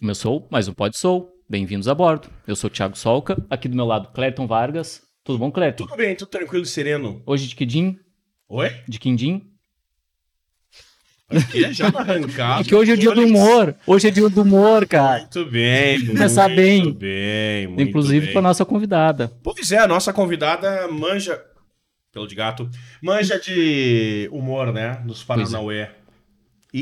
Começou mais um Pode Sou. Bem-vindos a bordo. Eu sou o Thiago Solca. Aqui do meu lado, Clerton Vargas. Tudo bom, Clerton? Tudo bem, tudo tranquilo e sereno. Hoje de Quindim? Oi? De Quindim? Aqui é já na arrancada. Porque hoje é dia do humor. Hoje é dia do humor, cara. Muito bem. Começar muito bem. bem, muito Inclusive bem. com a nossa convidada. Pois é, a nossa convidada manja... Pelo de gato. Manja de humor, né? Dos Paranauê. E,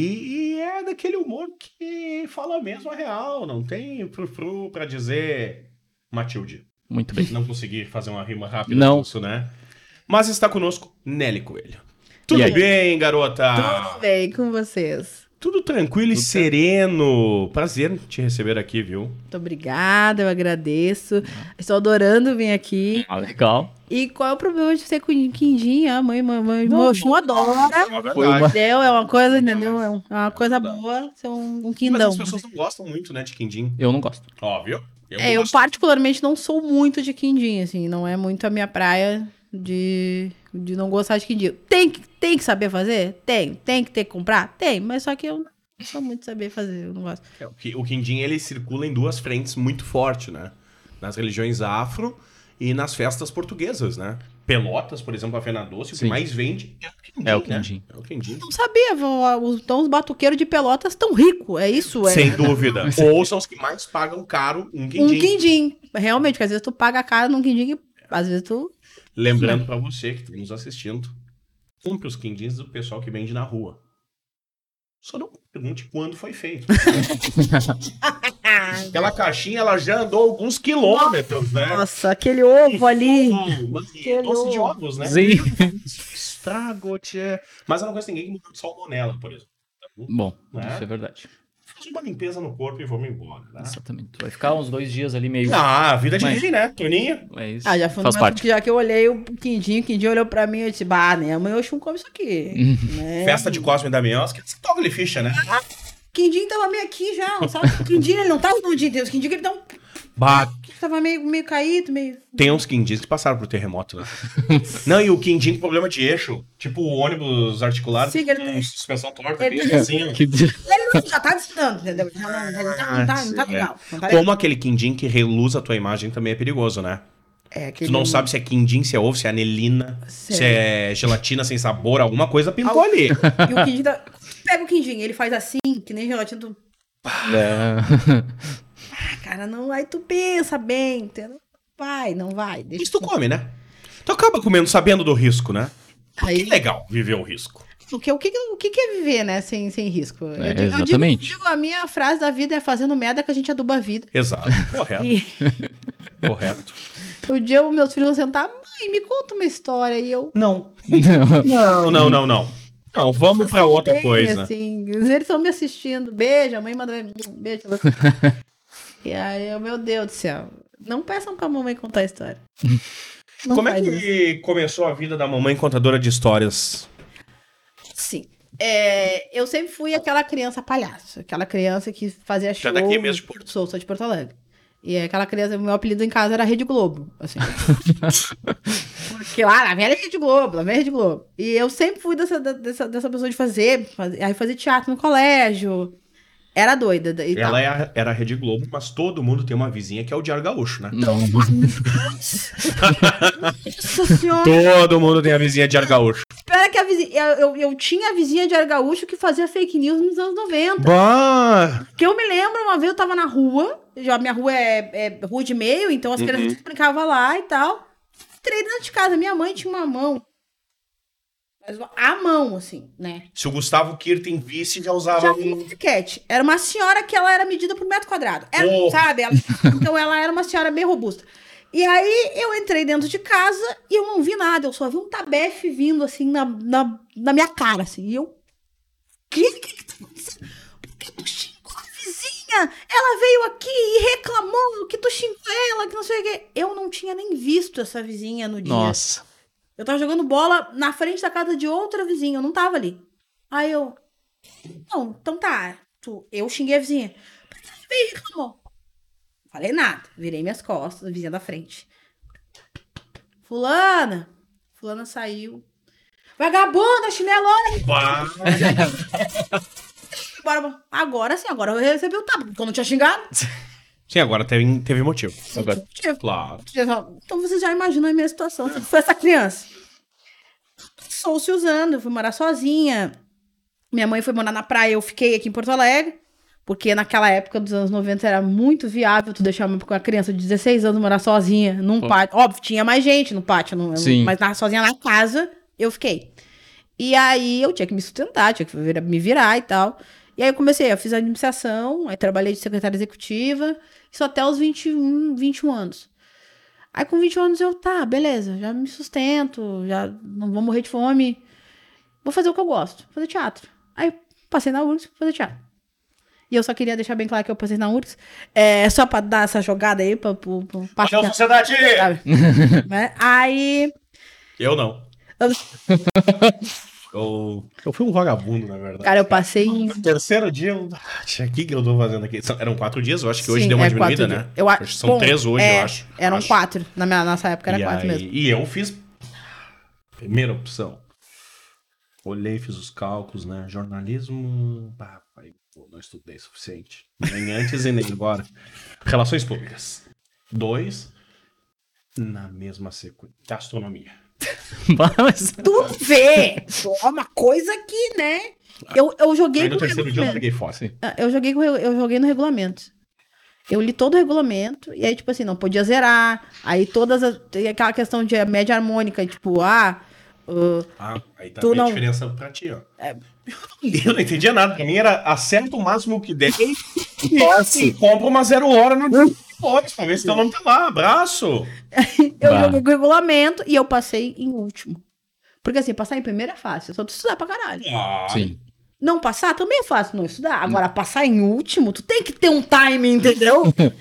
e é daquele humor que fala mesmo a real. Não tem frufru pra dizer Matilde. Muito bem. Não consegui fazer uma rima rápida Não. disso, né? Mas está conosco Nelly Coelho. Tudo E aí? bem, garota? Tudo bem com vocês? Tudo tranquilo e Tudo sereno. Prazer te receber aqui, viu? Muito obrigada, eu agradeço. Estou adorando vir aqui. Ah, legal. E qual é o problema de ser com quindim? A mãe, mãe, mãe, Não, Mochum adora. É uma Foi uma- Entendeu? É uma coisa, entendeu? É é uma coisa boa ser um, um Mas quindão. as pessoas não gostam muito, né, de quindim. Eu não gosto. Óbvio. É, eu particularmente não sou muito de quindim, assim. Não é muito a minha praia de, de não gostar de quindim. Tem, que- tem que saber fazer? Tem. Tem que ter que comprar? Tem. Mas só que eu não sou muito de saber fazer, eu não gosto. É, o qui- O quindim, ele circula em duas frentes muito forte, né? Nas religiões afro e nas festas portuguesas, né? Pelotas, por exemplo, a Fena Doce, o que Sim. mais vende é o quindim, É o né? quindim. É o quindim. Não sabia, então os batuqueiros de pelotas tão ricos, é isso? É Sem dúvida. Ou são os que mais pagam caro um um quindim. quindim. Realmente, porque às vezes tu paga caro num quindim que às vezes tu... Lembrando pra você que está nos assistindo, compre os quindins do pessoal que vende na rua. Só não pergunte quando foi feito. Aquela caixinha, ela já andou alguns quilômetros, né? Nossa, aquele ovo ali... Doce de ovos, né? Sim. Estrago, tchê. Mas eu não conheço ninguém que morreu de salmonela, por exemplo. Bom, É? isso é verdade. Faz uma limpeza no corpo e vamos embora, né? Exatamente. Tu vai ficar uns dois dias ali meio. Ah, a vida de Mas- rei, né? Toninho? É isso. Ah, já foi Faz parte. já que eu olhei o quindim, o quindim olhou pra mim e eu disse, bah, né, amanhã o Xum come isso aqui. né? Festa de Cosme e Damião, que você toca ele ficha, né? Quindim tava meio aqui já, não sabe? O quindim ele não tava no dia inteiro, quindim que ele tava, Bah, tava meio, meio caído, meio... tem uns quindins que passaram por terremoto, né? Não, e o quindim com problema de eixo. Tipo o ônibus articulado Sim, com ele- suspensão torta. ele- bem assim, ó. Ele não- já tá distando, entendeu? Já não, já não tá, não tá, não tá Ah, sim, legal. Não tá legal. Como aquele quindim que reluz a tua imagem também é perigoso, né? É, aquele... Tu não sabe se é quindim, se é ovo, se é anelina, Sei. se é gelatina sem sabor, alguma coisa pintou ali. E o quindim, da... pega o quindim, ele faz assim, que nem gelatina, tu... É. Cara, não, aí tu pensa bem, entendeu? Vai, não vai, deixa... Isso tu come, né? Tu acaba comendo sabendo do risco, né? Que Aí, legal viver o risco. o, que, o, que, o que é viver, né, sem, sem risco? Eu É, digo- eu digo- exatamente. digo, a minha frase da vida é fazendo merda que a gente aduba a vida. Exato. Correto, E correto. o dia os meus filhos vão sentar, mãe, me conta uma história. E eu, Não. Não, não, não, não. Não, vamos pra outra bem, coisa. assim, eles estão me assistindo. Beijo, a mãe manda um beijo. e aí, eu, meu Deus do céu. Não peçam pra mamãe contar a história. Não Como é faz isso. que começou a vida da mamãe contadora de histórias? Sim. É, eu sempre fui aquela criança palhaço, aquela criança que fazia show. é daqui mesmo Porto? Sou, sou de Porto Alegre. E aquela criança, meu apelido em casa era Rede Globo, assim. Porque lá, lá vem a Rede Globo, lá vem a Rede Globo. E eu sempre fui dessa, dessa, dessa pessoa de fazer, fazer, aí fazer teatro no colégio. Era doida. E. Ela é a- era a Rede Globo, mas todo mundo tem uma vizinha que é o Diário Gaúcho, né? Não. Nossa senhora. Todo mundo tem a vizinha Diário Gaúcho. Espera que a vizinha. Eu, eu, eu tinha a vizinha de Argaúcho que fazia fake news nos anos 90. Bah! Que eu me lembro, uma vez eu tava na rua, já minha rua é, é rua de meio, então as crianças brincavam lá e tal. Entrei dentro de casa, minha mãe tinha uma mão. Mas a mão, assim, né? Se o Gustavo Kirten visse, já usava Já um... uma maquete. Era uma senhora que ela era medida por metro quadrado. Era, Oh. Sabe? Ela- então ela era uma senhora bem robusta. E aí eu entrei dentro de casa e eu não vi nada. Eu só vi um tabefe vindo assim na, na, na minha cara, assim. E eu. Que que que tá acontecendo? Por que tu xingou a vizinha? Ela veio aqui e reclamou que tu xingou ela, que não sei o quê. Eu não tinha nem visto essa vizinha no dia. Nossa. Eu tava jogando bola na frente da casa de outra vizinha, eu não tava ali. Aí eu. Não, então tá. Tu, eu xinguei a vizinha. E reclamou? Falei nada. Virei minhas costas, a vizinha da frente. Fulana. Fulana saiu. Vagabunda, chinelona. Embora. Agora sim, agora eu recebi o tapa, porque eu não tinha xingado. Sim, agora teve, teve motivo. Agora, Claro. Então você já imaginou a minha situação. Se foi essa criança. Sou se usando, eu fui morar sozinha. Minha mãe foi morar na praia, eu fiquei aqui em Porto Alegre. Porque naquela época dos anos 90 era muito viável tu deixar uma uma criança de 16 anos morar sozinha num Pô. pátio. Óbvio, tinha mais gente no pátio, não, Sim. mas na, sozinha na casa, eu fiquei. E aí eu tinha que me sustentar, tinha que vir- me virar e tal. E aí eu comecei, eu fiz administração, aí trabalhei de secretária executiva, isso até os 21, 21 anos. Aí com 21 anos eu, tá, beleza, já me sustento, já não vou morrer de fome. Vou fazer o que eu gosto, fazer teatro. Aí passei na URGS, fazer teatro. E eu só queria deixar bem claro que eu passei na URGS, é, só pra dar essa jogada aí, pra, pro, pro, pra- Valeu, sociedade! sabe? Né? Aí... Eu não. Eu, eu fui um vagabundo, na verdade. Cara, eu passei em No terceiro dia, eu... o que, que eu tô fazendo aqui? São- Eram quatro dias, eu acho que hoje Sim, deu uma é diminuída, né? Eu Acho São bom, três hoje, é, eu acho. Eram Acho. quatro. Na minha, nossa época era e quatro aí- mesmo. E eu fiz. Primeira opção. Olhei, fiz os cálculos, né? Jornalismo. Ah, pai, pô, não estudei o suficiente. Nem antes e nem agora. Relações públicas. Dois. Na mesma sequência. Gastronomia. mas, Tu vê! É uma coisa que, né? Eu, eu joguei Aí no terceiro dia eu regulamento. peguei. Ah, Eu joguei, com, eu joguei no regulamento. Eu li todo o regulamento, e aí, tipo assim, não podia zerar. Aí todas as. Tem aquela questão de média harmônica, tipo, ah. ah, Ah, aí tá Tu não- diferença pra ti, ó. Eu não entendia nada. Pra mim era acerta o máximo que der. E assim, compra uma zero hora no Pode, pra ver se teu nome tá lá. Abraço. eu Bah. joguei com o regulamento e eu passei em último. Porque assim, passar em primeiro é fácil, é só tu estudar pra caralho. Ah, sim. Não passar também é fácil não estudar. Agora, passar em último, tu tem que ter um timing, entendeu? Eu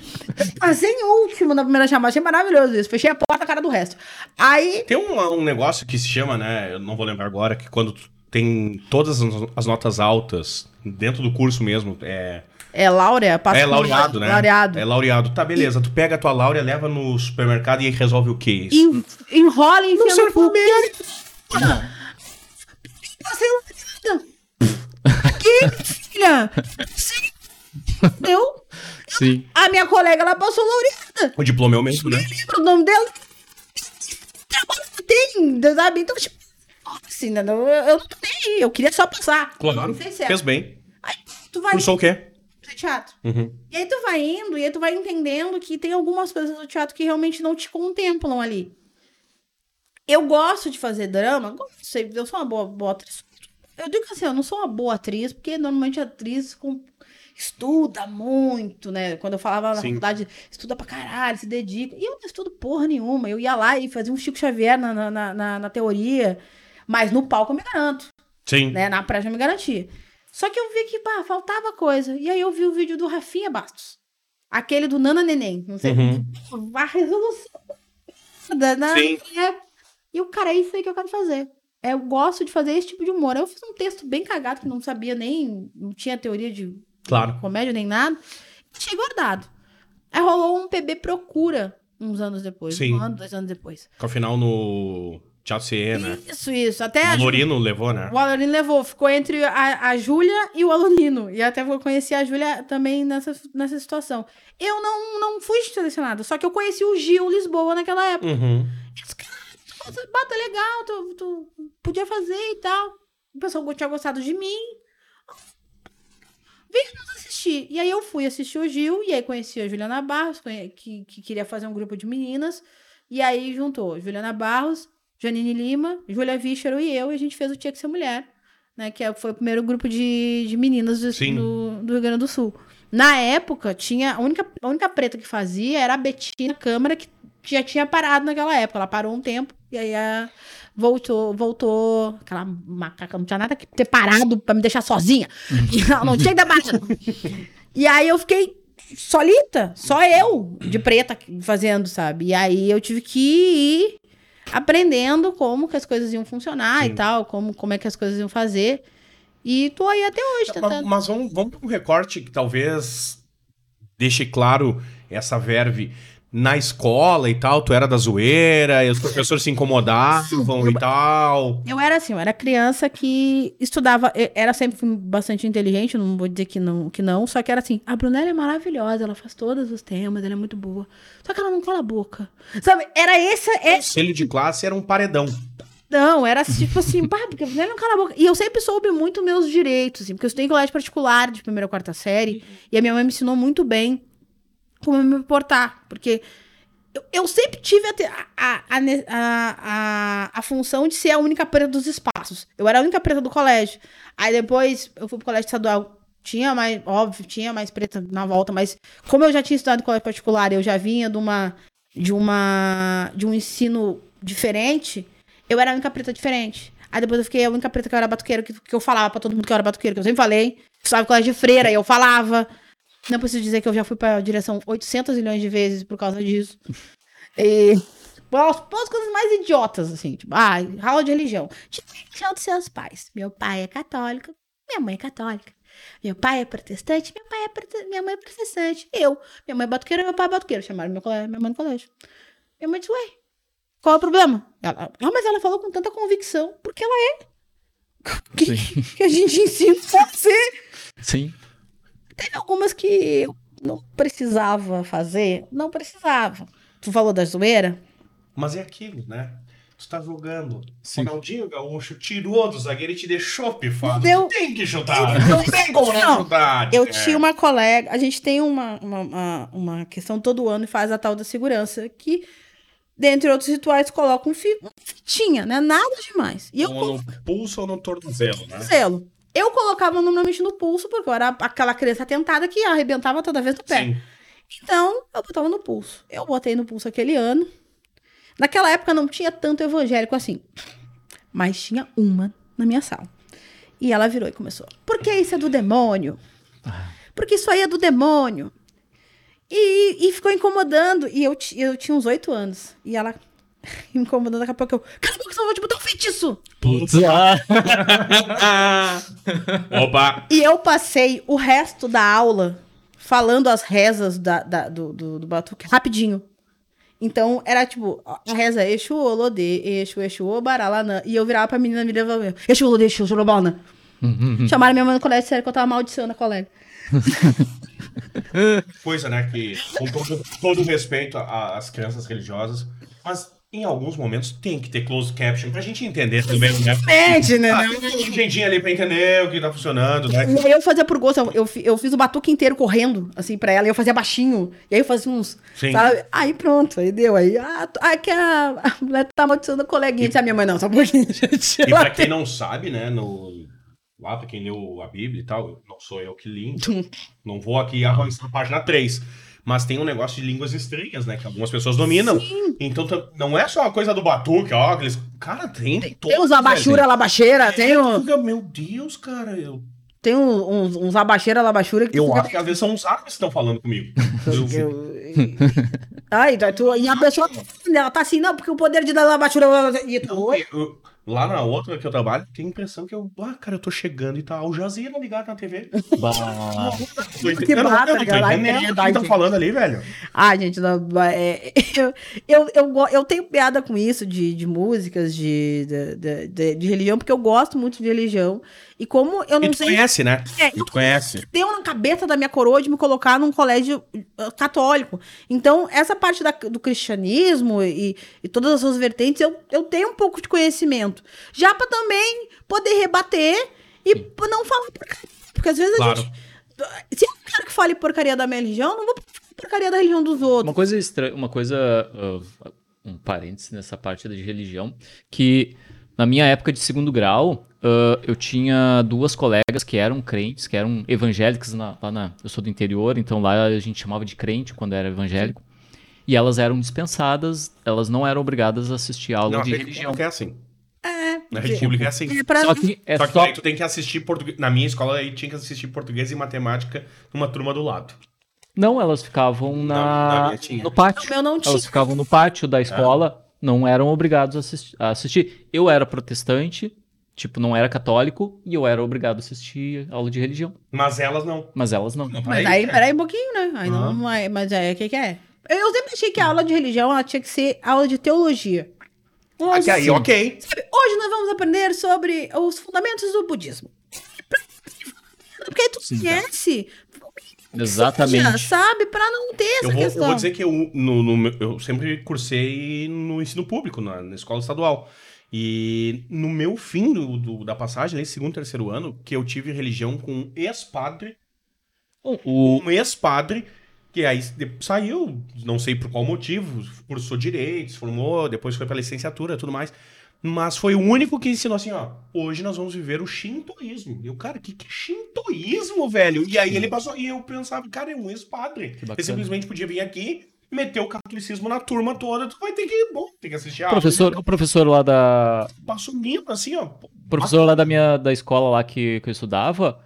passei em último na primeira chamada, achei maravilhoso isso. Fechei a porta, a cara do resto. Aí, Tem um, um negócio que se chama, né? Eu não vou lembrar agora, que quando tu tem todas as, as notas altas dentro do curso mesmo, é, é Laura, passa é laureado, né? Laureado. É laureado. Tá, beleza. Tu pega a tua laurea, leva no supermercado e aí resolve o quê? Isso? En- enrola e enfia no serve mesmo. Passei laureada. Que, filha? Sim. Eu, Sim. a minha colega, ela passou laureada. O diploma é o mesmo, né? lembra o nome dela? Tem, sabe? Então, tipo, assim, né, eu, eu não tô nem aí, eu queria só passar. Claro. Não sei se é. Fez bem. Aí tu vai Cursou o quê? Fazer teatro. Uhum. E aí tu vai indo, e aí tu vai entendendo que tem algumas coisas do teatro que realmente não te contemplam ali. Eu gosto de fazer drama, gosto, eu sou uma boa, boa atriz. Eu digo assim, eu não sou uma boa atriz, porque normalmente atriz com- estuda muito, né? Quando eu falava na Sim. faculdade, estuda pra caralho, se dedica. E eu não estudo porra nenhuma. Eu ia lá e fazia um Chico Xavier na, na, na, na- na teoria, mas no palco eu me garanto Sim. né? Na prática eu me garantia. Só que eu vi que, pá, faltava coisa. E aí eu vi o vídeo do Rafinha Bastos. Aquele do Nana Neném. Não sei. Uhum. A resolução. Da, da, Sim. é, e o cara, é isso aí que eu quero fazer. É, eu gosto de fazer esse tipo de humor. Eu fiz um texto bem cagado, que não sabia nem. Não tinha teoria de Claro. comédia nem nada. Tinha guardado. Aí rolou um PB Procura uns anos depois. Sim. Um ano, dois anos depois. Ao final no Teatro CE, né? Isso, isso. Até O a Ju- Lorino levou, né? o Alorino levou, ficou entre a, a Júlia e o Alorino. E até vou conhecer a Júlia também nessa, nessa situação. Eu não, não fui selecionada, só que eu conheci o Gil Lisboa naquela época. Uhum. Esse cara, bata legal, tu, tu podia fazer e tal. O pessoal tinha gostado de mim. Vem nos assistir. E aí eu fui assistir o Gil, e aí conheci a Juliana Barros, que, que queria fazer um grupo de meninas. E aí juntou Juliana Barros, Janine Lima, Júlia Vichero e eu, e a gente fez o Tinha Que Ser Mulher, né? Que é- foi o primeiro grupo de, de meninas do, do, do Rio Grande do Sul. Na época, tinha a única, a única preta que fazia era a Betina Câmara, que já tinha parado naquela época. Ela parou um tempo e aí a- voltou, voltou. Aquela macaca não tinha nada que ter parado pra me deixar sozinha. Ela não tinha parado. E aí eu fiquei solita, só eu, de preta, fazendo, sabe? E aí eu tive que ir aprendendo como que as coisas iam funcionar Sim. e tal, como, como é que as coisas iam fazer. E tô aí até hoje Mas, tentando. mas vamos, vamos para um recorte que talvez deixe claro essa verve. Na escola e tal, tu era da zoeira, e os professores se incomodavam e tal. Eu era assim, eu era criança que estudava, era sempre bastante inteligente, não vou dizer que não, que não, só que era assim, a Brunella é maravilhosa, ela faz todos os temas, ela é muito boa. Só que ela não cala a boca. Sabe, era esse, O esse conselho de classe era um paredão. não, era tipo assim, pá, porque a Brunella não cala a boca. E eu sempre soube muito meus direitos, assim, porque eu estudei em colégio particular de primeira a quarta série, e a minha mãe me ensinou muito bem como me portar, porque eu, eu sempre tive a, a, a, a, função de ser a única preta dos espaços. Eu era a única preta do colégio. Aí depois eu fui pro colégio estadual. Tinha mais, óbvio, tinha mais preta na volta, mas como eu já tinha estudado em colégio particular, eu já vinha de uma de uma de um ensino diferente, eu era a única preta diferente. Aí depois eu fiquei a única preta que eu era batuqueira, que, que eu falava pra todo mundo que eu era batuqueira, que eu sempre falei. Em colégio de freira, eu falava. Não preciso dizer que eu já fui pra direção 800 milhões de vezes por causa disso. E. Pelas coisas mais idiotas, assim. Tipo, ah, aula de religião. Tipo, religião dos seus pais. Meu pai é católico, minha mãe é católica. Meu pai é protestante, meu pai é prote- minha mãe é protestante. Eu. Minha mãe é batuqueira, meu pai é batuqueiro. Chamaram meu colégio, minha mãe no colégio. Minha mãe disse, ué, qual é o problema? Ela, ah, mas ela falou com tanta convicção, porque ela é. Que, Sim. que a gente ensina a ser. Sim. Teve algumas que eu não precisava fazer, não precisava. Tu falou da zoeira? Mas é aquilo, né? Tu tá jogando. Sim. Ronaldinho Gaúcho tirou do zagueiro e te deixou pifado. Deu- Tem que chutar. Não tem como não chutar. Eu É. tinha uma colega, a gente tem uma, uma, uma, uma questão todo ano e faz a tal da segurança, que, dentre outros rituais, coloca um fi- fitinha, né? Nada demais. E eu Ou no pulso ou no tornozelo, né? selo. Eu colocava normalmente no pulso, porque eu era aquela criança atentada que arrebentava toda vez no pé. Sim. Então, eu botava no pulso. Eu botei no pulso aquele ano. Naquela época não tinha tanto evangélico assim. Mas tinha uma na minha sala. E ela virou e começou. Por que isso é do demônio? Porque isso aí é do demônio. E, e ficou incomodando. E eu, eu tinha uns oito anos. E ela me incomodando. Daqui a pouco eu. Cala a boca, senão eu vou te botar um feitiço. Putz, ah. Opa! E eu passei o resto da aula falando as rezas da, da- do, do, do batuque rapidinho. Então, era tipo, a reza Exu, Olodê, Exu, Exu, Obaralana. E eu virava pra menina me devolver. Exu, Olodê, Exu, Obaralana. Chamaram minha mãe no colégio, sério que eu tava maldição na colega. Coisa, né? Que com todo, todo respeito a- às crianças religiosas, mas em alguns momentos tem que ter closed caption pra gente entender também, né? Mente, né? Ah, tem um jeitinho ali pra entender o que tá funcionando, né? E aí eu fazia por gosto, eu, eu, fi- eu fiz o batuque inteiro correndo, assim, pra ela, e eu fazia baixinho, e aí eu fazia uns, Sim. sabe? Aí pronto, aí deu, aí, ah, t- ah que a, a mulher tá amaldiçoando a coleguinha, disse a minha mãe, não, só um pouquinho, gente. E pra quem não sabe, né, no, lá pra quem leu a Bíblia e tal, não sou eu que li, não vou aqui avançar a página 3. Mas tem um negócio de línguas estranhas, né? Que algumas pessoas dominam. Então tam- não é só uma coisa do batuque, ó. Aqueles... Cara, tem. Tem todos, uns abaixura, velho. labaxeira, tem, um, Meu Deus, cara. Eu, tem um- uns, uns abaixeira, labaxura que eu fica- acho que às vezes são os árabes que estão falando comigo. Eu- Eu- Ai, tá, tu, e a pessoa ela tá assim, não, porque o poder de dar labaxura. E tu, eu- lá na outra que eu trabalho, tem a impressão que eu. Ah, cara, eu tô chegando e tá Al Jazeera ligado na TV. Bah. Que bata, eu o que verdade. estão falando ali, velho. Ah, gente, não, é, eu, eu, eu, eu tenho piada com isso de, de músicas, de, de, de, de- de religião, porque eu gosto muito de religião. E como eu não E tu sei. conhece, né? É, E tu conhece. deu na cabeça da minha coroa de me colocar num colégio uh, católico. Então, essa parte da- do cristianismo e, e todas as suas vertentes, eu, eu tenho um pouco de conhecimento. Já para também poder rebater e não falar porcaria. Porque às vezes a Claro. gente. Se eu quero que fale porcaria da minha religião, eu não vou falar porcaria da religião dos outros. Uma coisa estranha, uma coisa, ah, um parênteses nessa parte de religião, que na minha época de segundo grau, ah, eu tinha duas colegas que eram crentes, que eram evangélicas na- lá na, eu sou do interior, então lá a gente chamava de crente quando era evangélico. E elas eram dispensadas, elas não eram obrigadas a assistir aula Não, a de religião. é assim. É. Na rede pública é assim. É pra... Só que é Só que só tu tem que assistir português. Na minha escola aí tinha que assistir português e matemática numa turma do lado. Não, elas ficavam Na- no pátio. Não tinha. Elas ficavam no pátio da escola, não eram obrigados a assisti- a assistir. Eu era protestante, tipo, não era católico, e eu era obrigado a assistir aula de religião. Mas elas não. Mas elas não. Mas aí, Aí, peraí um pouquinho, né? Aí Ah. não, mas- mas aí o que, que é? Eu sempre achei que a aula de religião ela tinha que ser aula de teologia. Aqui, aí, ok. Sabe, hoje nós vamos aprender sobre os fundamentos do budismo. Porque aí tu Sim, conhece. Exatamente. Sabe? Pra não ter essa Eu vou, eu questão. vou dizer que eu, no, no eu sempre cursei no ensino público, na, na escola estadual. E no meu fim do, do- da passagem, nesse segundo, terceiro ano, que eu tive religião com um ex-padre, O, um ex-padre, que aí saiu, não sei por qual motivo, cursou direitos, formou, depois foi pra licenciatura e tudo mais. Mas foi o único que ensinou assim, ó, hoje nós vamos viver o shintoísmo. E eu, cara, que que é shintoísmo, velho? E aí ele passou, e eu pensava, cara, é um ex-padre. Ele simplesmente podia vir aqui, meter o catolicismo na turma toda, tu vai ter que, bom, tem que assistir a aula. professor, o professor lá da. Passou livro, assim, ó. o professor lá da minha da escola lá que, que eu estudava,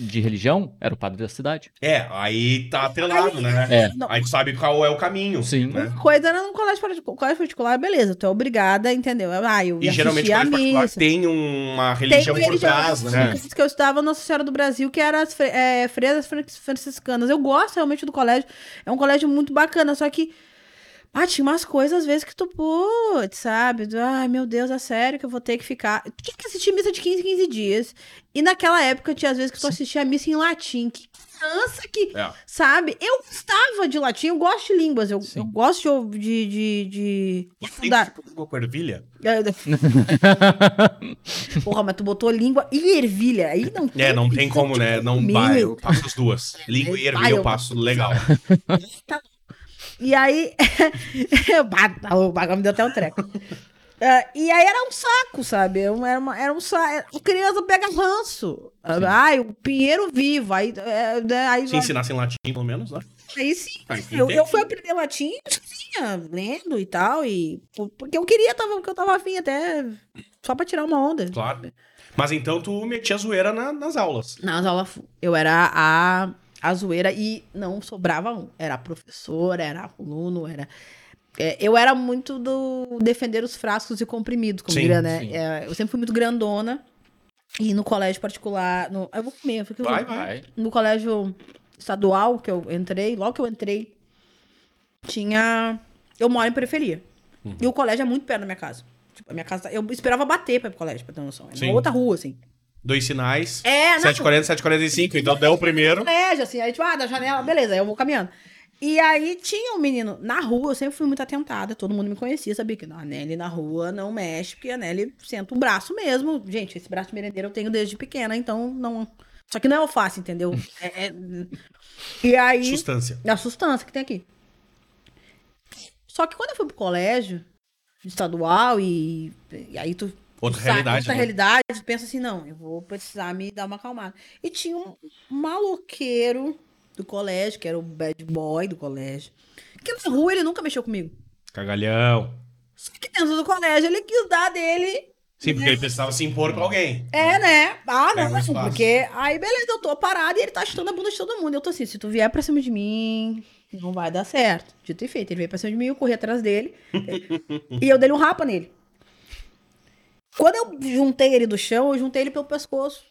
de religião, era o padre da cidade. É, aí tá atrelado, né? É. Não. Aí tu sabe qual é o caminho. Sim. Né? Coisa era num colégio particular, colégio particular, beleza, tu é obrigada, entendeu? Ah, eu E geralmente a missa. tem uma Tem religião uma por religião trás, né? que eu estudava Nossa Senhora do Brasil, que era as fre é, freiras fran- franciscanas. Eu gosto realmente do colégio. É um colégio muito bacana, só que. Ah, tinha umas coisas às vezes que tu, putz, sabe? Ai, meu Deus, é sério que eu vou ter que ficar. Tu tinha que assistir missa de 15 em 15 dias. E naquela época tinha às vezes que tu assistia a missa em latim. Que criança que. É. Sabe? Eu gostava de latim, eu gosto de línguas, eu, eu gosto de, de, de, de, estudar. Tem tipo com ervilha? Porra, mas tu botou língua e ervilha. Aí não É, não tem como, né? Não vai, eu passo as duas. Língua e ervilha eu- passo legal. E aí. O bagulho me deu até um treco. É, e aí era um saco, sabe? Era, uma- era, um saco. A criança pega ranço. Ai, o pinheiro vivo. Aí, é, né, aí, Se ensinasse em latim, pelo menos, né? aí sim. Ah, Eu, eu fui aprender latim sozinha, lendo e tal. E, porque eu queria, tava, porque eu tava afim até. Só pra tirar uma onda. Claro. Mas então tu metia zoeira na- nas aulas. Nas aulas, eu era a, a zoeira e não sobrava um. Era professora, era aluno, era. é, eu era muito do defender os frascos e comprimidos, como Sim, diria, né? É, eu sempre fui muito grandona. E no colégio particular. No, eu vou comer, porque eu Vai, vou- vai. no colégio estadual que eu entrei, logo que eu entrei, tinha. Eu moro em periferia. Uhum. E o colégio é muito perto da minha casa. Tipo, a minha casa. Eu esperava bater pra ir pro colégio, pra ter noção. É outra rua, assim. Dois sinais. É, não. 7h40, 7h45. Então deu o primeiro. colégio, assim, aí tipo, ah, da janela, beleza, aí eu vou caminhando. E aí tinha um menino na rua, eu sempre fui muito atentada, todo mundo me conhecia, sabia que a Nelly na rua não mexe, porque a Nelly senta o braço mesmo. Gente, esse braço de merendeira eu tenho desde pequena, então não. Só que não é alface, entendeu? É, é- E aí. Substância. É a sustância que tem aqui. Só que quando eu fui pro colégio estadual e, e aí tu. Outra realidade, Outra né? realidade, pensa assim, não, eu vou precisar me dar uma acalmada. E tinha um maloqueiro do colégio, que era o bad boy do colégio. Que na rua ele nunca mexeu comigo. Cagalhão. Só que dentro do colégio ele quis dar dele. Sim, porque ele precisava se impor pra alguém. É, né? Ah, Pega um não, espaço. porque aí beleza, eu tô parada e ele tá chutando a bunda de todo mundo. Eu tô assim, se tu vier pra cima de mim, não vai dar certo. Dito e feito, ele veio pra cima de mim, eu corri atrás dele. e eu dei um rapa nele. Quando eu juntei ele do chão, eu juntei ele pelo pescoço.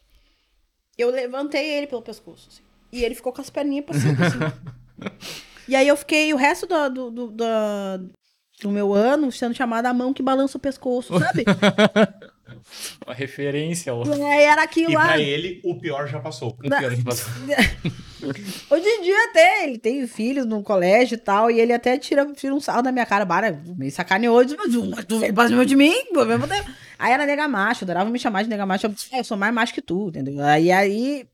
Eu levantei ele pelo pescoço. assim. E ele ficou com as perninhas pra cima, assim. E aí eu fiquei o resto do, do, do, da- do meu ano sendo chamada a mão que balança o pescoço, sabe? Uma referência ao. e aí era E aquilo lá. pra ele, o pior já passou. o pior que passou. Hoje em dia até ele tem filhos no colégio e tal, e ele até tira, tira um sarro da minha cara, bara, me sacaneou, diz, mas tu- veio pra cima de mim, pô, mesmo tempo. Aí era nega macho, adorava me chamar de nega macho, eu, "É, eu sou mais macho que tu, entendeu? Aí, aí,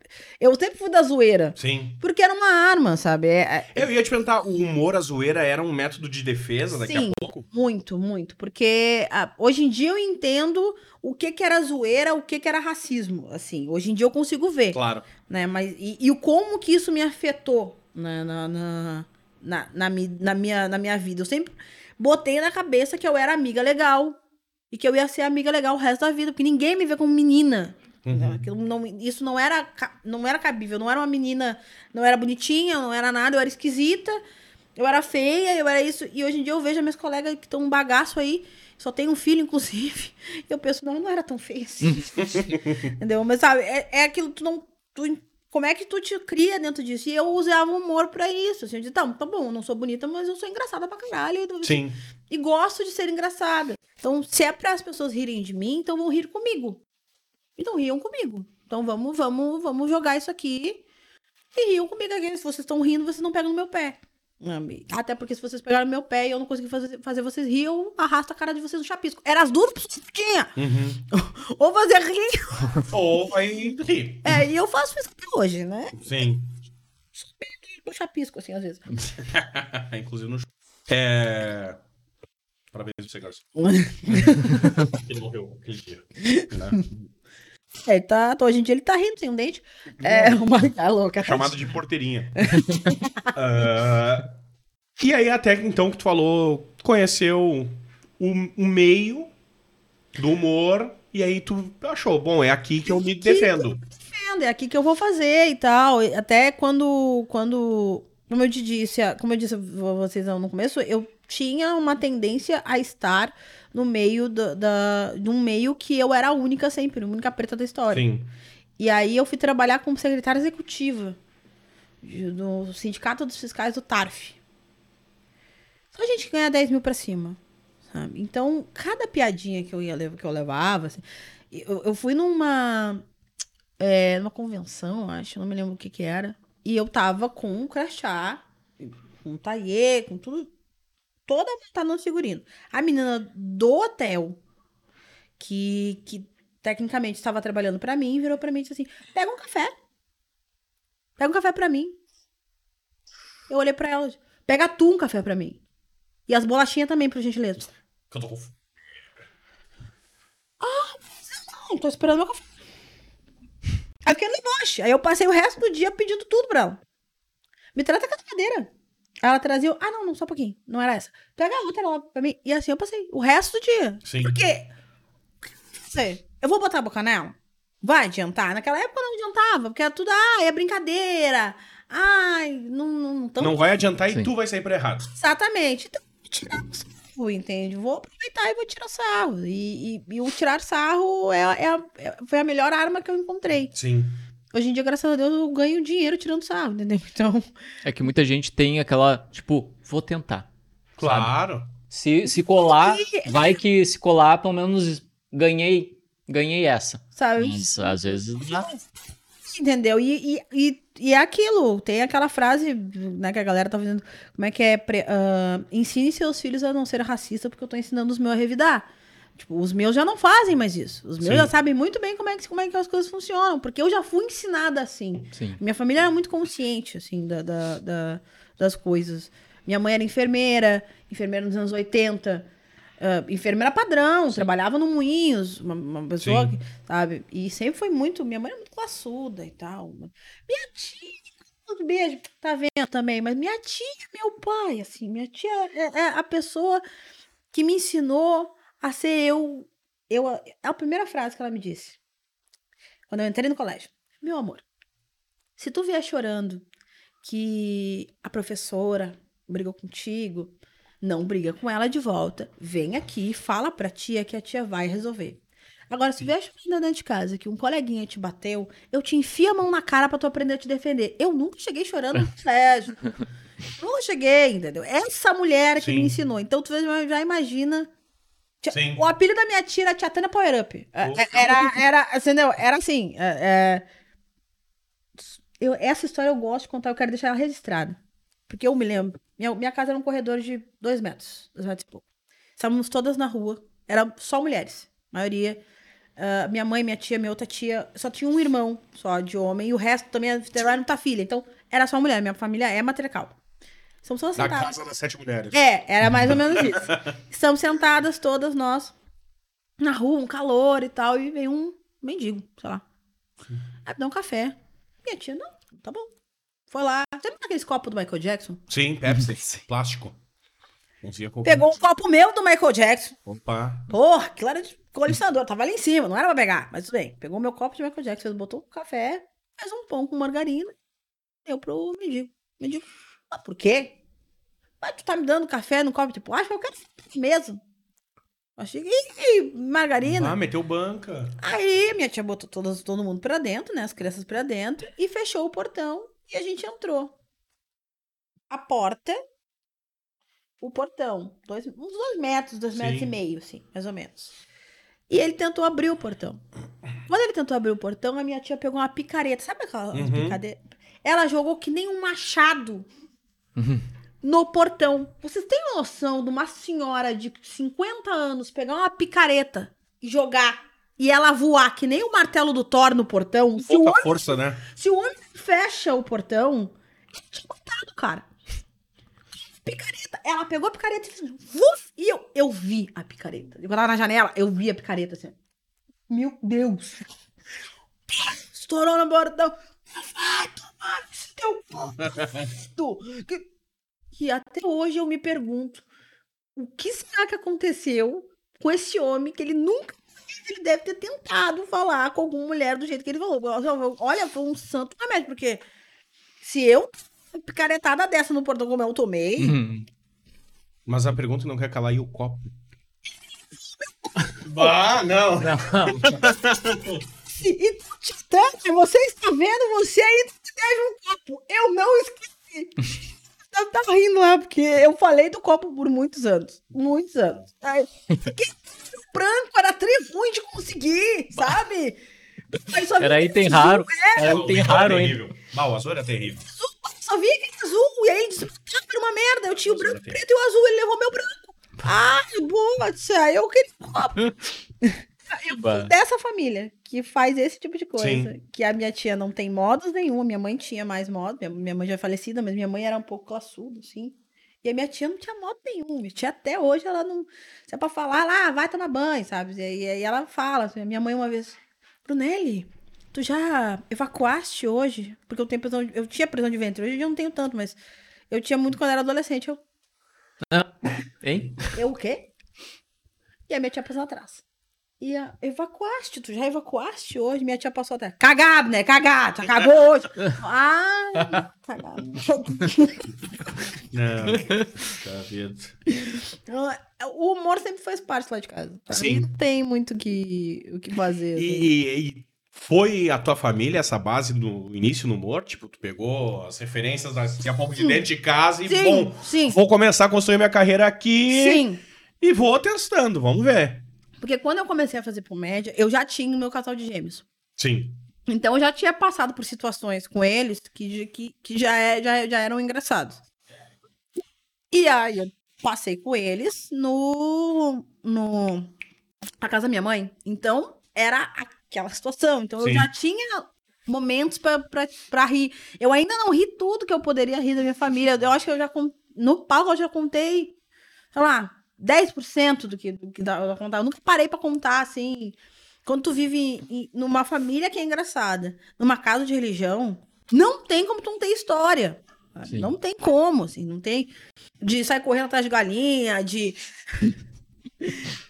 eu sempre fui da zoeira, Sim. porque era uma arma, sabe? É, é- Eu ia te perguntar, o humor, a zoeira era um método de defesa daqui Sim. a pouco? Muito, muito. Porque ah, hoje em dia eu entendo o que, que era zoeira, o que, que era racismo. Assim, hoje em dia eu consigo ver. Claro. Né? Mas, e, e o como que isso me afetou na, na, na, na, na, na minha, na minha vida. Eu sempre botei na cabeça que eu era amiga legal. E que eu ia ser amiga legal o resto da vida. Porque ninguém me vê como menina. Uhum. Aquilo não- isso não era, não era cabível. Eu não era uma menina, não era bonitinha, não era nada, eu era esquisita. Eu era feia, eu era isso. E hoje em dia eu vejo as minhas colegas que estão um bagaço aí. Só tem um filho, inclusive. E eu penso, não, eu não era tão feia assim. Entendeu? Mas sabe, é, é aquilo, tu não. Tu como é que tu te cria dentro disso? E eu usava o humor pra isso. Assim, eu disse, tá, tá bom, não sou bonita, mas eu sou engraçada pra caralho. Sim. E gosto de ser engraçada. Então, se é para as pessoas rirem de mim, então vão rir comigo. Então riam comigo. Então vamos, vamos, vamos jogar isso aqui e riam comigo aqui. Se vocês estão rindo, vocês não pegam no meu pé. Até porque se vocês pegaram no meu pé e eu não consegui fazer, fazer vocês rir, eu arrasto a cara de vocês no chapisco. Era as duas pessoas que tinha. Uhum. Ou fazer rir. Ou vai rir. É, e eu faço isso até hoje, né? Sim. Eu chapisco, assim, às vezes. Inclusive no. É. Parabéns pra você, Garçom. Ele morreu aquele dia. Né? É, ele tá, hoje em dia ele tá rindo sem um dente. É, uma é louca. Chamado de porteirinha. Ah, e aí, até então que tu falou, conheceu o, o meio do humor, e aí tu achou, bom, é aqui que eu me defendo. defendo, é aqui que eu vou fazer e tal. Até quando, quando, como eu te disse, como eu disse a vocês no começo, eu tinha uma tendência a estar no meio da, da, de um meio que eu era a única sempre, a única preta da história. Sim. E aí eu fui trabalhar como secretária executiva do Sindicato dos Fiscais do TARF. Só gente que ganha 10 mil pra cima, sabe? Então, cada piadinha que eu ia levar, que eu levava, assim, eu, eu fui numa é, numa convenção, acho, não me lembro o que que era, e eu tava com um crachá, com um taillê, com tudo, toda montada no figurino. A menina do hotel, que, que tecnicamente estava trabalhando pra mim, virou pra mim e disse assim: pega um café. Pega um café pra mim. Eu olhei pra ela, pega tu um café pra mim. E as bolachinhas também, por gentileza. Que eu tô com- Não, tô esperando meu café. Aí eu fiquei no deboche. Aí eu passei o resto do dia pedindo tudo pra ela. Me trata com a cadeira. Aí ela trazia. Ah, não, não, só um pouquinho. Não era essa. Pega a outra lá pra mim. E assim eu passei o resto do dia. Sim. Por quê? Sei. Eu vou botar a boca nela? Vai adiantar? Naquela época não adiantava, porque era tudo, ah, é brincadeira. Ai, não, não, tão Não vai adiantar e Sim. tu vai sair por errado. Exatamente. Então, vou tirar sarro, entende? Vou aproveitar e vou tirar sarro. E, e- e o tirar sarro é, é é- foi a melhor arma que eu encontrei. Sim. Hoje em dia, graças a Deus, eu ganho dinheiro tirando sarro, entendeu? Então, É que muita gente tem aquela, tipo, vou tentar. Claro. Se, se colar, vai que se colar, pelo menos ganhei, ganhei essa. sabe? Mas às vezes não. Entendeu? E, e, e, e é aquilo. Tem aquela frase, né, que a galera tá fazendo. Como é que é? Pre- ah, ensine seus filhos a não ser racista, porque eu tô ensinando os meus a revidar. Tipo, os meus já não fazem mais isso. Os meus Sim. já sabem muito bem como é, que, como é que as coisas funcionam, porque eu já fui ensinada assim. Sim. Minha família era muito consciente, assim, da, da- da- das coisas. Minha mãe era enfermeira, enfermeira nos anos 80. ah, enfermeira padrão, trabalhava no Moinhos, uma, uma pessoa Sim. que, sabe? E sempre foi muito. Minha mãe era muito classuda e tal. Minha tia, um beijo, tá vendo também, mas minha tia, meu pai, assim, minha tia é, é a pessoa que me ensinou a ser eu. eu é a primeira frase que ela me disse quando eu entrei no colégio. Meu amor, se tu vier chorando que a professora brigou contigo, não briga com ela de volta. Vem aqui, fala pra tia que a tia vai resolver. Agora, se vier chorando dentro de casa que um coleguinha te bateu, eu te enfio a mão na cara pra tu aprender a te defender. Eu nunca cheguei chorando no colégio. nunca cheguei, entendeu? Essa mulher que Sim. me ensinou. Então, tu já imagina. Sim. O apelido da minha tia era Tia Tânia Power Up. É, Ufa. é, Era, era, entendeu? Era assim. é, é, eu, essa história eu gosto de contar, eu quero deixar ela registrada. Porque eu me lembro. Minha, minha casa era um corredor de dois metros, dois metros e pouco. Estávamos todas na rua, era só mulheres, maioria. Ah, minha mãe, minha tia, minha outra tia, só tinha um irmão só de homem, e o resto também era muita filha. Então, era só mulher. Minha família é matriarcal. Estamos todas Da sentadas. casa das sete mulheres. É, era mais ou menos isso. Estamos sentadas todas nós na rua, um calor e tal, e veio um mendigo, sei lá. Aí dá um café. Minha tia, não, tá bom. Foi lá. Você lembra aqueles copos do Michael Jackson? Sim, Pepsi. Plástico. Pegou um copo meu do Michael Jackson. Opa. Porra, aquilo era de colecionador. Tava ali em cima, não era pra pegar. Mas tudo bem. Pegou meu copo de Michael Jackson, botou um café, fez um pão com margarina. Deu pro mendigo. Mendigo, ah, por quê? Mas tu tá me dando café no copo de plástico? Eu quero mesmo. Achei que margarina. Ah, meteu banca. Aí minha tia botou todas, todo mundo pra dentro, né? As crianças pra dentro e fechou o portão e a gente entrou. A porta, o portão, dois, uns dois metros, dois Sim. metros e meio, assim, mais ou menos. E ele tentou abrir o portão. Quando ele tentou abrir o portão, a minha tia pegou uma picareta. Sabe aquela Uhum. Ela jogou que nem um machado Uhum. no portão. Vocês têm noção de uma senhora de 50 anos pegar uma picareta e jogar e ela voar que nem o martelo do Thor no portão? Se o, Pouca homem, força, né? se o homem fecha o portão, ele tinha matado, cara. Picareta. Ela pegou a picareta e fez vuf, e eu, eu vi a picareta. Eu tava na janela, eu vi a picareta assim. Meu Deus. Estourou no portão. Vai tomar teu. Que- E até hoje eu me pergunto o que será que aconteceu com esse homem que ele nunca ele deve ter tentado falar com alguma mulher do jeito que ele falou. Olha, foi um santo remédio, porque se eu picaretada dessa no portão como eu tomei, Uhum. Mas a pergunta não quer calar e o copo. Ah, não. se, e Titânia, você está vendo, você ainda deve um copo. Eu não esqueci. Eu tava rindo lá, porque eu falei do copo por muitos anos. Muitos anos. Aí, o branco era tri ruim de conseguir, sabe? Aí só Era item raro. É, Era item raro, hein? terrível. Bah, o azul era terrível. azul, só vinha aquele azul. E aí ele disse: "Ah, era uma merda. Eu tinha o branco, preto e o azul. Ele levou meu branco. Ai, boa, tia, eu queria copo. Eu dessa família que faz esse tipo de coisa. Sim. Que a minha tia não tem modos nenhum. Minha mãe tinha mais modos. Minha, mãe já é falecida, mas minha mãe era um pouco classuda, assim. E a minha tia não tinha modo nenhum. Minha tia até hoje, ela não. Se é pra falar, lá, vai tomar banho, sabe? E aí ela fala, assim, minha mãe uma vez, Brunelli, tu já evacuaste hoje? Porque eu tenho prisão de, Eu tinha prisão de ventre, hoje eu não tenho tanto, mas eu tinha muito quando era adolescente. Eu, Hein? eu o quê? E a minha tia passou atrás. E a, evacuaste, tu já evacuaste hoje? Minha tia passou atrás. Cagado, né? Cagado, já cagou hoje. ah, cagado. Não. tá vendo. O humor sempre faz parte lá de casa. Pra Sim. não tem muito o que, o que fazer. assim. E, e foi a tua família essa base no início no humor? Tipo, tu pegou as referências daqui a pouco de dentro de casa e, Sim, bom, sim, vou começar a construir minha carreira aqui sim. e vou testando, vamos ver. Porque quando eu comecei a fazer comédia, eu já tinha o meu casal de gêmeos. Sim. Então eu já tinha passado por situações com eles que, que, que já, é, já, já eram engraçados. E aí eu passei com eles no, no na casa da minha mãe. Então era aquela situação. Então Sim. eu já tinha momentos pra rir. Eu ainda não ri tudo que eu poderia rir da minha família. Eu acho que eu já no palco eu já contei, sei lá, 10% do que, do que dá pra contar. Eu nunca parei pra contar assim. Quando tu vive em- em- numa família que é engraçada, numa casa de religião, não tem como tu não ter história. Sim. Não tem como, assim, não tem de sair correndo atrás de galinha, de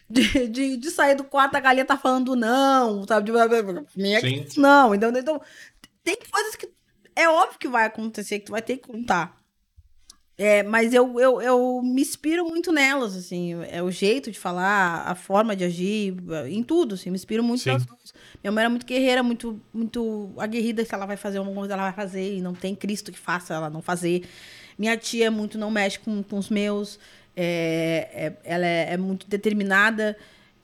de, de, de sair do quarto a galinha tá falando não, sabe? De, minha Sim. não, então, então tem coisas que é óbvio que vai acontecer, que tu vai ter que contar. É, mas eu, eu, eu me inspiro muito nelas, assim, é o jeito de falar, a forma de agir, em tudo, assim, me inspiro muito Sim. nelas duas. Minha mãe era muito guerreira, muito, muito aguerrida, se ela vai fazer uma coisa, ela vai fazer, e não tem Cristo que faça ela não fazer. Minha tia é muito, não mexe com, com os meus, é, é- ela é, é muito determinada,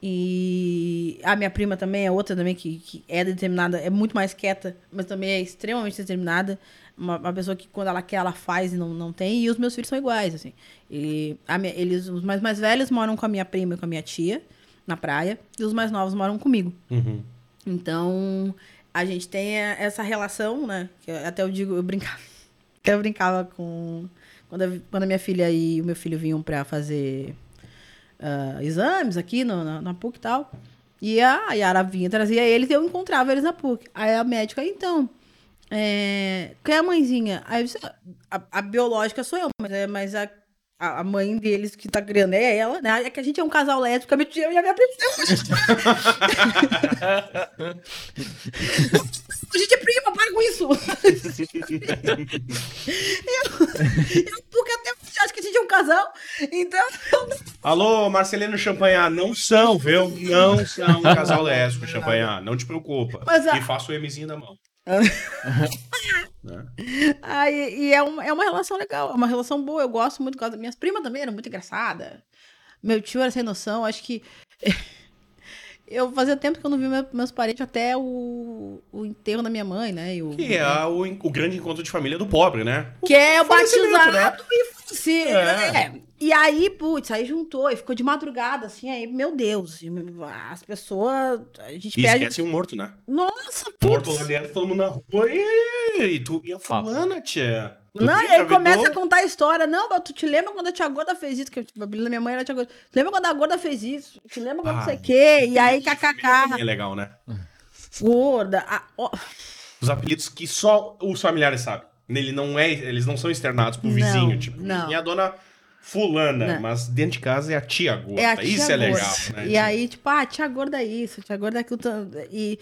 e a minha prima também é outra também que, que é determinada, é muito mais quieta, mas também é extremamente determinada. Uma, uma pessoa que quando ela quer, ela faz e não, não tem. E os meus filhos são iguais, assim. E a minha- eles, os mais, mais velhos moram com a minha prima e com a minha tia, na praia. E os mais novos moram comigo. Uhum. Então, a gente tem essa relação, né? Que até eu digo, eu brincava. Eu brincava com. Quando a, quando a minha filha e o meu filho vinham pra fazer ah, exames aqui no, na, na PUC e tal. E a Yara vinha, trazia eles e eu encontrava eles na PUC. Aí a médica, então. É, quem é a mãezinha? Aí a, a biológica sou eu, mas, é, mas a, a mãe deles que tá criando é ela, né? É que a gente é um casal lésbico, a minha tia e a minha prima. A gente é prima, para com isso! eu, eu, porque até acho que a gente é um casal, então Alô, Marcelino Champanhar, não são, viu? Não são um casal lésbico, Champanhar. Não te preocupa. Mas a- E faça o Mzinho da mão. Aí, e é uma, é uma relação legal, é uma relação boa. Eu gosto muito. Minhas primas também eram muito engraçadas. Meu tio era sem noção. Acho que. Eu fazia tempo que eu não vi meu- meus parentes até o, o enterro da minha mãe, né? E o, Que é o, o grande encontro de família do pobre, né? Que é o falecimento, batizado e sim, É. é. E aí, putz, aí juntou e ficou de madrugada, assim, aí, meu Deus, as pessoas, a gente E perde... esquece um morto, né? Nossa, Morto putz! lá dentro, todo mundo na rua. E, e tu e a fulana, tia? Tu Não, e aí começa a contar a história. Não, mas tu te lembra quando a tia Gorda fez isso? Que tipo, a minha mãe era a tia Gorda. Tu lembra quando a Gorda fez isso? Tu lembra quando não sei o Ai. quê? E aí, kkk, É legal, né? gorda. a- Os apelidos que só os familiares sabem. Ele não é, eles não são externados pro Não, vizinho, tipo, não. minha dona fulana, Não. mas dentro de casa é a tia gorda. É a tia Isso é gorda. legal, né? E aí, tipo, ah, tia gorda é isso, tia gorda é aquilo. E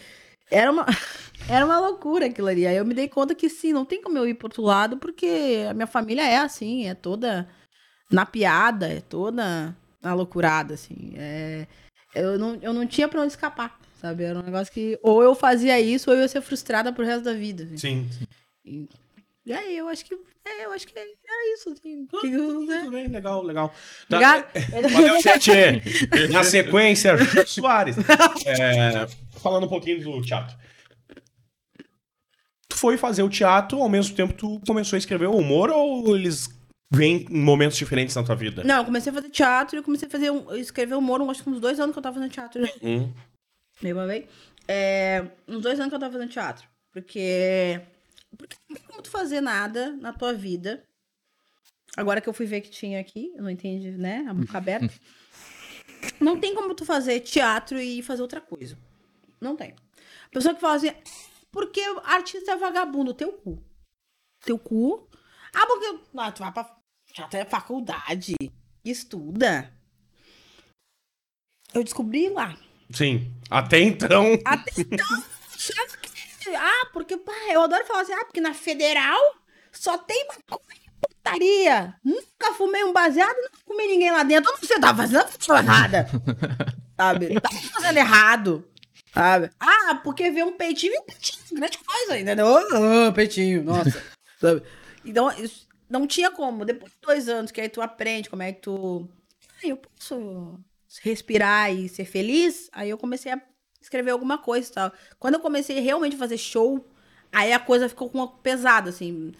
era uma, era uma loucura aquilo ali. Aí eu me dei conta que sim, não tem como eu ir pro outro lado, porque a minha família é assim, é toda na piada, é toda na loucurada, assim. É, eu, não, eu não tinha pra onde escapar, sabe? Era um negócio que ou eu fazia isso ou eu ia ser frustrada pro resto da vida. assim. Sim. E, e aí, eu acho que. É, eu acho que é, é isso, assim. Que, né? Tudo bem, legal, legal. Tá, Obrigado. Valeu, Tchê. Na sequência, Jô Soares. É, falando um pouquinho do teatro. Tu foi fazer o teatro, ao mesmo tempo tu começou a escrever o humor ou eles vêm em momentos diferentes na tua vida? Não, eu comecei a fazer teatro e eu comecei a fazer um, escrever humor, acho que uns dois anos que eu tava fazendo teatro. já. Hum, Meio vez. É, uns dois anos que eu tava fazendo teatro. Porque. Porque como tu fazer nada na tua vida. Agora que eu fui ver que tinha aqui, eu não entendi, né? A boca aberta. Não tem como tu fazer teatro e fazer outra coisa. Não tem. Pessoa que fala assim, porque artista é vagabundo, teu cu. Teu cu. Ah, porque ah, tu vai pra já tem faculdade, estuda. Eu descobri lá. sim. Até então. Até então, que- ah, porque pá, eu adoro falar assim, ah, porque na federal só tem maconha e putaria. Nunca fumei um baseado, nunca comi ninguém lá dentro. Você tá fazendo errada. sabe? Tá fazendo errado. Sabe? Ah, porque vê um peitinho, e um peitinho, grande coisa, entendeu? Ah, peitinho, nossa. sabe? Então, isso não tinha como. Depois de dois anos que aí tu aprende como é que tu. Ah, eu posso respirar e ser feliz. Aí eu comecei a escrever alguma coisa e tal. Quando eu comecei realmente a fazer show, aí a coisa ficou com uma pesada, assim.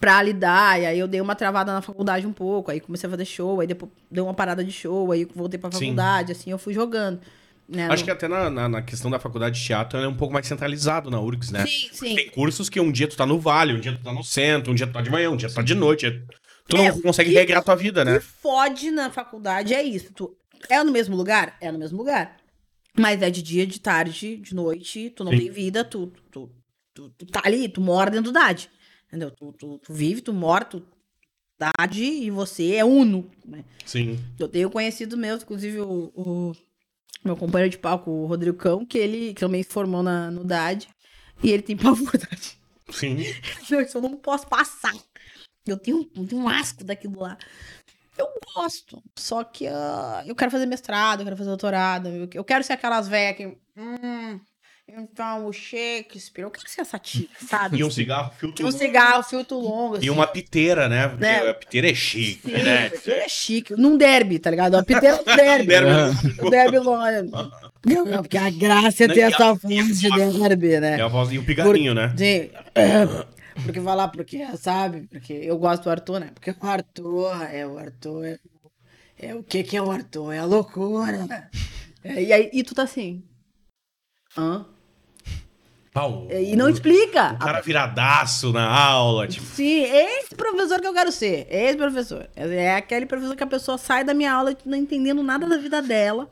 Pra lidar, e aí eu dei uma travada na faculdade um pouco, aí comecei a fazer show, aí depois deu uma parada de show, aí voltei pra Sim. faculdade, assim, eu fui jogando. Né? Acho No- que até na, na, na questão da faculdade de teatro ela é um pouco mais centralizado na URGS, né? Sim, sim. Tem cursos que um dia tu tá no vale, um dia tu tá no centro, um dia tu tá de manhã, um dia tu tá de noite. Tu não É, consegue e- regrar tua vida, O né? que fode na faculdade é isso. Tu é no mesmo lugar? É no mesmo lugar. Mas é de dia, de tarde, de noite, tu não Sim. tem vida, tu, tu, tu, tu tá ali, tu mora dentro da idade. Entendeu? Tu, tu, tu vive, tu mora, tu idade e você é uno. Né? Sim. Eu tenho conhecido mesmo, inclusive o, o meu companheiro de palco, o Rodrigo Cão, que ele que também se formou na, no DAD, e ele tem pavor da idade. Sim. Não, eu não posso passar. Eu tenho, eu tenho um asco daquilo lá. Eu gosto. Só que ah, eu quero fazer mestrado, eu quero fazer doutorado. Eu, quero ser aquelas velhas que. Hum, então, o Shakespeare. Eu quero ser essa tia, sabe? E um cigarro, filtro. Um cigarro, filtro longo. E assim. uma piteira, né? Porque Né? a piteira é chique, Sim, né? porque é chique. Num derby, tá ligado? Uma piteira num derby. Derby. Um derby longo. Não, porque a graça é ter e a- essa voz de derby, né? É a voz e o pigarinho, né? Sim. É, Porque vai lá, porque, sabe? Porque eu gosto do Arthur, né? Porque o Arthur, é o Arthur, é, é o que que é o Arthur? É a loucura. É, e aí, e tu tá assim. Hã? Pau. E não explica. O cara viradaço na aula, tipo. Sim, esse professor que eu quero ser. Esse professor. É aquele professor que a pessoa sai da minha aula não entendendo nada da vida dela.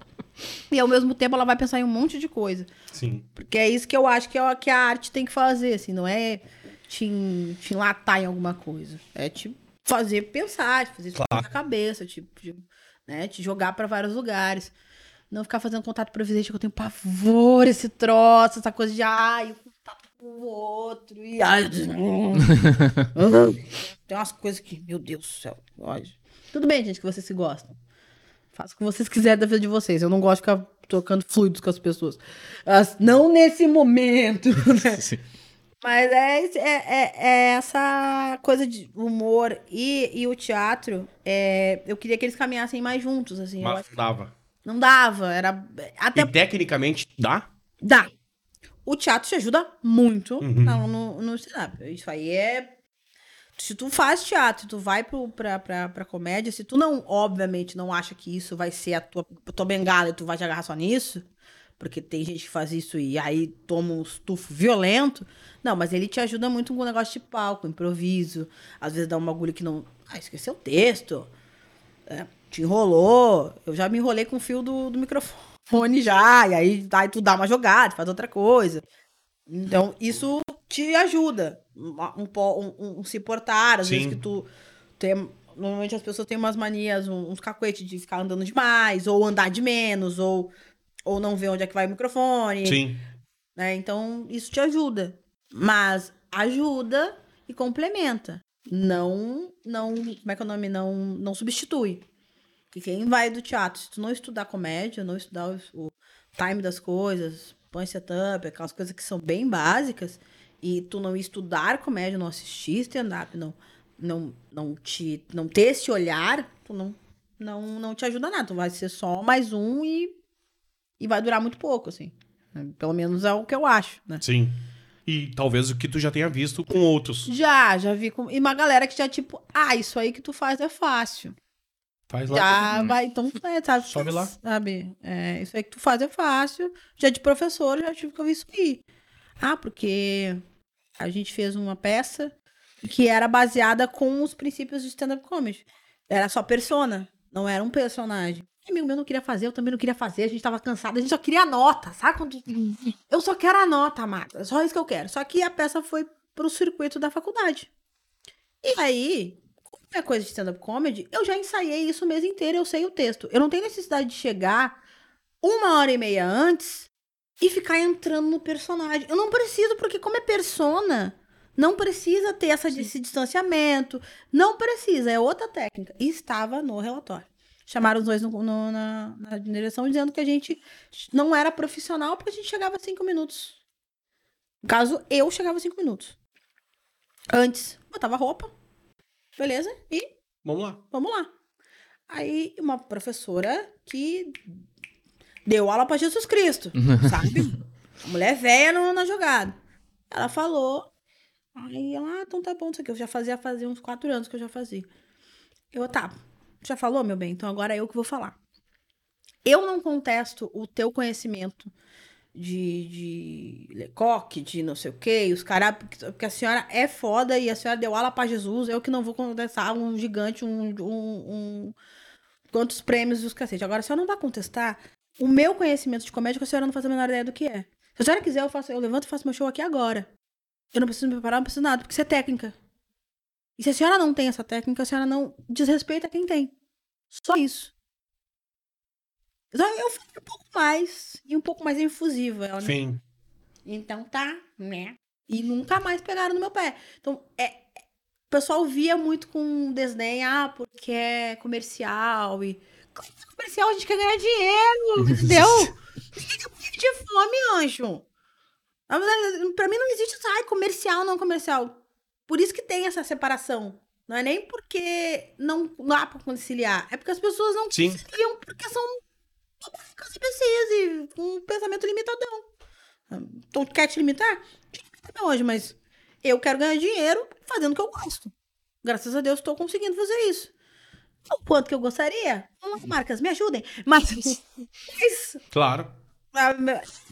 E ao mesmo tempo ela vai pensar em um monte de coisa. Sim. Porque é isso que eu acho que, é o que a arte tem que fazer, assim, não é te, te enlatar em alguma coisa. É te fazer pensar, te fazer explodir a cabeça, tipo, te, né, te jogar pra vários lugares. Não ficar fazendo contato previdente, que eu tenho pavor, esse troço, essa coisa de ai, o contato com o outro, e ai. Tem umas coisas que, meu Deus do céu, olha. Tudo bem, gente, que vocês se gostam. Faça o que vocês quiserem da vida de vocês. Eu não gosto de ficar trocando fluidos com as pessoas. As- não nesse momento, né? Mas é, é, é- é essa coisa de humor e, e o teatro. é, eu queria que eles caminhassem mais juntos, assim. Mas dava. não dava, era. Até E tecnicamente dá? Dá. O teatro te ajuda muito Uhum. no, no, no stand-up. Isso aí é. Se tu faz teatro, tu vai pro, pra, pra, pra comédia, se tu não, obviamente, não acha que isso vai ser a tua, a tua bengala e tu vai te agarrar só nisso, porque tem gente que faz isso e aí toma um estufo violento. Não, mas ele te ajuda muito com o negócio de palco, improviso. Às vezes dá um bagulho que não. Ah, esqueceu o texto. É, te enrolou. Eu já me enrolei com o fio do, do microfone já. E aí, aí tu dá uma jogada, faz outra coisa. Então, isso te ajuda. Um, um, um- um- se portar. Às Sim. vezes que tu tem. Normalmente as pessoas têm umas manias, uns cacuetes de ficar andando demais, ou andar de menos, ou, ou não ver onde é que vai o microfone Sim. né? Então, isso te ajuda. Mas ajuda e complementa. Não, não, como é que é o nome? Não, não substitui. Porque quem vai do teatro, se tu não estudar comédia, não estudar o, o time das coisas, põe setup, aquelas coisas que são bem básicas, e tu não estudar comédia, não assistir stand-up, não, não, não, te, não ter esse olhar, tu não, não, não te ajuda nada. Tu vai ser só mais um e, e vai durar muito pouco, assim. Pelo menos é o que eu acho, né? Sim. E talvez o que tu já tenha visto com outros. Já, já vi com. E uma galera que já, tipo, ah, isso aí que tu faz é fácil. Faz lá. Já vai, então, é, sabe? Sobe lá. Sabe? É, isso aí que tu faz é fácil. Já de professor, já tive que ouvir isso aí. Ah, porque a gente fez uma peça que era baseada com os princípios de stand-up comedy. Era só persona, não era um personagem. E Amigo meu não queria fazer, eu também não queria fazer, a gente tava cansado, a gente só queria a nota, sabe? Quando... Eu só quero a nota, amada. Só isso que eu quero. Só que a peça foi pro circuito da faculdade. E aí, como é coisa de stand-up comedy, eu já ensaiei isso o mês inteiro, eu sei o texto. Eu não tenho necessidade de chegar uma hora e meia antes e ficar entrando no personagem. Eu não preciso, porque como é persona, não precisa ter essa, esse distanciamento. Não precisa, é outra técnica. E estava no relatório. Chamaram os dois no- no- na, na direção dizendo que a gente não era profissional porque a gente chegava a cinco minutos. No caso, eu chegava a cinco minutos. Antes, botava roupa, beleza? E Vamos lá. vamos lá. Aí, uma professora que deu aula pra Jesus Cristo, sabe? A mulher velha no- na jogada. Ela falou. Aí ela, ah, então tá bom, isso aqui. Eu já fazia, fazia uns quatro anos que eu já fazia. Eu, tá, já falou, meu bem? Então agora é eu que vou falar. Eu não contesto o teu conhecimento de, de Lecoque, de não sei o quê, os caras, porque, a senhora é foda e a senhora deu aula pra Jesus, eu que não vou contestar um gigante, um, um, um quantos prêmios e os cacete. Agora, a senhora não vai contestar o meu conhecimento de comédia, que a senhora não faz a menor ideia do que é. Se a senhora quiser, eu, faço, eu levanto e faço meu show aqui agora. Eu não preciso me preparar, não preciso nada, porque isso é técnica. E se a senhora não tem essa técnica, a senhora não desrespeita quem tem. Só isso. Então, eu fui um pouco mais, e um pouco mais infusiva. Ela me Sim. então tá, né? E nunca mais pegaram no meu pé. Então, é, é- o pessoal via muito com desdém, ah, porque é comercial e. Como que é comercial? A gente quer ganhar dinheiro, entendeu? Ninguém quer morrer de fome, anjo. Pra mim não existe ai, comercial, não comercial. Por isso que tem essa separação. Não é nem porque não dá pra conciliar, é porque as pessoas não Sim. conciliam porque são babacas e com um pensamento limitadão. Então, quer te limitar? Te limita hoje, mas eu quero ganhar dinheiro fazendo o que eu gosto. Graças a Deus, estou conseguindo fazer isso. O quanto que eu gostaria? Vamos lá, marcas, me ajudem. Mas, mas Claro.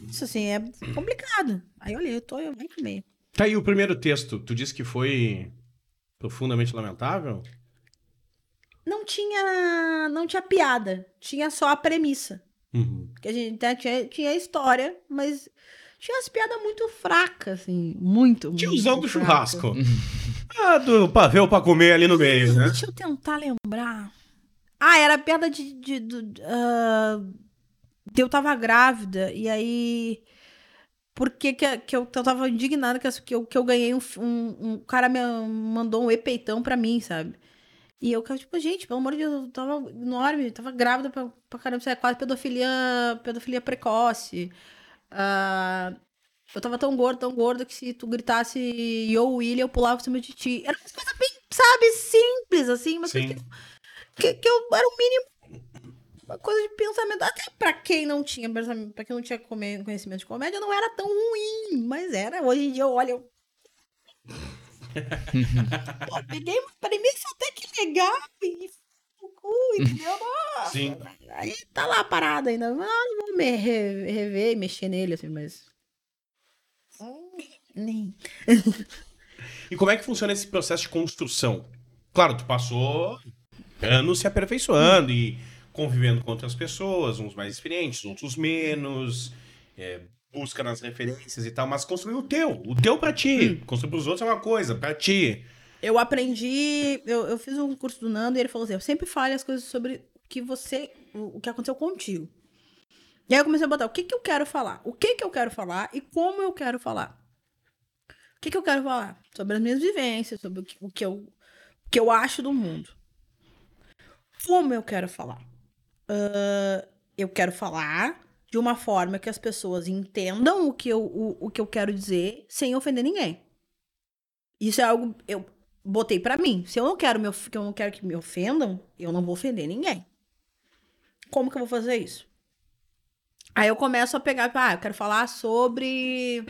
isso assim é complicado. Aí olha, eu tô eu nem meio. Tá aí o primeiro texto. Tu disse que foi profundamente lamentável? Não tinha, não tinha piada, tinha só a premissa. Uhum. Que a gente até tinha, tinha a história, mas tinha umas piadas muito fracas, assim, muito. Tiozão muito do fracas. churrasco. ah, do pavê pra comer ali no meio, né? Deixa eu tentar lembrar. Ah, era a piada de. de, do- ah, de eu tava grávida, e aí. Por que, que, que eu, eu tava indignada que, eu- que, eu, que eu ganhei um, um. um cara me mandou um epeitão pra mim, sabe? E eu, tipo, gente, pelo amor de Deus, eu tava enorme, tava grávida pra, pra caramba, isso é quase pedofilia, pedofilia precoce. Uh, eu tava tão gorda, tão gorda, que se tu gritasse Yo, William, eu pulava por cima de ti. Era uma coisa bem, sabe, simples, assim, mas que, que, que eu era o mínimo uma coisa de pensamento. Até pra quem não tinha pra quem não tinha conhecimento de comédia, não era tão ruim, mas era. Hoje em dia eu olho. Eu... Pô, peguei uma premissa até que legal e cu, entendeu? Sim. Aí tá lá parada ainda. Não vou me rever e mexer nele, assim, mas. Nem. e como é que funciona esse processo de construção? Claro, tu passou anos se aperfeiçoando e convivendo com outras pessoas, uns mais experientes, outros menos, é, busca nas referências e tal, mas construir o teu, o teu pra ti. Hum. Construir pros outros é uma coisa, pra ti. Eu aprendi, eu, eu fiz um curso do Nando e ele falou assim: eu sempre fale as coisas sobre o que você, o, o que aconteceu contigo. E aí eu comecei a botar o que, que eu quero falar, o que, que eu quero falar e como eu quero falar. O que, que eu quero falar? Sobre as minhas vivências, sobre o que, o que, eu, o que eu acho do mundo. Como eu quero falar? Uh, eu quero falar de uma forma que as pessoas entendam o que eu, o, o que eu quero dizer sem ofender ninguém. Isso é algo eu botei para mim. Se eu não quero me, que eu não quero que me ofendam, eu não vou ofender ninguém. Como que eu vou fazer isso? Aí eu começo a pegar, ah, eu quero falar sobre.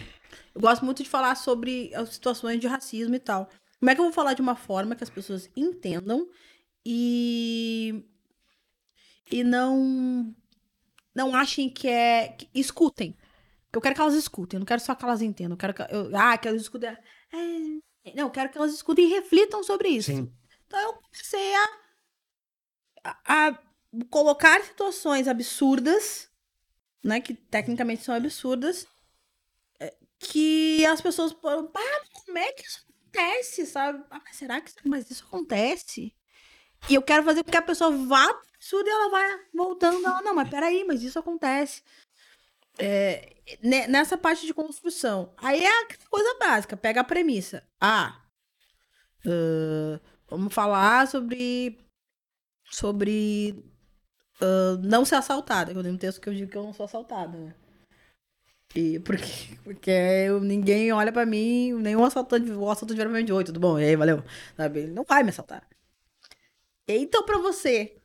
Eu gosto muito de falar sobre as situações de racismo e tal. Como é que eu vou falar de uma forma que as pessoas entendam e. e não. não achem que é. Que escutem. Eu quero que elas escutem, eu não quero só que elas entendam. Eu quero que. Eu, ah, que elas escutem. É, não, eu quero que elas escutem e reflitam sobre isso. Sim. Então eu comecei a, a, colocar situações absurdas né, que tecnicamente são absurdas, é, que as pessoas falam, pá, como é que isso acontece, sabe? Ah, mas será que mas isso acontece? E eu quero fazer com que a pessoa vá absurdo e ela vai voltando, ela, não, mas peraí, mas isso acontece. É, nessa parte de construção. Aí é a coisa básica, pega a premissa. Ah, uh, vamos falar sobre sobre uh, não ser assaltada. Eu tenho um texto que eu digo que eu não sou assaltada, né? E porque, porque eu, ninguém olha pra mim, nenhum assaltante, o assaltante vira pra mim de oi, tudo bom? E aí, valeu. Sabe? Ele não vai me assaltar. Então, pra você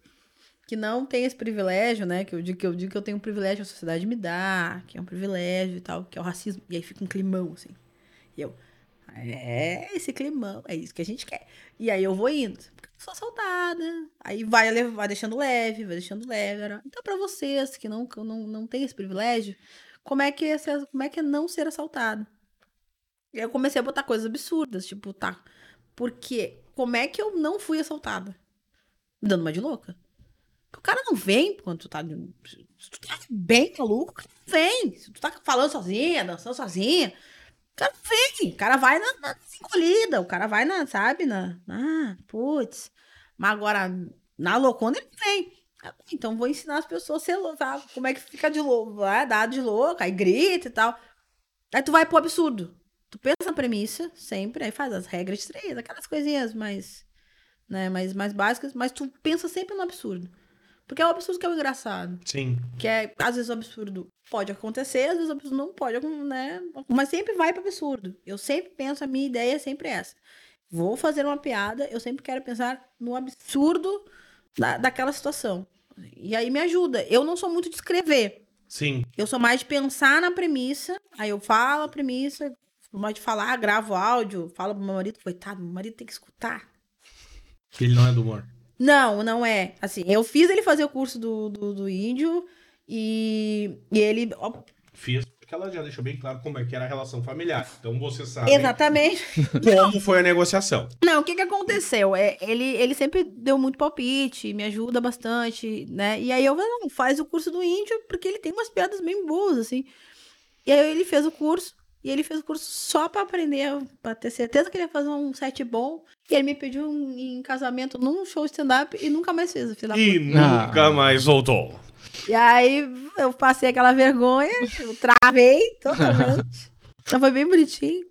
que não tem esse privilégio, né? Que eu digo que eu digo que eu tenho um privilégio, a sociedade me dá, que é um privilégio e tal, que é o racismo. E aí fica um climão, assim. E eu, é, esse climão, é isso que a gente quer. E aí eu vou indo sou assaltada. Aí vai, vai deixando leve, vai deixando leve. Então, para vocês que não, não, não esse privilégio, como é que é, ser, como é, que é não ser assaltado? E aí eu comecei a botar coisas absurdas, tipo, tá. Porque como é que eu não fui assaltada? Dando uma de louca. O cara não vem quando tu tá. Se tu tá bem maluco, o cara não vem. Se tu tá falando sozinha, dançando sozinha, cara vem, o cara vai na, na encolhida, o cara vai na, sabe, na, ah, putz. Mas agora, na loucona ele vem. Então vou ensinar as pessoas a ser louca, como é que fica de louco, vai dar de louca, aí grita e tal. Aí tu vai pro absurdo. Tu pensa na premissa, sempre, aí faz as regras de três, aquelas coisinhas mais, né, mais, mais básicas, mas tu pensa sempre no absurdo. Porque é o absurdo que é o engraçado. Sim. Que é, às vezes, o absurdo pode acontecer, às vezes o absurdo não pode, né? Mas sempre vai para absurdo. Eu sempre penso, a minha ideia é sempre essa. Vou fazer uma piada, eu sempre quero pensar no absurdo da, daquela situação. E aí me ajuda. Eu não sou muito de escrever. Sim. Eu sou mais de pensar na premissa, aí eu falo a premissa, mais de falar, gravo áudio, falo pro meu marido, coitado, meu marido tem que escutar. Ele não é do humor. Não, não é. Assim, eu fiz ele fazer o curso do, do, do índio e, e ele. Ó, Fiz porque ela já deixou bem claro como é que era a relação familiar. Então você sabe. Exatamente. Como foi a negociação. Não, o que que aconteceu? É, ele, ele sempre deu muito palpite, me ajuda bastante, né? E aí eu falei, não, faz o curso do índio, porque ele tem umas piadas bem boas, assim. E aí ele fez o curso. E ele fez o curso só para aprender, para ter certeza que ele ia fazer um set bom. E ele me pediu um, em casamento num show stand-up e nunca mais fez. Filho e nunca ah. mais voltou. E aí eu passei aquela vergonha, eu travei totalmente. então foi bem bonitinho.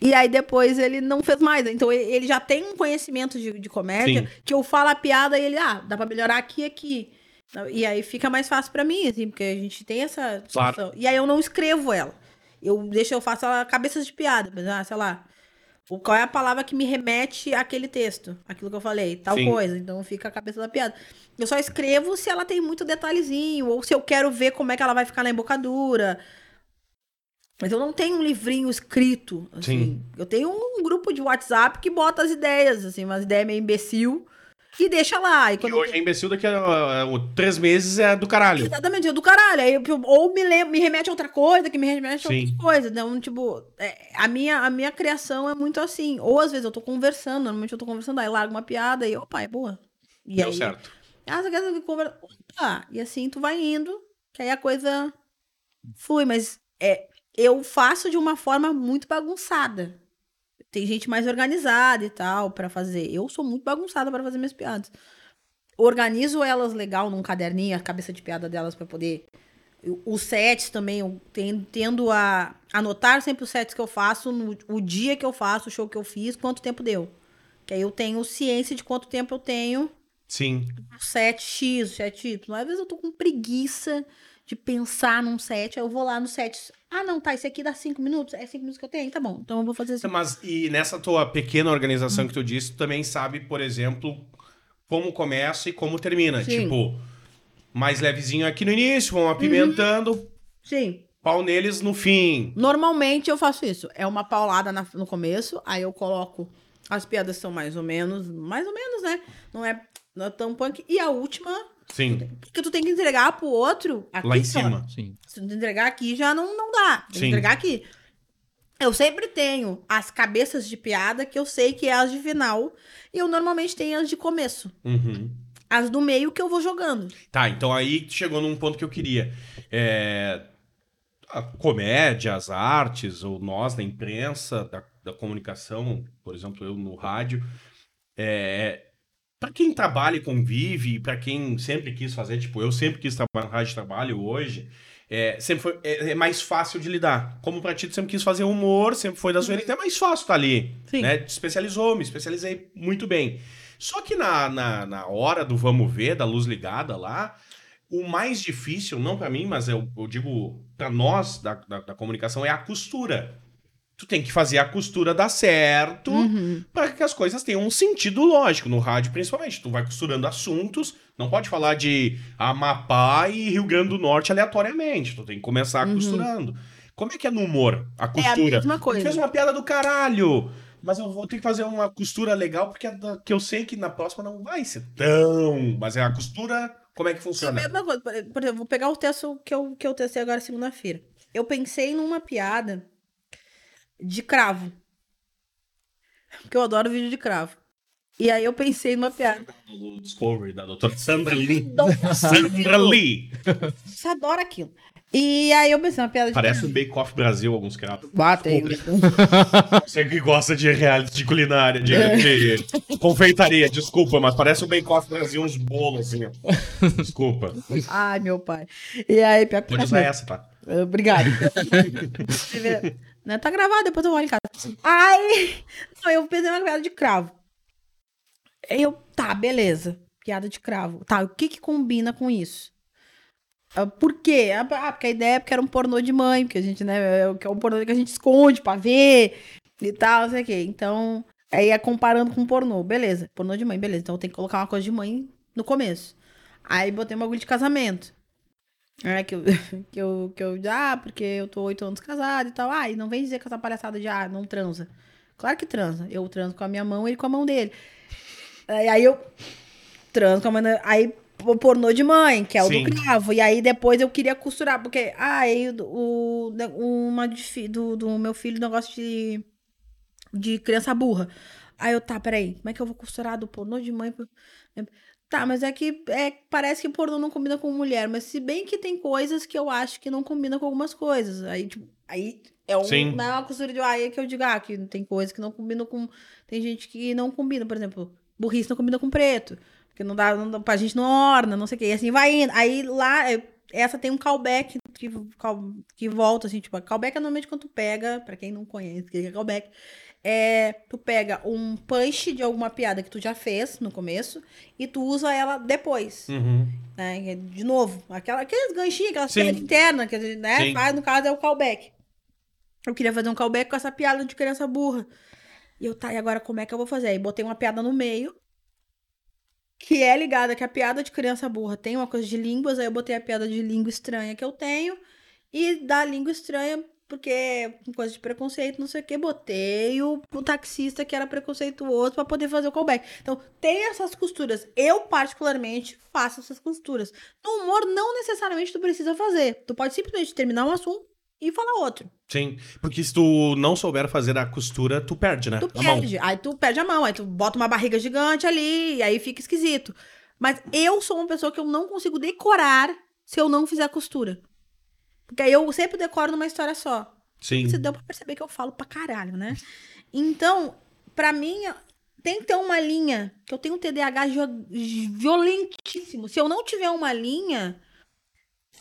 E aí depois ele não fez mais. Então ele- já tem um conhecimento de, de comédia Sim. que eu falo a piada e ele, ah, dá pra melhorar aqui e aqui. E aí fica mais fácil pra mim, assim, porque a gente tem essa Claro. discussão. E aí eu não escrevo ela. Eu deixo, eu faço ela cabeças de piada. Mas, ah, sei lá. Qual é a palavra que me remete àquele texto? Aquilo que eu falei, tal Sim. coisa. Então fica a cabeça da piada. Eu só escrevo se ela tem muito detalhezinho, ou se eu quero ver como é que ela vai ficar na embocadura. Mas eu não tenho um livrinho escrito, assim. Sim. Eu tenho um grupo de WhatsApp que bota as ideias, assim, umas ideias meio imbecil, e deixa lá. E quando hoje é imbecil, daqui a uh, três meses é do caralho. Exatamente, é do caralho. Aí, eu- ou me, lembro, me remete a outra coisa, que me remete a Sim. outra coisa. Então, tipo, é, a, minha, a minha criação é muito assim. Ou às vezes eu tô conversando, normalmente eu tô conversando, aí largo uma piada e, opa, é boa. E Deu aí, certo. ah, você quer conversar? Opa! E assim tu vai indo, que aí a coisa flui. Mas é, eu faço de uma forma muito bagunçada. Tem gente mais organizada e tal pra fazer. Eu sou muito bagunçada pra fazer minhas piadas. Organizo elas legal num caderninho, a cabeça de piada delas pra poder. Os sets também, eu ten- tendo a anotar sempre os sets que eu faço, no, o dia que eu faço, o show que eu fiz, quanto tempo deu. Que aí eu tenho ciência de quanto tempo eu tenho Sim. o set X, o set Y. Às vezes eu tô com preguiça de pensar num set, aí eu vou lá no set. Ah, não, tá, esse aqui dá cinco minutos. É cinco minutos que eu tenho, tá bom. Então eu vou fazer assim. Mas e nessa tua pequena organização que tu disse, tu também sabe, por exemplo, como começa e como termina. Sim. Tipo, mais levezinho aqui no início, vão apimentando, Sim. pau neles no fim. Normalmente eu faço isso. É uma paulada na- no começo, aí eu coloco. As piadas são mais ou menos, mais ou menos, né? Não é, não é tão punk. E a última, Sim, que tu tem que entregar pro outro. Aqui lá em só. cima. Sim. Se tu entregar aqui, já não, não dá. Tem que Sim. entregar aqui. Eu sempre tenho as cabeças de piada, que eu sei que é as de final. E eu normalmente tenho as de começo. Uhum. As do meio que eu vou jogando. Tá, então aí chegou num ponto que eu queria. É, A comédia, as artes, ou nós da imprensa, da, da comunicação, por exemplo, eu no rádio, é, para quem trabalha e convive, para quem sempre quis fazer, tipo, eu sempre quis trabalhar no rádio trabalho hoje, é, sempre foi é, é mais fácil de lidar. Como pra ti, tu sempre quis fazer humor, sempre foi da zoeira, então é mais fácil estar ali. Sim. Né? Te especializou, me especializei muito bem. Só que na, na, na hora do vamos ver, da luz ligada lá, o mais difícil, não pra mim, mas eu, eu digo pra nós da, da, da comunicação, é a costura. Tu tem que fazer a costura dar certo Uhum. para que as coisas tenham um sentido lógico, no rádio principalmente. Tu vai costurando assuntos, não pode falar de Amapá e Rio Grande do Norte aleatoriamente. Tu tem que começar Uhum. costurando. Como é que é no humor, a É a costura? mesma Tu coisa. fez uma piada do caralho, mas eu vou ter que fazer uma costura legal porque é da- que eu sei que na próxima não vai ser tão... Mas é a costura, como é que É a funciona? mesma coisa. Por por exemplo, vou pegar o texto que eu, que eu testei agora segunda-feira. Eu pensei numa piada de cravo. Porque eu adoro vídeo de cravo. E aí eu pensei numa piada. Do Discovery, da doutora Sandra Lee. Sandra Lee! Você adora aquilo. E aí eu pensei numa piada de Parece um Bake Off Brasil, alguns caras. Batei. Você que gosta de reality de culinária, de, de confeitaria, desculpa, mas parece o Bake Off Brasil, uns bolos assim, ó. Desculpa. Ai, meu pai. E aí, pior que Pode tá usar essa, tá? Obrigado. Né, Tá gravado, depois eu olho em casa. Aí, não, eu pensei uma piada de cravo. Eu, tá, beleza. Piada de cravo. Tá, o que que combina com isso? Ah, Por quê? Ah, ah, porque a ideia é porque era um pornô de mãe, porque a gente, né, é que é um pornô que a gente esconde pra ver e tal, sei o quê. Então, aí é comparando com pornô, beleza. Pornô de mãe, beleza. Então tenho que colocar uma coisa de mãe no começo. Aí botei um bagulho de casamento. É, que eu, que eu, que eu, ah, porque eu tô oito anos casado e tal. Ah, e não vem dizer com essa palhaçada de, ah, não transa. Claro que transa. Eu transo com a minha mão, ele com a mão dele. Aí, aí eu transo com a mão dele. Aí o pornô de mãe, que é o Sim. do cravo. E aí depois eu queria costurar, porque, ah, aí o, o, uma de do, do meu filho, negócio de, de criança burra. Aí eu, tá, peraí, como é que eu vou costurar do pornô de mãe? Tá, mas é que é, parece que pornô não combina com mulher, mas se bem que tem coisas que eu acho que não combinam com algumas coisas. Aí, tipo, aí é um, Sim. não é uma costura de aí que eu digo, ah, que tem coisas que não combinam com. Tem gente que não combina, por exemplo, burrice não combina com preto. Porque não dá, não dá pra gente não orna, não sei o quê. E assim vai indo. Aí lá, é, essa tem um callback que, que volta, assim, tipo, callback é normalmente quando tu pega, pra quem não conhece o que é callback, é, tu pega um punch de alguma piada que tu já fez no começo e tu usa ela depois. Uhum. Né? De novo, aquela, aqueles ganchinhos, aquelas Sim. piadas internas que né, Sim. faz, no caso é o callback. Eu queria fazer um callback com essa piada de criança burra. E eu, tá, e agora como é que eu vou fazer? Aí botei uma piada no meio, que é ligada que a piada de criança burra tem uma coisa de línguas, aí eu botei a piada de língua estranha que eu tenho, e da língua estranha, porque coisa de preconceito, não sei o que, botei o, o taxista que era preconceituoso pra poder fazer o callback. Então, tem essas costuras. Eu, particularmente, faço essas costuras. No humor, não necessariamente tu precisa fazer. Tu pode simplesmente terminar um assunto e falar outro. Sim. Porque se tu não souber fazer a costura, tu perde, né? Tu a mão. perde. Aí tu perde a mão, aí tu bota uma barriga gigante ali, e aí fica esquisito. Mas eu sou uma pessoa que eu não consigo decorar se eu não fizer a costura. Porque aí eu sempre decoro numa história só. Sim. Você deu pra perceber que eu falo pra caralho, né? Então, pra mim, tem que ter uma linha. Que eu tenho um TDAH violentíssimo. Se eu não tiver uma linha,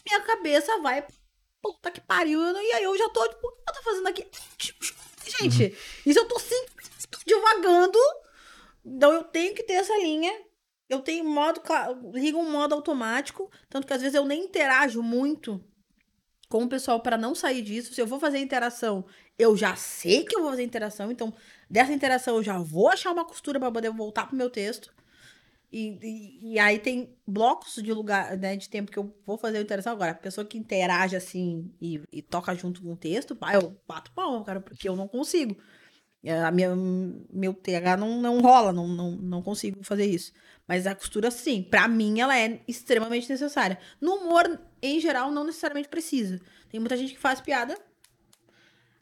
minha cabeça vai. Puta que pariu. eu não- E aí eu já tô, tipo, o que eu tô fazendo aqui? Gente, isso eu tô simplesmente divagando. Então eu tenho que ter essa linha. Eu tenho modo. Ligo um modo automático. Tanto que às vezes eu nem interajo muito com o pessoal para não sair disso. Se eu vou fazer interação, eu já sei que eu vou fazer interação, então dessa interação eu já vou achar uma costura para poder voltar pro meu texto. E, e, e aí tem blocos de lugar, né, de tempo que eu vou fazer a interação. Agora, a pessoa que interage assim e, e toca junto com o texto, pá, eu bato palma, cara, porque eu não consigo. É, A minha, meu TH não, não rola, não, não, não consigo fazer isso. Mas a costura, sim, pra mim ela é extremamente necessária. No humor, em geral, não necessariamente precisa. Tem muita gente que faz piada,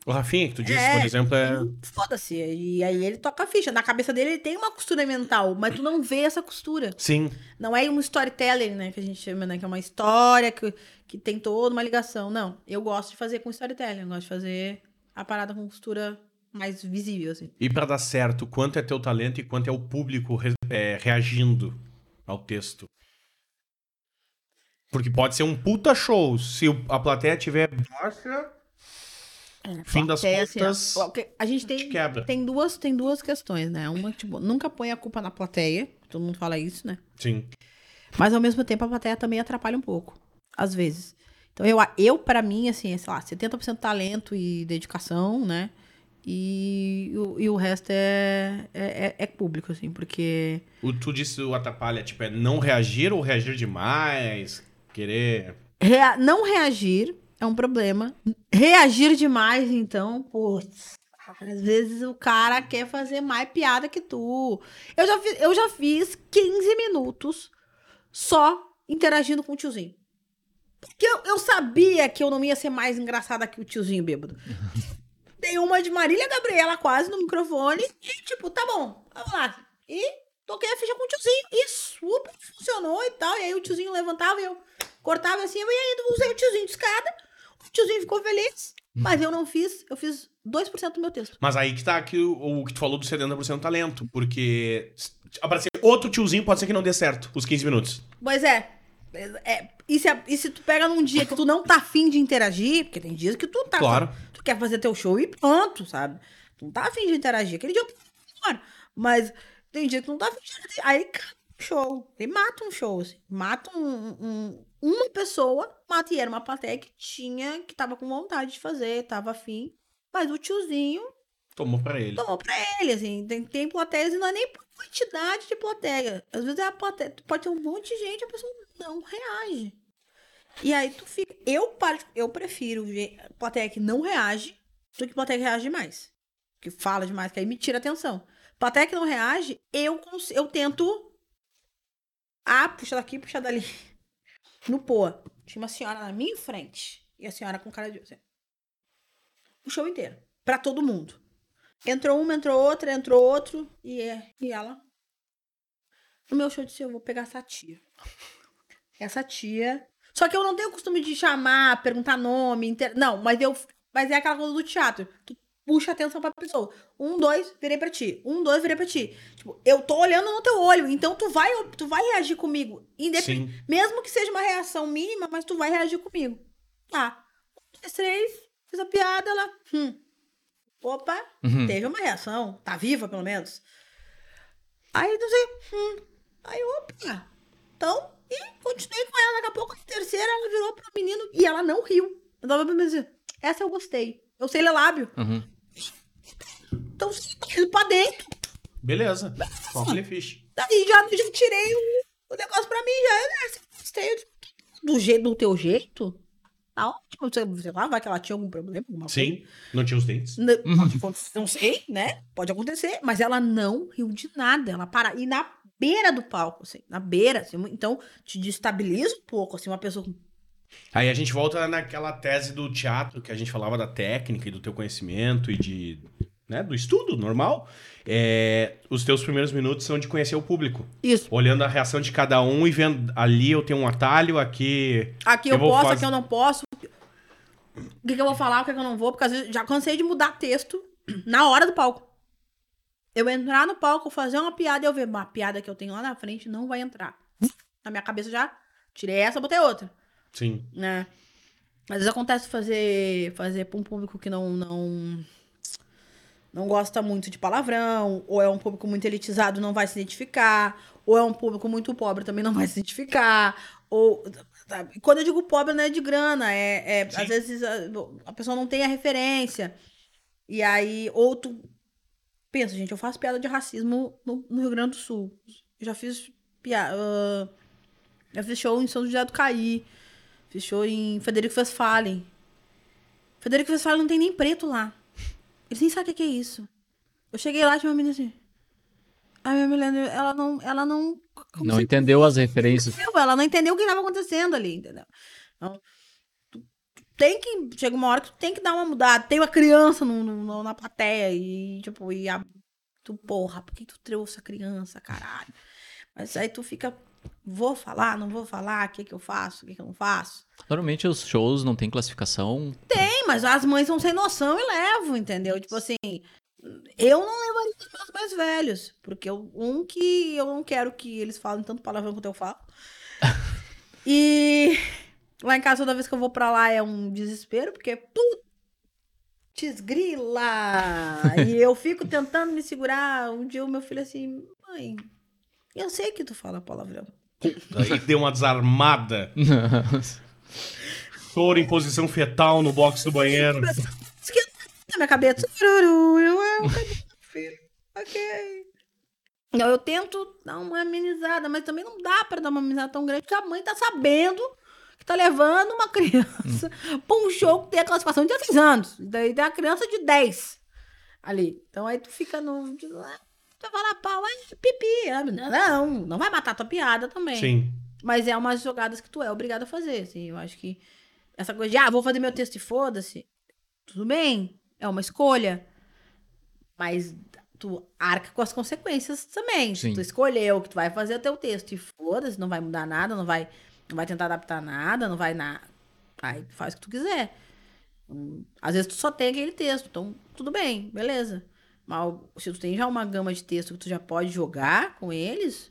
O Rafinha, que tu disse, É. por exemplo, é. foda-se. E aí ele toca a ficha. Na cabeça dele ele tem uma costura mental, mas tu não vê essa costura. Sim. Não é um storytelling, né? Que a gente chama, né? Que é uma história que, que tem toda uma ligação. Não. Eu gosto de fazer com storytelling. Eu gosto de fazer a parada com costura mais visível, assim. E pra dar certo, quanto é teu talento e quanto é o público re- é, reagindo ao texto? Porque pode ser um puta show. Se a plateia tiver baixa, fim das Plateia, assim, contas, ok, a gente te tem, quebra. tem, duas, tem duas questões, né? Uma, tipo, nunca põe a culpa na plateia. Todo mundo fala isso, né? Sim. Mas ao mesmo tempo a plateia também atrapalha um pouco, às vezes. Então eu, eu para mim, assim, é, sei lá, 70% talento e dedicação, né? E, o- e o resto é, é, é- é público, assim, porque. O, tu disse o atrapalha, tipo, é não reagir ou reagir demais? Querer. rea- não reagir é um problema. Reagir demais, então, putz. Às vezes o cara quer fazer mais piada que tu. Eu já, fiz, eu já fiz 15 minutos só interagindo com o tiozinho. Porque eu, eu sabia que eu não ia ser mais engraçada que o tiozinho bêbado. Dei uma de Marília Gabriela quase no microfone e, tipo, tá bom, vamos lá. E toquei a ficha com o tiozinho e super funcionou e tal. E aí o tiozinho levantava e eu cortava assim, e aí usei o tiozinho de escada. O tiozinho ficou feliz, mas eu não fiz, eu fiz 2% do meu texto. Mas aí que tá aqui o, o que tu falou do 70% talento. Porque aparecer outro tiozinho, pode ser que não dê certo os 15 minutos. Pois é. É, e, se, e se tu pega num dia que tu não tá afim de interagir, porque tem dias que tu tá. Claro. Tu quer fazer teu show e pronto, sabe? Tu não tá afim de interagir. Aquele dia eu. Mas tem dia que tu não tá afim de interagir. Aí um show. Ele mata um show, assim. Mata um, um- uma pessoa, mata. E era uma plateia que tinha, que tava com vontade de fazer, tava afim. Mas o tiozinho Tomou pra ele. tomou pra ele, assim. Tem, tem plateias e não é nem por quantidade de plateia. Às vezes é a plateia, pode ter um monte de gente a pessoa não reage. E aí tu fica. Eu, eu prefiro ver plateia que não reage do que plateia que reage demais. Que fala demais, que aí me tira a atenção. Plateia que não reage, eu, eu tento. Ah, puxa daqui, puxa dali. No Poa. Tinha uma senhora na minha frente. E a senhora com cara de. Assim, o show inteiro. Pra todo mundo. Entrou uma, entrou outra, entrou outro. E, é, e ela. No meu show disse: Eu vou pegar essa tia. Essa tia. Só que eu não tenho o costume de chamar, perguntar nome. Inter... Não, mas eu. Mas é aquela coisa do teatro. Tu puxa atenção pra pessoa. Um, dois, virei pra ti. Um, dois, virei pra ti. Tipo, eu tô olhando no teu olho, então tu vai, tu vai reagir comigo. Independ... Sim. Mesmo que seja uma reação mínima, mas tu vai reagir comigo. Tá. Um, dois, três, fiz a piada, ela. Hum. Opa, Uhum. teve uma reação. Tá viva, pelo menos. Aí, não sei. Hum. Aí, opa. Então, e continuei com ela. Daqui a pouco, a terceira, ela virou pro menino e ela não riu. Eu tava pra mim assim, essa eu gostei. Eu sei ler lábio. Uhum. Então, você tá indo pra dentro. Beleza. Fish. Daí já, já tirei o, o negócio pra mim. Já, você. Eu, Do, jeito, do teu jeito? Tá ótimo. Sei, sei lá, vai que ela tinha algum problema, alguma coisa. Sim. Não tinha os dentes. N- Pode acontecer, não sei, né? Pode acontecer, mas ela não riu de nada. Ela para e na beira do palco, assim, na beira, assim, então te destabiliza um pouco, assim, uma pessoa com Aí a gente volta naquela tese do teatro que a gente falava da técnica e do teu conhecimento e de, né, do estudo normal. É, os teus primeiros minutos são de conhecer o público, isso. olhando a reação de cada um e vendo ali eu tenho um atalho, aqui Aqui Eu eu, posso, fazer- aqui eu não posso. O que, que eu vou falar, o que, que eu não vou, porque às vezes já cansei de mudar texto na hora do palco. Eu entrar no palco, fazer uma piada e eu ver, uma piada que eu tenho lá na frente não vai entrar. Na minha cabeça já tirei essa, botei outra. Sim, né? Às vezes acontece fazer fazer para um público que não não não gosta muito de palavrão, ou é um público muito elitizado, não vai se identificar, ou é um público muito pobre, também não vai se identificar, ou sabe? quando eu digo pobre não é de grana, é, é às vezes a, a pessoa não tem a referência. E aí, ou tu pensa, gente, eu faço piada de racismo no, no Rio Grande do Sul. Eu já fiz piada, já fiz show em São José do Caí. Show em Federico Westphalen. Federico Westphalen não tem nem preto lá. Eles nem sabem o que é isso. Eu cheguei lá e tinha uma menina assim. A minha mulher, ela não. Ela não. Não se- entendeu as referências. ela não entendeu o que estava acontecendo ali, entendeu? Então, tu, tu tem que. Chega uma hora que tu tem que dar uma mudada. Tem uma criança no, no- no- na plateia e, tipo, e a, tu, porra, por que tu trouxe a criança, caralho? Mas aí tu fica. Vou falar, não vou falar, o que que eu faço, o que que eu não faço? Normalmente os shows não tem classificação. Tem, mas as mães são sem noção e levam, entendeu? Tipo assim, eu não levaria os meus mais velhos, porque eu- um que eu não quero que eles falem tanto palavrão quanto eu falo. e lá em casa, toda vez que eu vou pra lá é um desespero, porque putz grila! e eu fico tentando me segurar. Um dia o meu filho assim, mãe, eu sei que tu fala palavrão. aí deu uma desarmada, choro em posição fetal no box do banheiro. Esquenta na minha cabeça. Tururu, eu é o filho. Ok. Não, eu tento dar uma amenizada, mas também não dá pra dar uma amenizada tão grande, porque a mãe tá sabendo que tá levando uma criança pra um show que tem a classificação de 16 anos. Daí tem a criança de 10 ali. Então aí tu fica no. Tu vai lá, pau, é pipi. Ah, Não, não vai matar tua piada também. Sim. Mas é umas jogadas que tu é obrigado a fazer, assim. Eu acho que essa coisa de, ah, vou fazer meu texto e foda-se. Tudo bem, é uma escolha. Mas tu arca com as consequências também. Sim. tu escolheu que tu vai fazer o teu texto e foda-se, não vai mudar nada, não vai, não vai tentar adaptar nada, não vai nada. Aí faz o que tu quiser. Hum, Às vezes tu só tem aquele texto, então tudo bem, beleza. Mas se tu tem já uma gama de texto que tu já pode jogar com eles,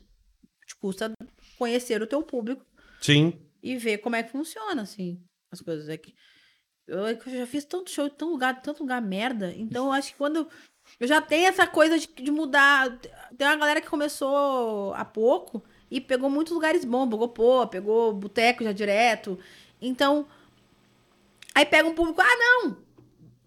te custa conhecer o teu público Sim. e ver como é que funciona, assim, as coisas. É que eu, é eu já fiz tanto show em tanto lugar, tanto lugar merda. Então eu acho que quando eu já tenho essa coisa de, de mudar. Tem uma galera que começou há pouco e pegou muitos lugares bons, pegou pô, pegou boteco já direto. Então, aí pega um público, ah, não!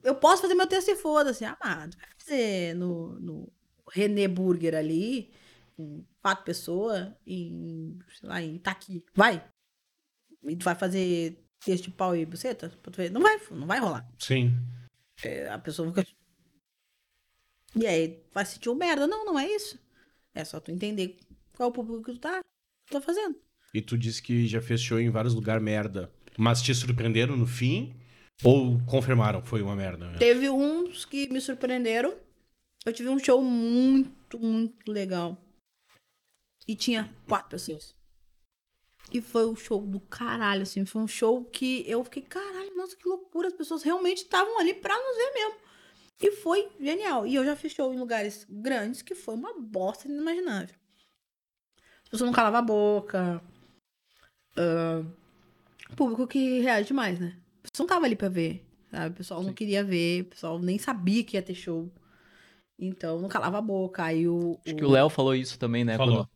Eu posso fazer meu texto e foda-se. Ah, mas vai fazer no, no René Burger ali, com quatro pessoas, em, sei lá, em Itaqui. Vai! E tu vai fazer texto de pau e buceta? Pra tu ver? Não vai, não vai rolar. Sim. É, a pessoa fica. E aí, vai sentir um merda. Não, não é isso. É só tu entender qual é o público que tu tá, tu tá fazendo. E tu disse que já fez show em vários lugares merda. Mas te surpreenderam no fim? Ou confirmaram foi uma merda? mesmo? Teve uns que me surpreenderam. Eu tive um show muito, muito legal. E tinha quatro pessoas. E foi um show do caralho, assim. Foi um show que eu fiquei, caralho, nossa, que loucura. As pessoas realmente estavam ali pra nos ver mesmo. E foi genial. E eu já fiz show em lugares grandes que foi uma bosta inimaginável. As pessoas não calavam a boca. ah, público que reage demais, né? O pessoal não tava ali pra ver, sabe? O pessoal não queria ver, o pessoal nem sabia que ia ter show. Então, não calava a boca. Aí o. Acho que o Léo falou isso também, né? Falou.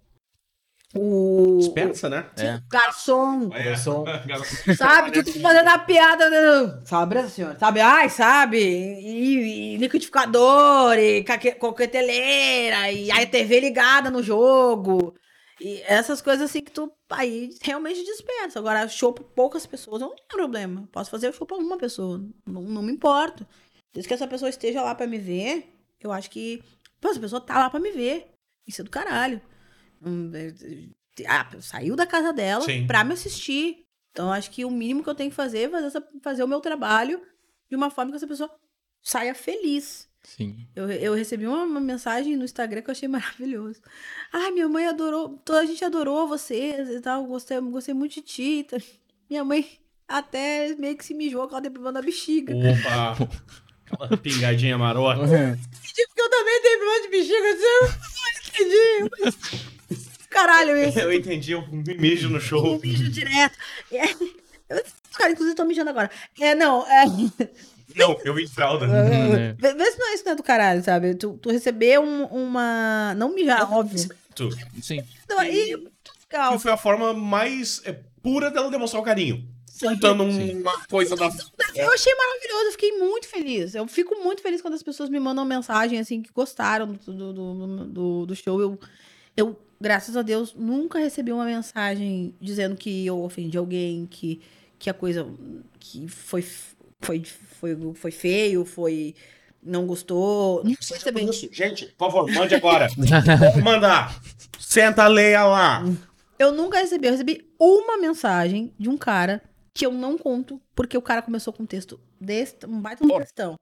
O. Dispensa, né? É. Garçom. É. som. Sabe? Tu tá fazendo a piada. né? Sabe, essa senhora? Sabe? Ai, sabe? E, e liquidificador, e coqueteleira, e aí TV ligada no jogo. E essas coisas assim que tu aí realmente dispensa. Agora, show pra poucas pessoas, eu não tenho problema. Posso fazer show pra uma pessoa. Não, não me importo. Desde que essa pessoa esteja lá pra me ver, eu acho que. Pô, essa pessoa tá lá pra me ver. Isso é do caralho. Hum, é, Ah, saiu da casa dela Sim. pra me assistir. Então, acho que o mínimo que eu tenho que fazer é fazer, essa- fazer o meu trabalho de uma forma que essa pessoa saia feliz. Sim. Eu, eu recebi uma, uma mensagem no Instagram que eu achei maravilhoso. Ai, minha mãe adorou, toda a gente adorou vocês e tal, gostei, gostei muito de ti. tá? Minha mãe até meio que se mijou com ela deprivando da bexiga. Opa! Aquela pingadinha marota. Porque eu também tenho problema de bexiga, assim, eu não entendi. Caralho, isso. Eu entendi, eu me mijo no show. Eu mijo direto. É, eu- Cara, inclusive, tô mijando agora. É, não, é. Não, eu vi fralda. É. Vê, vê se não é isso que é do caralho, sabe? Tu, tu receber um- uma. Não mijar, óbvio. Tu. Sim. Então, aí, legal. Que foi a forma mais é, pura dela demonstrar o carinho. Juntando um- uma coisa da. Eu achei maravilhoso, eu fiquei muito feliz. Eu fico muito feliz quando as pessoas me mandam mensagem assim que gostaram do, do, do, do- do show. Eu, eu, graças a Deus, nunca recebi uma mensagem dizendo que eu ofendi alguém, que, que a coisa que foi, foi, foi, foi feio, foi. não gostou. Não recebi. Isso, gente, por favor, mande agora. Manda. Senta, leia lá. Eu nunca recebi. Eu recebi uma mensagem de um cara que eu não conto, porque o cara começou com um texto desse, um baita um textão.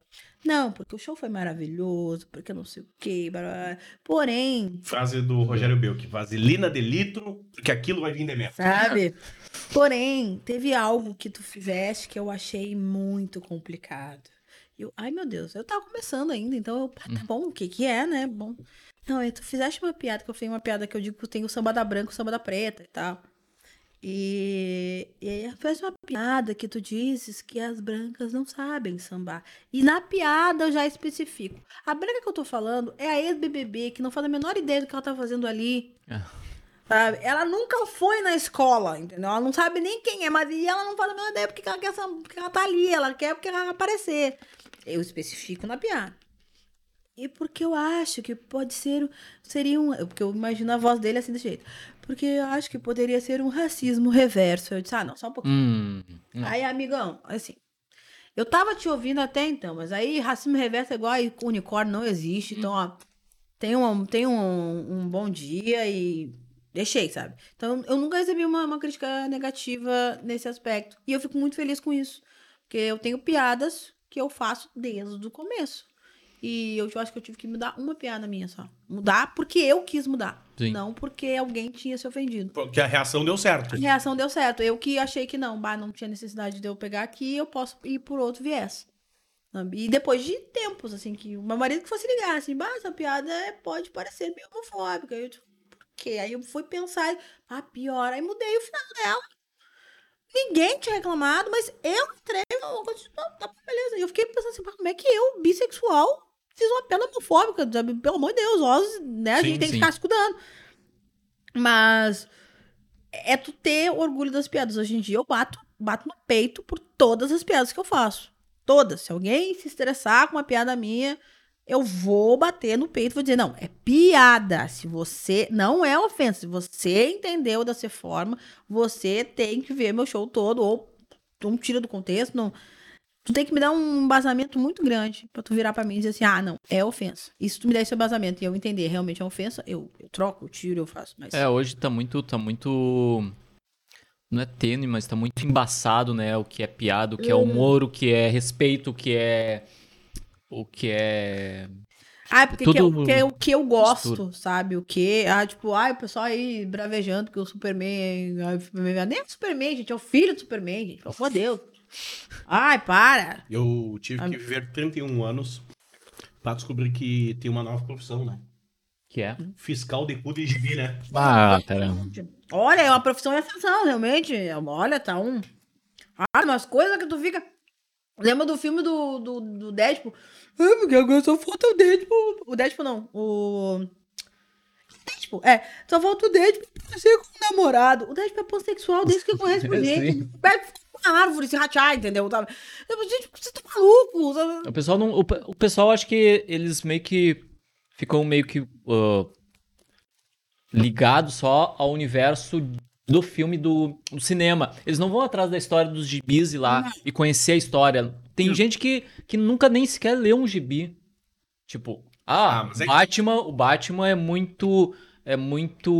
Não, porque o show foi maravilhoso, porque não sei o quê. blá, blá. Porém, Frase do Rogério Belk. Vaselina de litro, porque aquilo vai vir de mesmo. sabe? Porém, teve algo que tu fizeste que eu achei muito complicado. Eu, ai, meu Deus, eu tava começando ainda, então eu, ah, tá bom, o que que é, né? Bom. Não, tu fizeste uma piada, que eu fiz uma piada que eu digo que tem o samba da branca o samba da preta e tal. E, e fez uma piada que tu dizes que as brancas não sabem sambar. E na piada eu já especifico. A branca que eu tô falando é a ex-BBB, que não faz a menor ideia do que ela tá fazendo ali. Sabe? Ela nunca foi na escola, entendeu? Ela não sabe nem quem é, mas e ela não faz a menor ideia porque que ela quer porque ela tá ali, ela quer porque ela quer aparecer. Eu especifico na piada. E porque eu acho que pode ser. Seria um. Porque eu imagino a voz dele assim desse jeito. Porque eu acho que poderia ser um racismo reverso. Eu disse, ah, não, só um pouquinho. Hum. Aí, amigão, assim. Eu tava te ouvindo até então, mas aí racismo reverso é igual aí, unicórnio não existe. Então, ó, tenha um, tenha um, um bom dia e deixei, sabe? Então, eu nunca recebi uma, uma crítica negativa nesse aspecto. E eu fico muito feliz com isso. Porque eu tenho piadas que eu faço desde o começo. E eu acho que eu tive que mudar uma piada minha só. Mudar porque eu quis mudar. Sim. Não porque alguém tinha se ofendido. Porque a reação deu certo. A reação deu certo. Eu que achei que não, bah, não tinha necessidade de eu pegar aqui, eu posso ir por outro viés. E depois de tempos, assim, que o meu marido que fosse ligar, assim, bah, essa piada é- pode parecer meio homofóbica. Eu, tipo, por quê? Aí eu fui pensar, ah, pior. Aí mudei o final dela. Ninguém tinha reclamado, mas eu entrei, eu, tá, tá, beleza. E eu fiquei pensando assim, "Pá, como é que eu, bissexual, fiz uma piada homofóbica, sabe? Pelo amor de Deus, Oz, né? A Sim, gente tem sim. que ficar se cuidando. Mas é tu ter orgulho das piadas. Hoje em dia eu bato, bato no peito por todas as piadas que eu faço. Todas. Se alguém se estressar com uma piada minha, eu vou bater no peito e vou dizer, não, é piada. Se você. Não é ofensa. Se você entendeu dessa forma, você tem que ver meu show todo, ou não tira do contexto, não. Tu tem que me dar um embasamento muito grande pra tu virar pra mim e dizer assim, ah, não, é ofensa. E se tu me der esse embasamento e eu entender realmente é ofensa, eu, eu troco, eu tiro, eu faço. Mas É, hoje tá muito, tá muito. Não é tênue, mas tá muito embaçado, né? O que é piada, o que é humor, o que é respeito, o que é. O que é. Ah, porque Tudo que é, o que é o que eu gosto, mistura. sabe? O que. Ah, tipo, ai, o pessoal aí bravejando que o Superman. ai, o Superman- Nem é Superman, gente, é o filho do Superman, gente. Pelo amor de Deus. Ai, para. Eu tive que viver 31 anos Pra descobrir que tem uma nova profissão, né? Que é? Fiscal de cu de gibi, né? Ah, caramba. Olha, é uma profissão ascensão, realmente. Olha, tá um. Ah, umas coisas que tu fica. Lembra do filme do, do, do Deadpool? Ah, porque agora só falta o Deadpool. O Deadpool não. O. Deadpool, é. Só falta o Deadpool pra ser com o namorado. O Deadpool é pansexual desde que conhece por gente. Sim. Árvore, se ratear, entendeu? Gente, você tá maluco. sabe? O pessoal não. O, o pessoal acho que eles meio que ficam meio que ah, ligados só ao universo do filme do, do cinema. Eles não vão atrás da história dos gibis e lá e conhecer a história. Tem gente que, que nunca nem sequer leu um gibi. Tipo, ah, Ah, é que- Batman, o Batman é muito é muito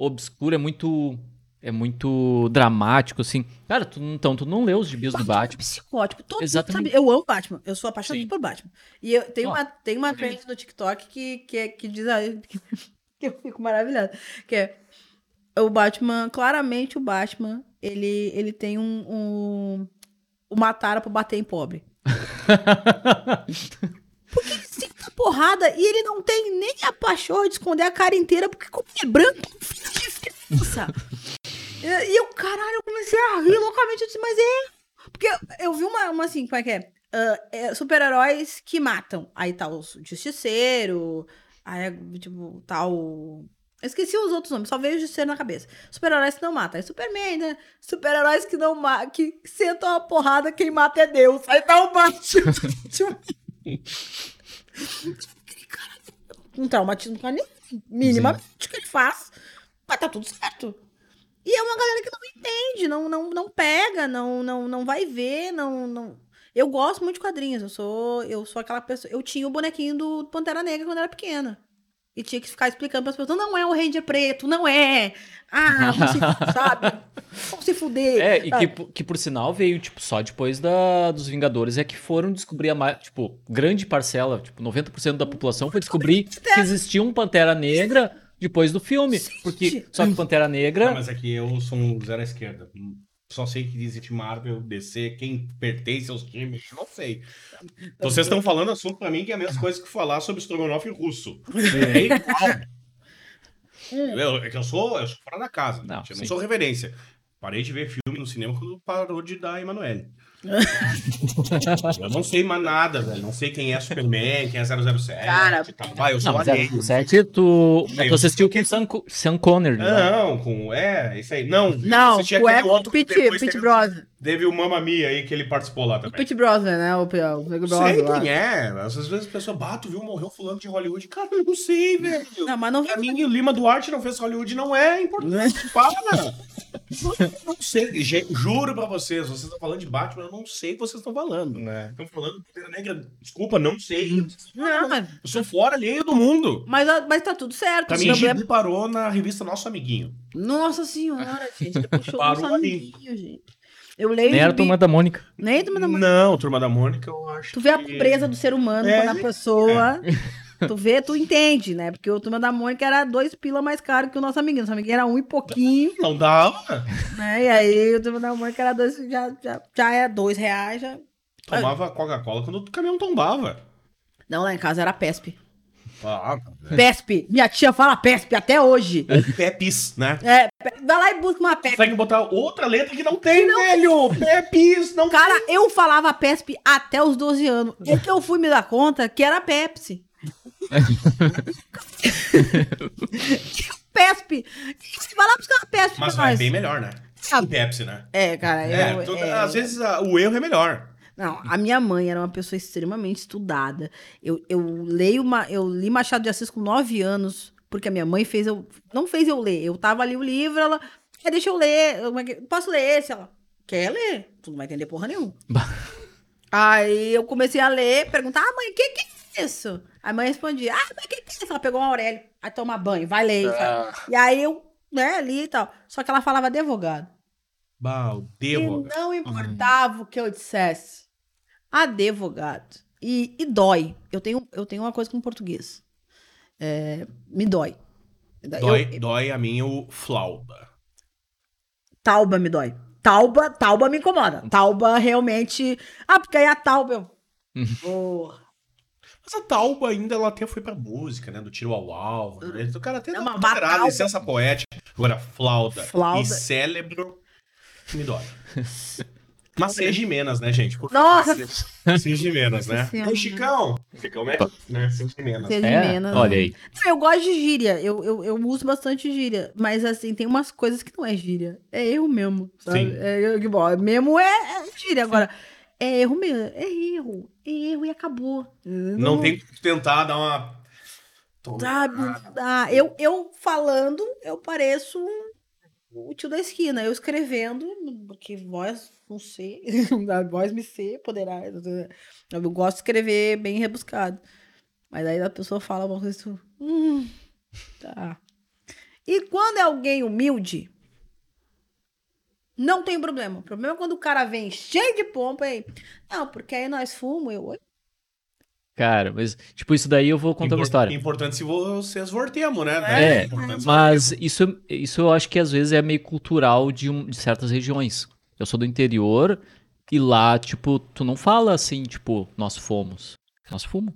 obscuro, é muito é muito dramático assim. Cara, tu, então tu não leu os gibis do Batman é psicótico. Todo Exatamente. sabe. Eu amo Batman. Eu sou apaixonada Sim. por Batman. E eu tenho Ó. uma, tem uma trend no TikTok que, que, é- que diz aí. Que eu fico maravilhada. Que é. O Batman, claramente o Batman, ele, ele tem um, um. Uma tara pra bater em pobre. Porque ele senta porrada e ele não tem nem a pachorra de esconder a cara inteira, porque como ele é branco, faz diferença. e, eu, caralho, eu comecei a rir loucamente. Eu disse, mas é. Porque eu, vi uma, uma assim, como é que é? Ah, é, Super-heróis que matam. Aí tá o Justiceiro, aí é, tipo, tá o. Eu esqueci os outros nomes, só veio o Justiceiro na cabeça. Super-heróis que não matam. Aí Superman, né? Super-heróis que não matam, que sentam a porrada, quem mata é Deus. Aí tá o Batman. Tipo, um traumatismo com a minimamente que ele faz, mas tá tudo certo. E é uma galera que não entende, não, não, não pega, não, não, não vai ver, não, não. Eu gosto muito de quadrinhos, eu sou, eu sou aquela pessoa. Eu tinha o bonequinho do Pantera Negra quando eu era pequena. E tinha que ficar explicando pras pessoas, não é o Ranger preto, não é. Ah, se, sabe? Vão se fuder. É, e que, que por sinal veio, tipo, só depois da, dos Vingadores é que foram descobrir a mais, tipo, grande parcela, tipo, 90% da população foi descobrir que existia um Pantera Negra depois do filme. Porque, só que Pantera Negra... Não, mas aqui eu sou um zero à esquerda. Só sei que existe Marvel, DC, quem pertence aos times, não sei. Então vocês estão falando assunto pra mim que é a mesma coisa que falar sobre estrogonofe russo. É igual. Eu, é que eu sou, eu sou fora da casa, Não, gente, eu não sou reverência. Parei de ver filme no cinema quando parou de dar Emanuele. Eu não sei mais nada, velho. Não sei quem é Superman, quem é 007. Cara. Vai, eu sou Não, mas alheio. é, 7 tu, É, tu assistiu com o Sean, Co- Sean Connery. né? Não, com. É, isso aí. Não, Não, aquele é outro que Pete, depois Pete teve- o Mamma Mia aí que ele participou lá O também. Pete Brosnan, né? O, o Big Sei Brother lá. quem é. Às vezes a pessoa bate, viu, morreu fulano de Hollywood. Cara, eu não sei, velho. Não, mas não Pra mim, o Lima Duarte não fez Hollywood, não é importante. Para! Eu não sei, juro pra vocês, vocês estão falando de Batman, eu não sei o que vocês estão falando. Estão falando de Pantera Negra, desculpa, não sei. Não, mas, Eu sou fora alheio do mundo. mas, mas tá tudo certo. Pra o mim, problema- Gibi parou na revista Nosso Amiguinho. Nossa senhora, gente. Ele puxou Parou nosso ali. amiguinho, gente. Eu leio. Nem era a turma da Mônica. Nem a turma da Mônica. Não, Turma da Mônica, eu acho Tu vê a que- pobreza do ser humano É. quando a pessoa. Tu vê, tu entende, né? Porque o turma da Mônica era dois pila mais caro que o nosso amiguinho. Nosso amiguinho era um e pouquinho, Não dava. né? E aí o turma da Mônica era dois, já, já, já é dois reais. Já... Tomava Coca-Cola quando o caminhão tombava. Não, lá em casa era PESP. Ah, PESP. Minha tia fala PESP até hoje. ou Pepis, né? É, pe- vai lá e busca uma PESP. Consegue botar outra letra que não tem, velho! Pepis, não Cara, eu falava PESP até os 12 anos. É que eu fui me dar conta que era Pepsi. PESP. Vai lá buscar uma PESP Mas pra vai nós. bem melhor, né? Ah, Pepsi, né? É, cara, É, eu, tu- é, às vezes a- o erro é melhor. Não, a minha mãe era uma pessoa extremamente estudada. Eu, eu leio uma, eu li Machado de Assis com 9 anos, porque a minha mãe fez eu não fez eu ler. Eu tava ali o livro, ela, "Ah, deixa eu ler, eu, posso ler esse? Ela, quer ler? Tu não vai entender porra nenhuma. Aí eu comecei a ler, perguntar, ah, mãe, o que, que é isso? A mãe respondia, ah, mas o que, que é isso? Ela pegou um Aurélio, aí toma banho, vai ler. sabe? E aí eu, né, li e tal. Só que ela falava advogado. Baldevo. E não importava o que eu dissesse. Advogado. E, e dói. Eu tenho, eu tenho uma coisa com português. É, me dói. Dói, Eu- dói a mim o flauta. tauba me dói. Tauba, tauba me incomoda. Tauba realmente. Ah, porque aí a tauba. eu- Porra. Mas a Tauba ainda ela até foi pra música, né? Do tiro ao alvo. Né? O cara até É dá uma batalha. licença poética. Agora, flauta, Flauta. e cérebro, me dói. Mas sem Jimenas, né, gente? Por Nossa! Sem Jimenas, né? O Chicão. Chicão é, né? Sem Jimenas. É? Olha aí. Não, Eu gosto de gíria, eu, eu, eu uso bastante gíria, mas assim, tem umas coisas que não é gíria. É erro mesmo, sabe? Sim. É, eu- que bom, mesmo é, é gíria. Agora, é erro mesmo, é erro, é erro e acabou. Não tem que tentar dar uma. Sabe? Ah, eu, eu falando, eu pareço um- o tio da esquina. Eu escrevendo, porque voz não sei, a voz me sei, poderá. Eu gosto de escrever bem rebuscado. Mas aí a pessoa fala uma coisa. tu, Hum, tá. E quando é alguém humilde, não tem problema. O problema é quando o cara vem cheio de pompa aí. Não, porque aí nós fumamos, eu. "Oi?" Cara, mas, tipo, isso daí eu vou contar uma Impor- história. Importante se vocês vortemos, né? É, Importante se Mas isso, isso eu acho que às vezes é meio cultural de, um- de certas regiões. Eu sou do interior e lá, tipo, tu não fala assim, tipo, nós fomos. Nós fomos.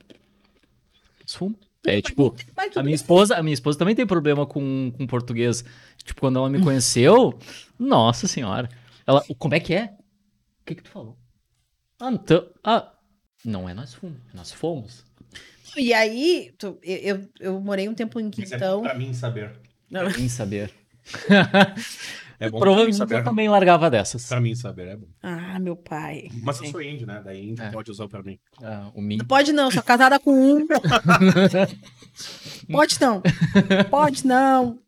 Nós fomos. É, tipo, a minha esposa, a minha esposa também tem problema com, com português. Tipo, quando ela me conheceu, nossa senhora. Ela, como é que é? O que que tu falou? Ah, então, ah, não é nós fomos, é nós fomos. E aí, tu- eu, eu, morei um tempo em Isso é Quintão. bom pra mim saber. Nem saber. É bom pra mim Provavelmente saber. eu também largava dessas. Pra mim saber, é bom. Ah, meu pai. Mas eu sou índio, né? Daí índio É. pode usar pra mim. Ah, o Min. Não pode não, sou casada com um. pode não. Pode não.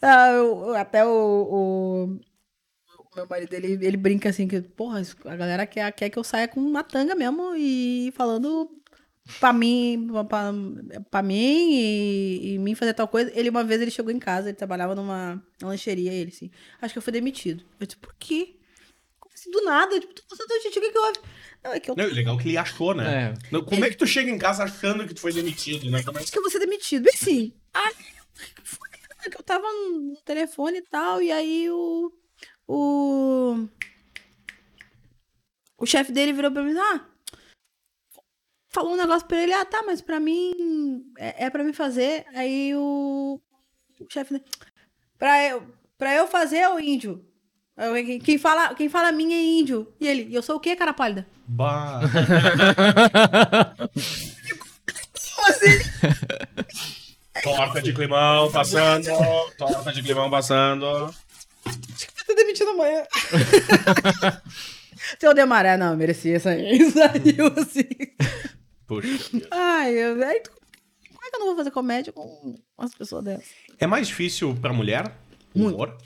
Ah, eu- até o, o meu marido, ele, ele brinca assim, que, porra, a galera quer, quer que eu saia com uma tanga mesmo e falando pra mim, pra, pra mim e, e mim fazer tal coisa. Ele, uma vez, ele chegou em casa, ele trabalhava numa lancheria, ele assim, acho que eu fui demitido. Eu disse, por quê? Como assim, do nada? Tipo, passando o que que houve? Não, é que eu Não, legal que ele achou, né? É. Não, Como é que tu chega em casa achando que tu foi demitido, né? Como é que- acho que eu vou ser demitido. Bem assim. Ah, foi que eu tava no telefone e tal, e aí o. O. O chefe dele virou pra mim, ah. Falou um negócio pra ele, ah, tá, mas pra mim. É, é pra mim fazer. Aí o. O chefe. Pra eu, pra eu fazer, ô índio. Eu, Quem, fala, quem fala mim é índio. E ele, e eu sou o quê, cara pálida? Bah. Torta de climão passando. Torta de climão passando. Tô demitido amanhã. Seu Demaré, não, merecia sair. Saiu assim. Puxa. Ai, eu, aí, como é que eu não vou fazer comédia com umas pessoas dessas? É mais difícil pra mulher? o Muito. Humor?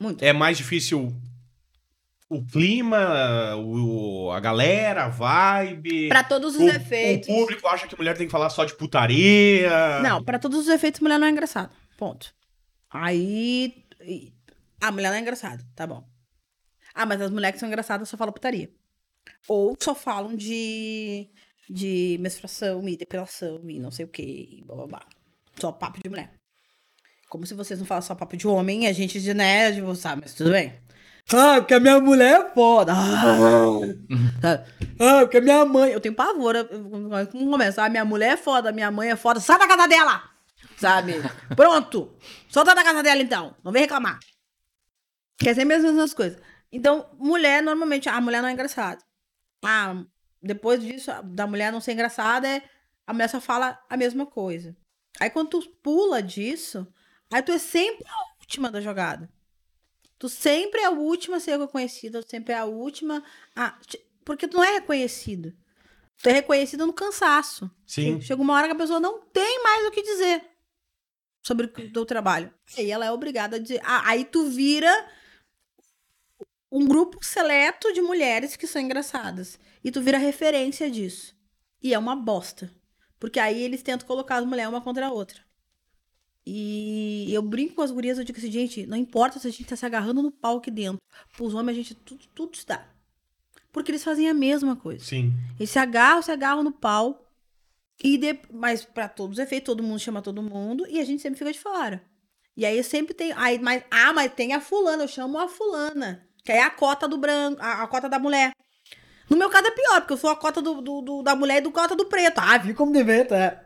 Muito. É mais difícil o clima, o, a galera, a vibe. Pra todos os o, efeitos. O público acha que mulher tem que falar só de putaria. Não, pra todos os efeitos, mulher não é engraçada. Ponto. Aí. A mulher não é engraçada, tá bom. Ah, mas as mulheres que são engraçadas só falam putaria. Ou só falam de. de menstruação e depilação e não sei o que, e blá blá blá. Só papo de mulher. Como se vocês não falassem só papo de homem e a gente de né, de sabe, mas tudo bem. Ah, porque a minha mulher é foda. Ah? Ah, porque a minha mãe. Eu tenho pavor. Como começa? Ah, minha mulher é foda, minha mãe é foda. Sai da casa dela! Sabe? Pronto! Solta da casa dela então. Não vem reclamar. Quer dizer mesmo as mesmas coisas. Então, mulher, normalmente, a mulher não é engraçada. Ah, depois disso, da mulher não ser engraçada, é, a mulher só fala a mesma coisa. Aí quando tu pula disso, aí tu é sempre a última da jogada. Tu sempre é a última a ser reconhecida, tu sempre é a última a... Porque tu não é reconhecido. Tu é reconhecido no cansaço. Sim. Chega uma hora que a pessoa não tem mais o que dizer sobre o teu trabalho. Aí ela é obrigada a dizer. Ah, aí tu vira um grupo seleto de mulheres que são engraçadas. E tu vira referência disso. E é uma bosta. Porque aí eles tentam colocar as mulheres uma contra a outra. E eu brinco com as gurias, eu digo assim, gente, não importa se a gente tá se agarrando no pau aqui dentro. Pros homens a gente tudo, tudo está. Porque eles fazem a mesma coisa. Sim. Eles se agarram, se agarram no pau. E de... Mas pra todos os efeitos, todo mundo chama todo mundo e a gente sempre fica de fora. E aí sempre tem. Aí, mas, ah, mas tem a fulana, eu chamo a fulana. Que é a cota do branco, a, a cota da mulher. No meu caso é pior, porque eu sou a cota do, do- do- da mulher e do cota do preto. Ah, vi como dever, tá?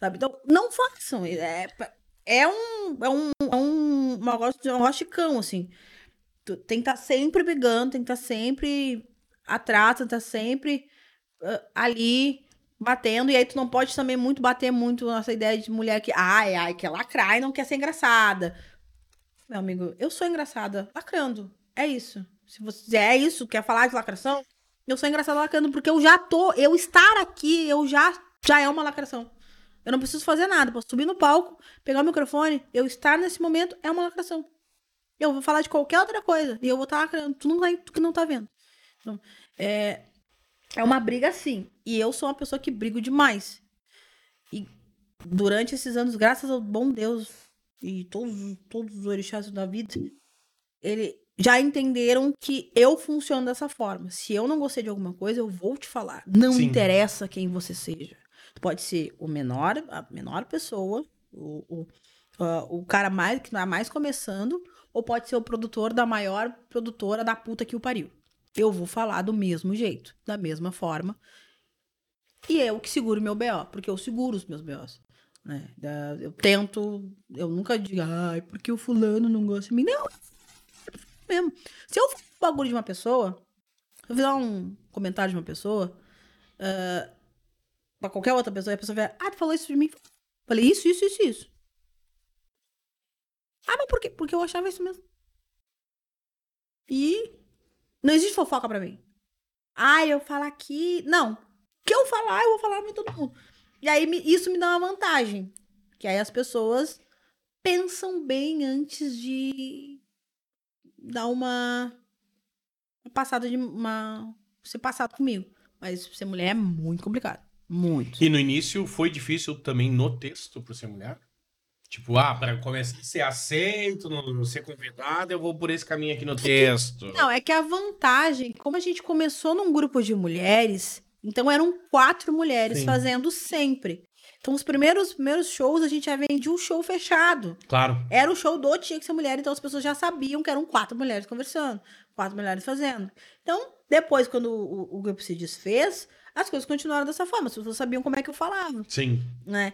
Sabe? Então, não façam. É, é um. É um. É um. Gosto de um rosticão, assim. Tu tem que estar sempre brigando, tem que estar sempre atrás, tem que estar sempre ah, ali batendo. E aí tu não pode também muito bater muito nessa ideia de mulher que, ai, ai, quer lacrar e não quer ser engraçada. Meu amigo, eu sou engraçada lacrando. É isso. Se você é isso, quer falar de lacração, eu sou engraçada lacrando, porque eu já tô, eu estar aqui, eu já, já é uma lacração. Eu não preciso fazer nada, posso subir no palco, pegar o microfone, eu estar nesse momento é uma lacração. Eu vou falar de qualquer outra coisa e eu vou estar lacrando. Tu não, tá, tu que não tá vendo. Então, é, é uma briga sim. E eu sou uma pessoa que brigo demais. E durante esses anos, graças ao bom Deus e todos, todos os orixás da vida, ele já entenderam que eu funciono dessa forma. Se eu não gostei de alguma coisa, eu vou te falar. Não Sim. interessa quem você seja. Pode ser o menor, a menor pessoa, o, o, ah, o cara mais que tá mais começando, ou pode ser o produtor da maior produtora da puta que o pariu. Eu vou falar do mesmo jeito, da mesma forma. E eu que seguro meu BO, porque eu seguro os meus BOs. Né? Eu tento, eu nunca digo, ai, porque o fulano não gosta de mim. Não, é mesmo. Se eu falar um bagulho de uma pessoa, se eu fizer um comentário de uma pessoa, ah, pra qualquer outra pessoa, e a pessoa vai, ah, tu falou isso de mim? Falei isso, isso, isso, isso. Ah, mas por quê? Porque eu achava isso mesmo. E não existe fofoca pra mim. Ah, eu falar aqui. Não. O que eu falar, eu vou falar pra todo mundo. E aí isso me dá uma vantagem. Que aí as pessoas pensam bem antes de dar uma, uma passada de uma ser passado comigo. Mas ser mulher é muito complicado. Muito. E no início foi difícil também no texto por ser mulher? Tipo, ah, para começar a ser aceito, não ser convidado, eu vou por esse caminho aqui no texto. Não, é que a vantagem, como a gente começou num grupo de mulheres, então eram quatro mulheres Sim. fazendo sempre. Então, os primeiros, primeiros shows, a gente já vendia um show fechado. Claro. Era o show do Tinha que ser mulher, então as pessoas já sabiam que eram quatro mulheres conversando, quatro mulheres fazendo. Então, depois, quando o, o grupo se desfez, as coisas continuaram dessa forma, as pessoas sabiam como é que eu falava, Sim. né?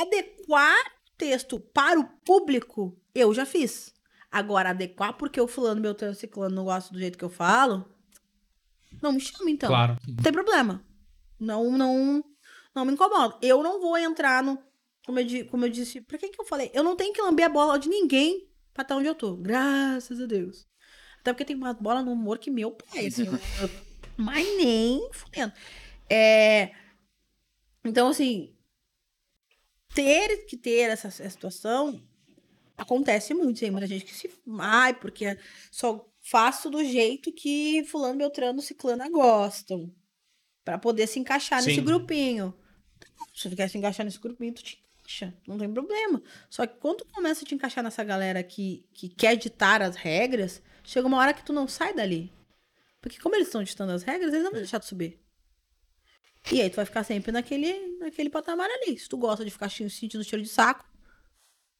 Adequar texto para o público, eu já fiz. Agora, adequar porque o fulano, meu ciclano não gosta do jeito que eu falo, não me chama, então. Claro. Não tem problema. Não, não, não me incomoda. Eu não vou entrar no. Como eu, como eu disse, pra que que eu falei? Eu não tenho que lamber a bola de ninguém pra estar onde eu tô. Graças a Deus. Até porque tem uma bola no humor que meu pai, assim. eu- mas nem fudendo. É. Então, assim. Ter que ter essa, essa situação acontece muito. Tem muita gente que se. Ai, porque só faço do jeito que Fulano, Beltrano, Ciclana gostam. Pra poder se encaixar nesse Sim. grupinho. Se tu quer se encaixar nesse grupinho, tu te encaixa. Não tem problema. Só que quando tu começa a te encaixar nessa galera que, que quer ditar as regras, chega uma hora que tu não sai dali. Porque como eles estão ditando as regras, eles não vão deixar tu subir. E aí tu vai ficar sempre naquele, naquele patamar ali. Se tu gosta de ficar sentindo cheiro de saco,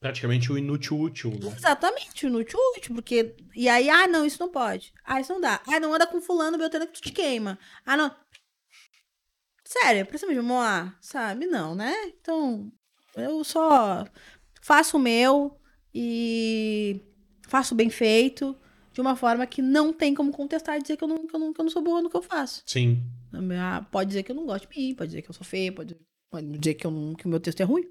Praticamente o inútil útil. Né? Exatamente, inútil, útil, porque. E aí, ah, não, isso não pode. Ah, isso não dá. Ah, não anda com fulano, Beltrano que tu te queima. Ah, não. Sério, precisa de moar, sabe? Não, né? Então, eu só faço o meu e faço bem feito, de uma forma que não tem como contestar e dizer que eu não, que eu não, que eu não sou boa no que eu faço. Sim. Ah, pode dizer que eu não gosto de mim, pode dizer que eu sou feia, pode, pode dizer que, eu não- que o meu texto é ruim.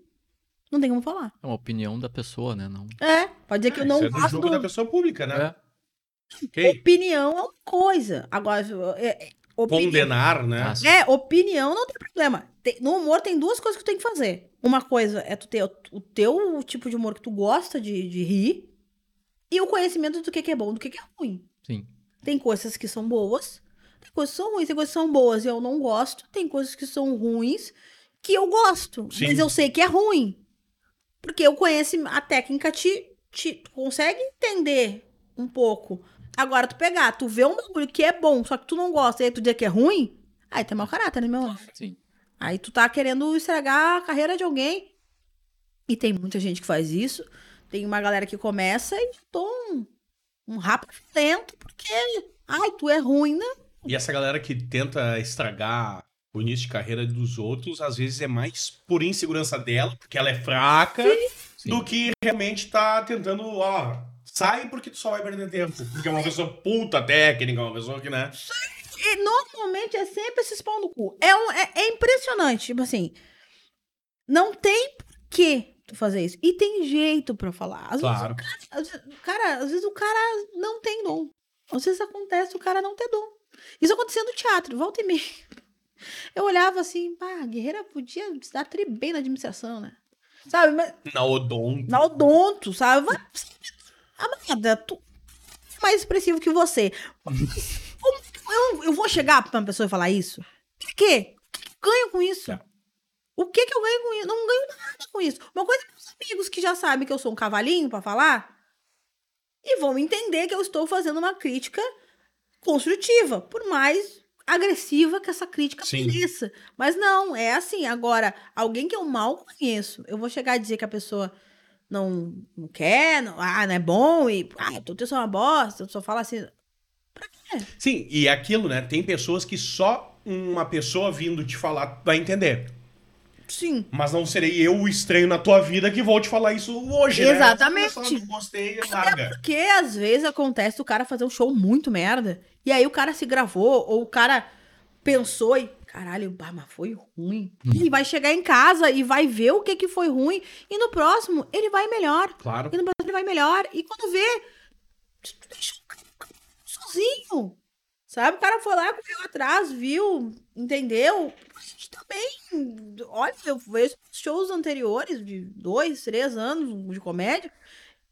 Não tem como falar. É uma opinião da pessoa, né? Não. É, pode dizer que eu não Isso é do gosto jogo do... da pessoa pública, né? É. Ok. Opinião é uma coisa. Agora, é, opini- Condenar, né? É, opinião não tem problema. Tem- no humor tem duas coisas que tu tem que fazer. Uma coisa é tu ter o, teu tipo de humor que tu gosta de, de rir e o conhecimento do que, que é bom e do que, que é ruim. Sim. Tem coisas que são boas, tem coisas que são ruins, tem coisas que são boas e eu não gosto, tem coisas que são ruins que eu gosto, Sim. mas eu sei que é ruim. Porque eu conheço a técnica, te, te consegue entender um pouco. Agora, tu pegar, tu vê um bagulho que é bom, só que tu não gosta, e aí tu diz que é ruim, aí tem mau caráter, né, meu anjo? Sim. Aí tu tá querendo estragar a carreira de alguém. E tem muita gente que faz isso. Tem uma galera que começa e tô um, um rapa lento, porque, ai, tu é ruim, né? E essa galera que tenta estragar o início de carreira dos outros, às vezes é mais por insegurança dela, porque ela é fraca, Sim. do que realmente tá tentando, ó, sai porque tu só vai perder tempo. Porque é uma pessoa puta técnica, uma pessoa que, né? E normalmente é sempre esses pau no cu. É, um- é, é impressionante. Tipo assim, não tem por que tu fazer isso. E tem jeito pra falar. Às Claro. vezes o cara, às vezes, cara, às vezes o cara não tem dom. Às vezes acontece o cara não ter dom. Isso acontecia no teatro, volta e meia. Eu olhava assim, pá, a guerreira podia se dar tri bem na administração, né? Sabe? Mas Na odonto. na odonto, sabe? Vai- Amada, tu é mais expressivo que você. Eu, eu vou chegar pra uma pessoa e falar isso? Por quê? O que eu ganho com isso? É. O que que eu ganho com isso? Não ganho nada com isso. Uma coisa é meus amigos que já sabem que eu sou um cavalinho pra falar e vão entender que eu estou fazendo uma crítica construtiva, por mais agressiva que essa crítica Sim. pareça. Mas não, é assim. Agora, alguém que eu mal conheço, eu vou chegar a dizer que a pessoa não, não quer, não, ah, não é bom, e ah, teu texto é uma bosta, eu só falo assim. Sim, e aquilo, né? Tem pessoas que só uma pessoa vindo te falar vai entender. Sim. Mas não serei eu o estranho na tua vida que vou te falar isso hoje, né? Exatamente. Só, não gostei, larga. Porque às vezes acontece o cara fazer um show muito merda, e aí o cara se gravou, ou o cara pensou e. Caralho, bah, mas foi ruim. E vai chegar em casa e vai ver o que, que foi ruim. E no próximo, ele vai melhor. Claro. E no próximo, ele vai melhor. E quando vê, tu deixa o cara sozinho. Sabe? O cara foi lá, correu atrás, viu, entendeu? A gente também. Olha, eu vejo shows anteriores de dois, três anos de comédia.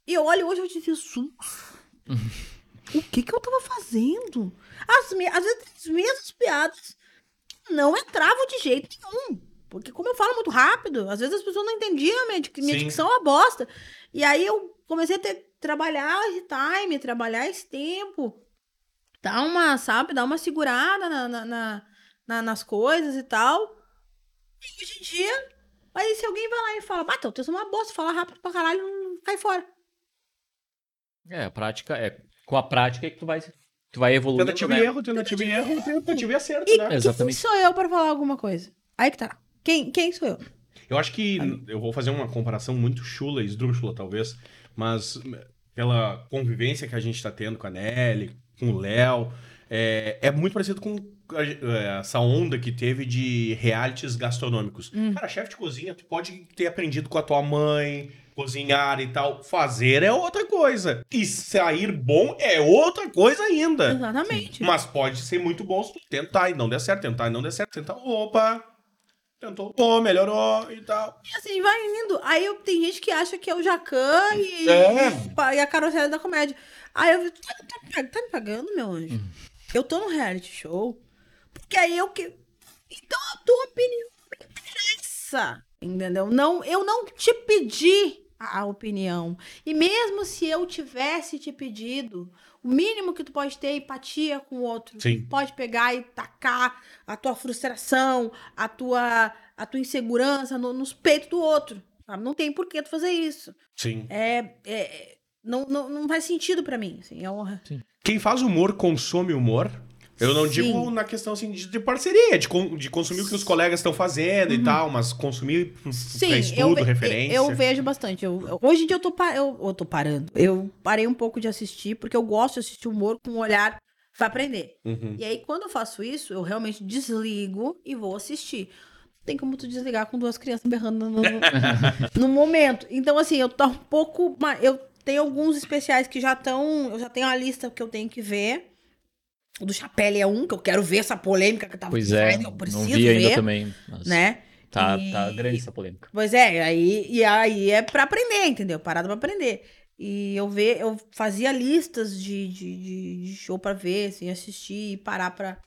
E eu olho hoje e eu te Jesus. o que que eu tava fazendo? As, me- às vezes as mesmas piadas não entravam de jeito nenhum. Porque como eu falo muito rápido, às vezes as pessoas não entendiam, a minha, minha dicção é uma bosta. E aí eu comecei a ter, trabalhar esse time, trabalhar esse tempo. Dar uma, sabe, dar uma segurada na, na- na- na- nas coisas e tal. E hoje em dia, aí se alguém vai lá e fala, ah, teu texto é uma bosta, fala rápido pra caralho, cai fora. É, a prática é. Com a prática é que tu vai, tu vai evoluindo. Tentativa né? e erro, tentativa e erro, tentativa e acerto, E né? quem Exatamente. sou eu pra falar alguma coisa? Aí que tá. Quem, quem sou eu? Eu acho que eu vou fazer uma comparação muito chula, esdrúxula talvez, mas pela convivência que a gente tá tendo com a Nelly, com o Léo, é, é muito parecido com é, essa onda que teve de realities gastronômicos. Cara, chefe de cozinha, tu pode ter aprendido com a tua mãe, cozinhar e tal. Fazer é outra coisa. E sair bom é outra coisa ainda. Exatamente. Mas pode ser muito bom se tu tentar e não der certo, tentar e não der certo, tentar. Opa! Tentou, pô, melhorou e tal. E assim, vai indo. Aí eu, tem gente que acha que é o Jacan e, É. e a carocela da comédia. Aí eu tá, tá, tá me pagando, meu anjo? Eu tô no reality show. Porque aí eu que. Então a tua opinião me interessa. Entendeu? Não, eu não te pedi a opinião. E mesmo se eu tivesse te pedido, o mínimo que tu pode ter é empatia com o outro. Sim. Pode pegar e tacar a tua frustração, a tua, a tua insegurança no- nos peitos do outro. sabe? Não tem por que tu fazer isso. Sim. É, é- não, não, não faz sentido pra mim. Assim, é honra. Quem faz humor consome humor. Eu não Sim. digo na questão assim, de, de parceria, de, de consumir o que os colegas estão fazendo e tal, mas consumir Uhum. Sim, estudo, eu, referência. eu vejo bastante. Eu, eu- hoje em dia eu tô, eu, eu tô parando. Eu parei um pouco de assistir, porque eu gosto de assistir humor com um olhar pra aprender. Uhum. E aí, quando eu faço isso, eu realmente desligo e vou assistir. Não tem como tu desligar com duas crianças berrando no, no momento. Então, assim, eu tô um pouco. Eu tenho alguns especiais que já estão. Eu já tenho a lista que eu tenho que ver. O do Chapelle é um, que eu quero ver essa polêmica que tava Pois é, eu preciso não vi ainda ver, também. Mas né? Tá, E- tá grande essa polêmica. Pois é, aí, e aí é pra aprender, entendeu? Parada pra aprender. E eu ver, eu fazia listas de, de, de- show pra ver, assim, assistir e parar pra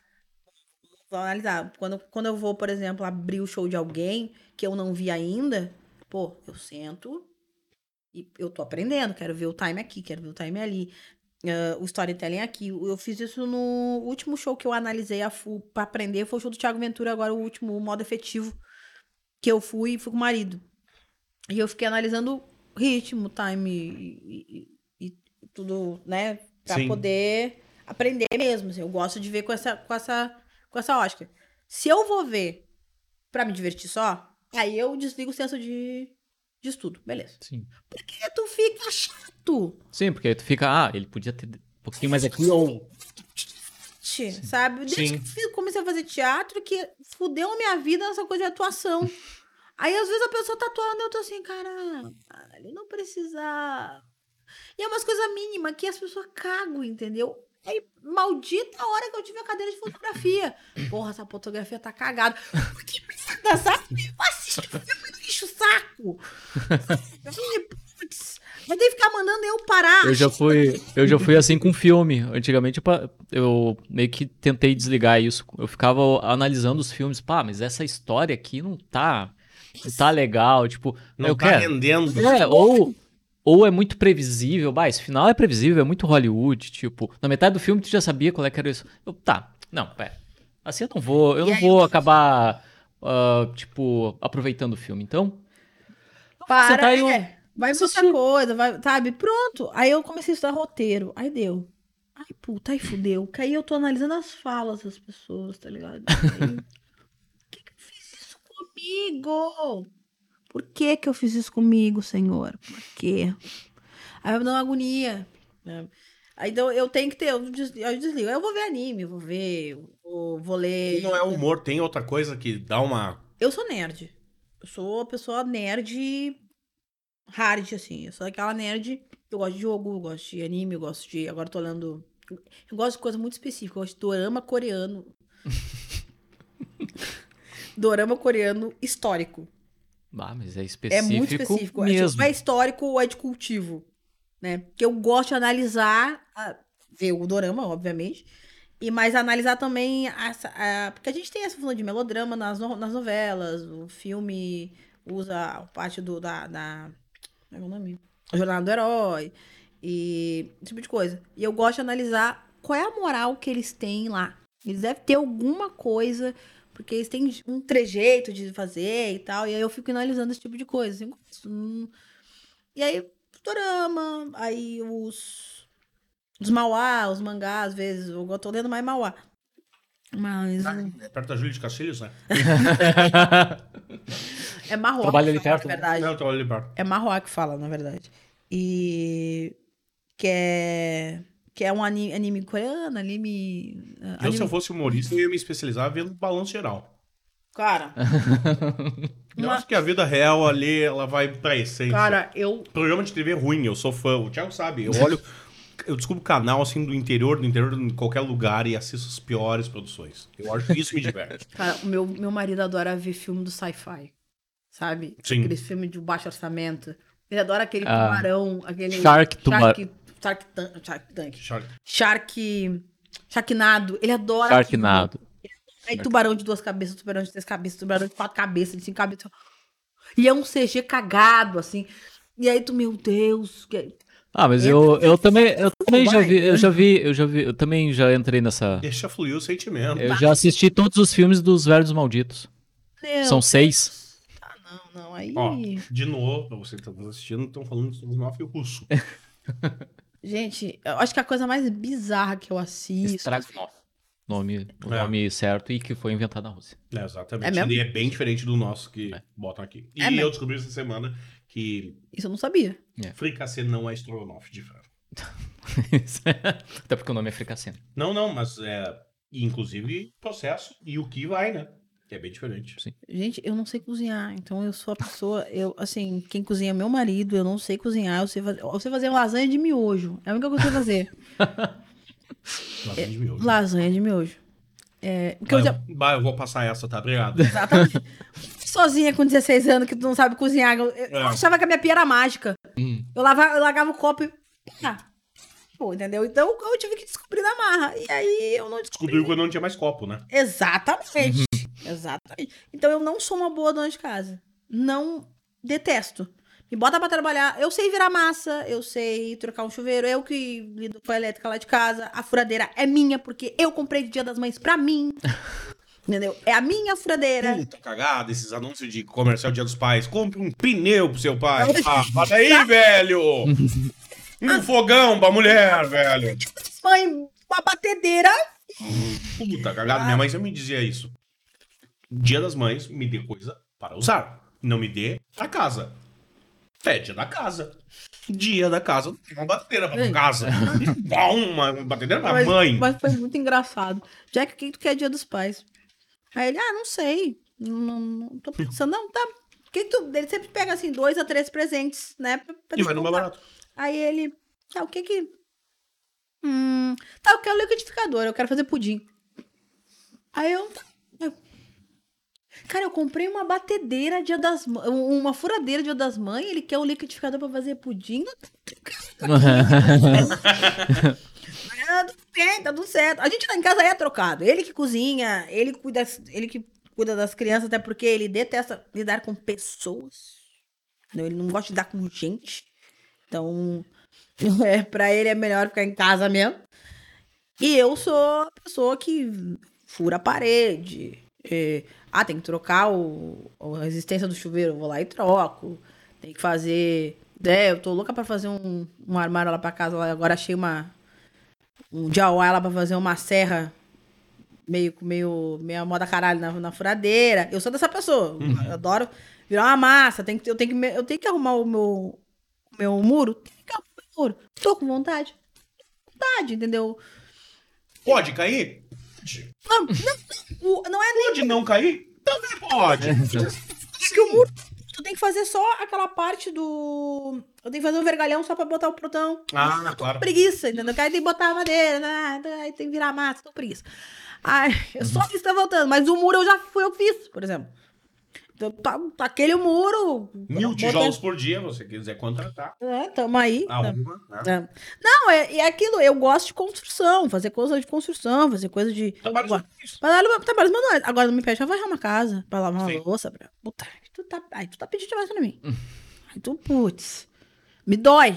pra analisar. Quando, quando eu vou, por exemplo, abrir o show de alguém que eu não vi ainda, pô, eu sento e eu tô aprendendo, quero ver o time aqui, quero ver o time ali. Ah, o storytelling aqui. Eu fiz isso no último show que eu analisei a full pra aprender. Foi o show do Thiago Ventura, agora o último, o modo efetivo que eu fui fui com o marido. E eu fiquei analisando ritmo, time e, e- e- e tudo, né? Pra Sim. poder aprender mesmo. assim, eu gosto de ver com essa, com essa, com essa ótica. Se eu vou ver pra me divertir só, aí eu desligo o senso de, de estudo. Beleza. Sim. Porque tu fica chato. Sim, porque aí tu fica, ah, ele podia ter um pouquinho mais aqui ou. Sabe? Desde Sim. que eu comecei a fazer teatro, que fudeu a minha vida nessa coisa de atuação. Aí, às vezes, a pessoa tá atuando e eu tô assim, caralho, não precisa. E é umas coisas mínimas que as pessoas cagam, entendeu? Aí, maldita a hora que eu tive a cadeira de fotografia. Porra, essa fotografia tá cagada. Que merda, sabe? Vai assistir filme do lixo saco. Eu putz, vai ter que ficar mandando eu parar. Eu já fui, eu já fui assim com filme. Antigamente eu eu meio que tentei desligar isso. Eu ficava analisando os filmes, pá, mas essa história aqui não tá, não tá legal, tipo, Não eu tá quero. rendendo. É, ou ou é muito previsível, bah, esse final é previsível, é muito Hollywood, tipo, na metade do filme tu já sabia qual é que era isso. Eu, tá, não, pera. Assim eu não vou, eu E não aí, vou acabar, ah, tipo, aproveitando o filme. Então, Para, tá aí um- é. Vai pra outra coisa, vai, sabe? Pronto. Aí eu comecei a estudar roteiro. Aí deu. Ai, puta, aí fudeu. Que aí eu tô analisando as falas das pessoas, tá ligado? Aí, Por que, que eu fiz isso comigo? Por que que eu fiz isso comigo, senhor? Por quê? Aí vai me dar uma agonia. né? Aí então, eu tenho que ter, eu des- eu desligo. Aí eu vou ver anime, eu vou ver, eu vou, vou ler. E não é humor, tem outra coisa que dá uma. Eu sou nerd. Eu sou uma pessoa nerd hard, assim. Eu sou aquela nerd. Eu gosto de jogo, eu gosto de anime, eu gosto de. Agora eu tô lendo. Eu gosto de coisa muito específica. Eu gosto de dorama coreano. dorama coreano histórico. ah, mas é É específico muito específico. É, tipo, mesmo. é histórico ou é de cultivo. Né? Que eu gosto de analisar. a- ver o dorama, obviamente. E mais analisar também. Essa, a- porque a gente tem essa função de melodrama nas, no- nas novelas. O filme usa a parte do, da, da. É o nome? A Jornada do Herói. E esse tipo de coisa. E eu gosto de analisar qual é a moral que eles têm lá. Eles devem ter alguma coisa. Porque eles têm um trejeito de fazer e tal. E aí eu fico analisando esse tipo de coisa. assim, hum. E aí, dorama, aí os. Os mauá, os mangás, às vezes. Eu tô lendo mais mauá. Mas. É perto da Júlia de Castilhos, né? É marroá. Trabalha que ali fala, perto, Na né? verdade. Não, eu tô ali perto. É marroá que fala, na verdade. E. Que é. Que é um anime, anime coreano, anime. Eu, se anime- eu fosse humorista, eu ia me especializar vendo balanço geral. Cara. Eu uma- acho que a vida real ali, ela vai pra essência. Cara, eu. Programa de TV ruim, eu sou fã. O Thiago sabe. Eu olho. Eu descubro canal assim do interior, do interior, em qualquer lugar e assisto as piores produções. Eu acho que isso me diverte. Cara, o meu, meu marido adora ver filme do sci-fi. Sabe? Sim. Aqueles filmes de baixo orçamento. Ele adora aquele Ah. tubarão, aquele. Shark tubar- Shark, Shark, Tan- Shark Tank. Shark. Shark. Sharknado. Ele adora. Sharknado. Aí tubarão de duas cabeças, tubarão de três cabeças, tubarão de quatro cabeças, de cinco cabeças. E é um CG cagado, assim. E aí tu, meu Deus. que- Ah, mas Entra eu, eu também, eu também já vi, eu já vi, eu já vi, eu também já entrei nessa. Deixa fluir o sentimento. Eu já assisti todos os filmes dos Velhos Malditos. Meu, São seis. Não, não. Aí. Ó, de novo, pra você que tá nos assistindo, estão falando sobre o Mafia russo. Gente, eu acho que a coisa mais bizarra que eu assisto. Estrogonofe. Nome, o É. nome certo e que foi inventado na Rússia. É, exatamente. É? E é bem diferente do nosso que botam aqui. E É mesmo? eu descobri essa semana que Isso eu não sabia. fricassê não é estrogonofe de frango. Até porque o nome é fricasseno. Não, não, mas é. Inclusive, processo e o que vai, né? Que é bem diferente. Sim. Gente, eu não sei cozinhar. Então eu sou a pessoa. Eu, assim, quem cozinha é meu marido. Eu não sei cozinhar. Eu sei fazer, eu sei fazer lasanha de miojo. É a única coisa que eu sei fazer. Lasanha de miojo. lasanha de miojo. É, porque eu Ah, já. Bah, eu vou passar essa, tá? Obrigado. Exatamente. Sozinha com 16 anos que tu não sabe cozinhar. Eu, eu É. achava que a minha pia era mágica. Hum. Eu, lavava, eu largava o copo e. Ah, pô, entendeu? Então eu tive que descobrir na marra. E aí eu não descobri. Descobriu quando não tinha mais copo, né? Exatamente. Exatamente. Então eu não sou uma boa dona de casa. Não detesto. Me bota pra trabalhar. Eu sei virar massa, eu sei trocar um chuveiro, eu que lido com a elétrica lá de casa. A furadeira é minha, porque eu comprei de Dia das Mães pra mim. Entendeu? É a minha furadeira. Puta cagada, esses anúncios de comercial Dia dos Pais. Compre um pneu pro seu pai. Ah, bota aí, velho! Um fogão pra mulher, velho! Mãe uma batedeira. Puta cagada. Minha mãe sempre me dizia isso. Dia das mães, me dê coisa para usar. Não me dê a casa. É dia da casa. Dia da casa, uma batedeira pra casa. Uma batedeira pra mas, mãe. mas foi muito engraçado. Jack, o que tu quer dia dos pais? Aí ele, ah, não sei. Não, não, não tô pensando. Não, tá. Que tu... Ele sempre pega assim, dois a três presentes, né? pra- pra E vai no mais barato. Aí ele, ah, o que que... Hum, tá, eu quero liquidificador, eu quero fazer pudim. Aí eu, tá, Cara, eu comprei uma batedeira dia das mães, uma furadeira dia das mães, ele quer o liquidificador pra fazer pudim. Ah, tudo bem, tá tudo certo. A gente lá em casa é trocado. Ele que cozinha, ele cuida, ele que cuida das crianças, até porque ele detesta lidar com pessoas. Ele não gosta de lidar com gente. Então, é, pra ele é melhor ficar em casa mesmo. E eu sou a pessoa que fura a parede. é, ah, tem que trocar o, a resistência do chuveiro, eu vou lá e troco. Tem que fazer. É, eu tô louca pra fazer um, um armário lá pra casa. Lá. Agora achei uma. Um Jauá lá pra fazer uma serra meio, meio, meio moda caralho na, na furadeira. Eu sou dessa pessoa. Eu adoro virar uma massa. Tem que, eu, tenho que, eu tenho que arrumar o meu, o meu muro. Tenho que arrumar o muro. Tô com vontade. Vontade, entendeu? Pode cair? Não, não, o- não é nem Pode não cair? Também pode. que o muro. Tu tem que fazer só aquela parte do. Eu tenho que fazer um vergalhão só pra botar o protão. Ah, claro. preguiça, entendeu? Que aí tem que botar a madeira, né? aí tem que virar massa, tô preguiça. Ai, eu só isso tá voltando, mas o muro eu já fui, eu fiz, por exemplo. Então, tá, tá aquele muro. Mil tijolos por dia, você quiser contratar. É, tamo aí. Arruma, né? É. Não, é, é aquilo, eu gosto de construção, fazer coisa de construção, fazer coisa de. Trabalhos manuais. Trabalho, trabalhos manuais. Agora não me pede pra varrer uma casa, pra lavar uma Sim. louça. Pra... Puta, aí tu tá, aí tu tá pedindo demais pra mim. aí tu, putz, me dói.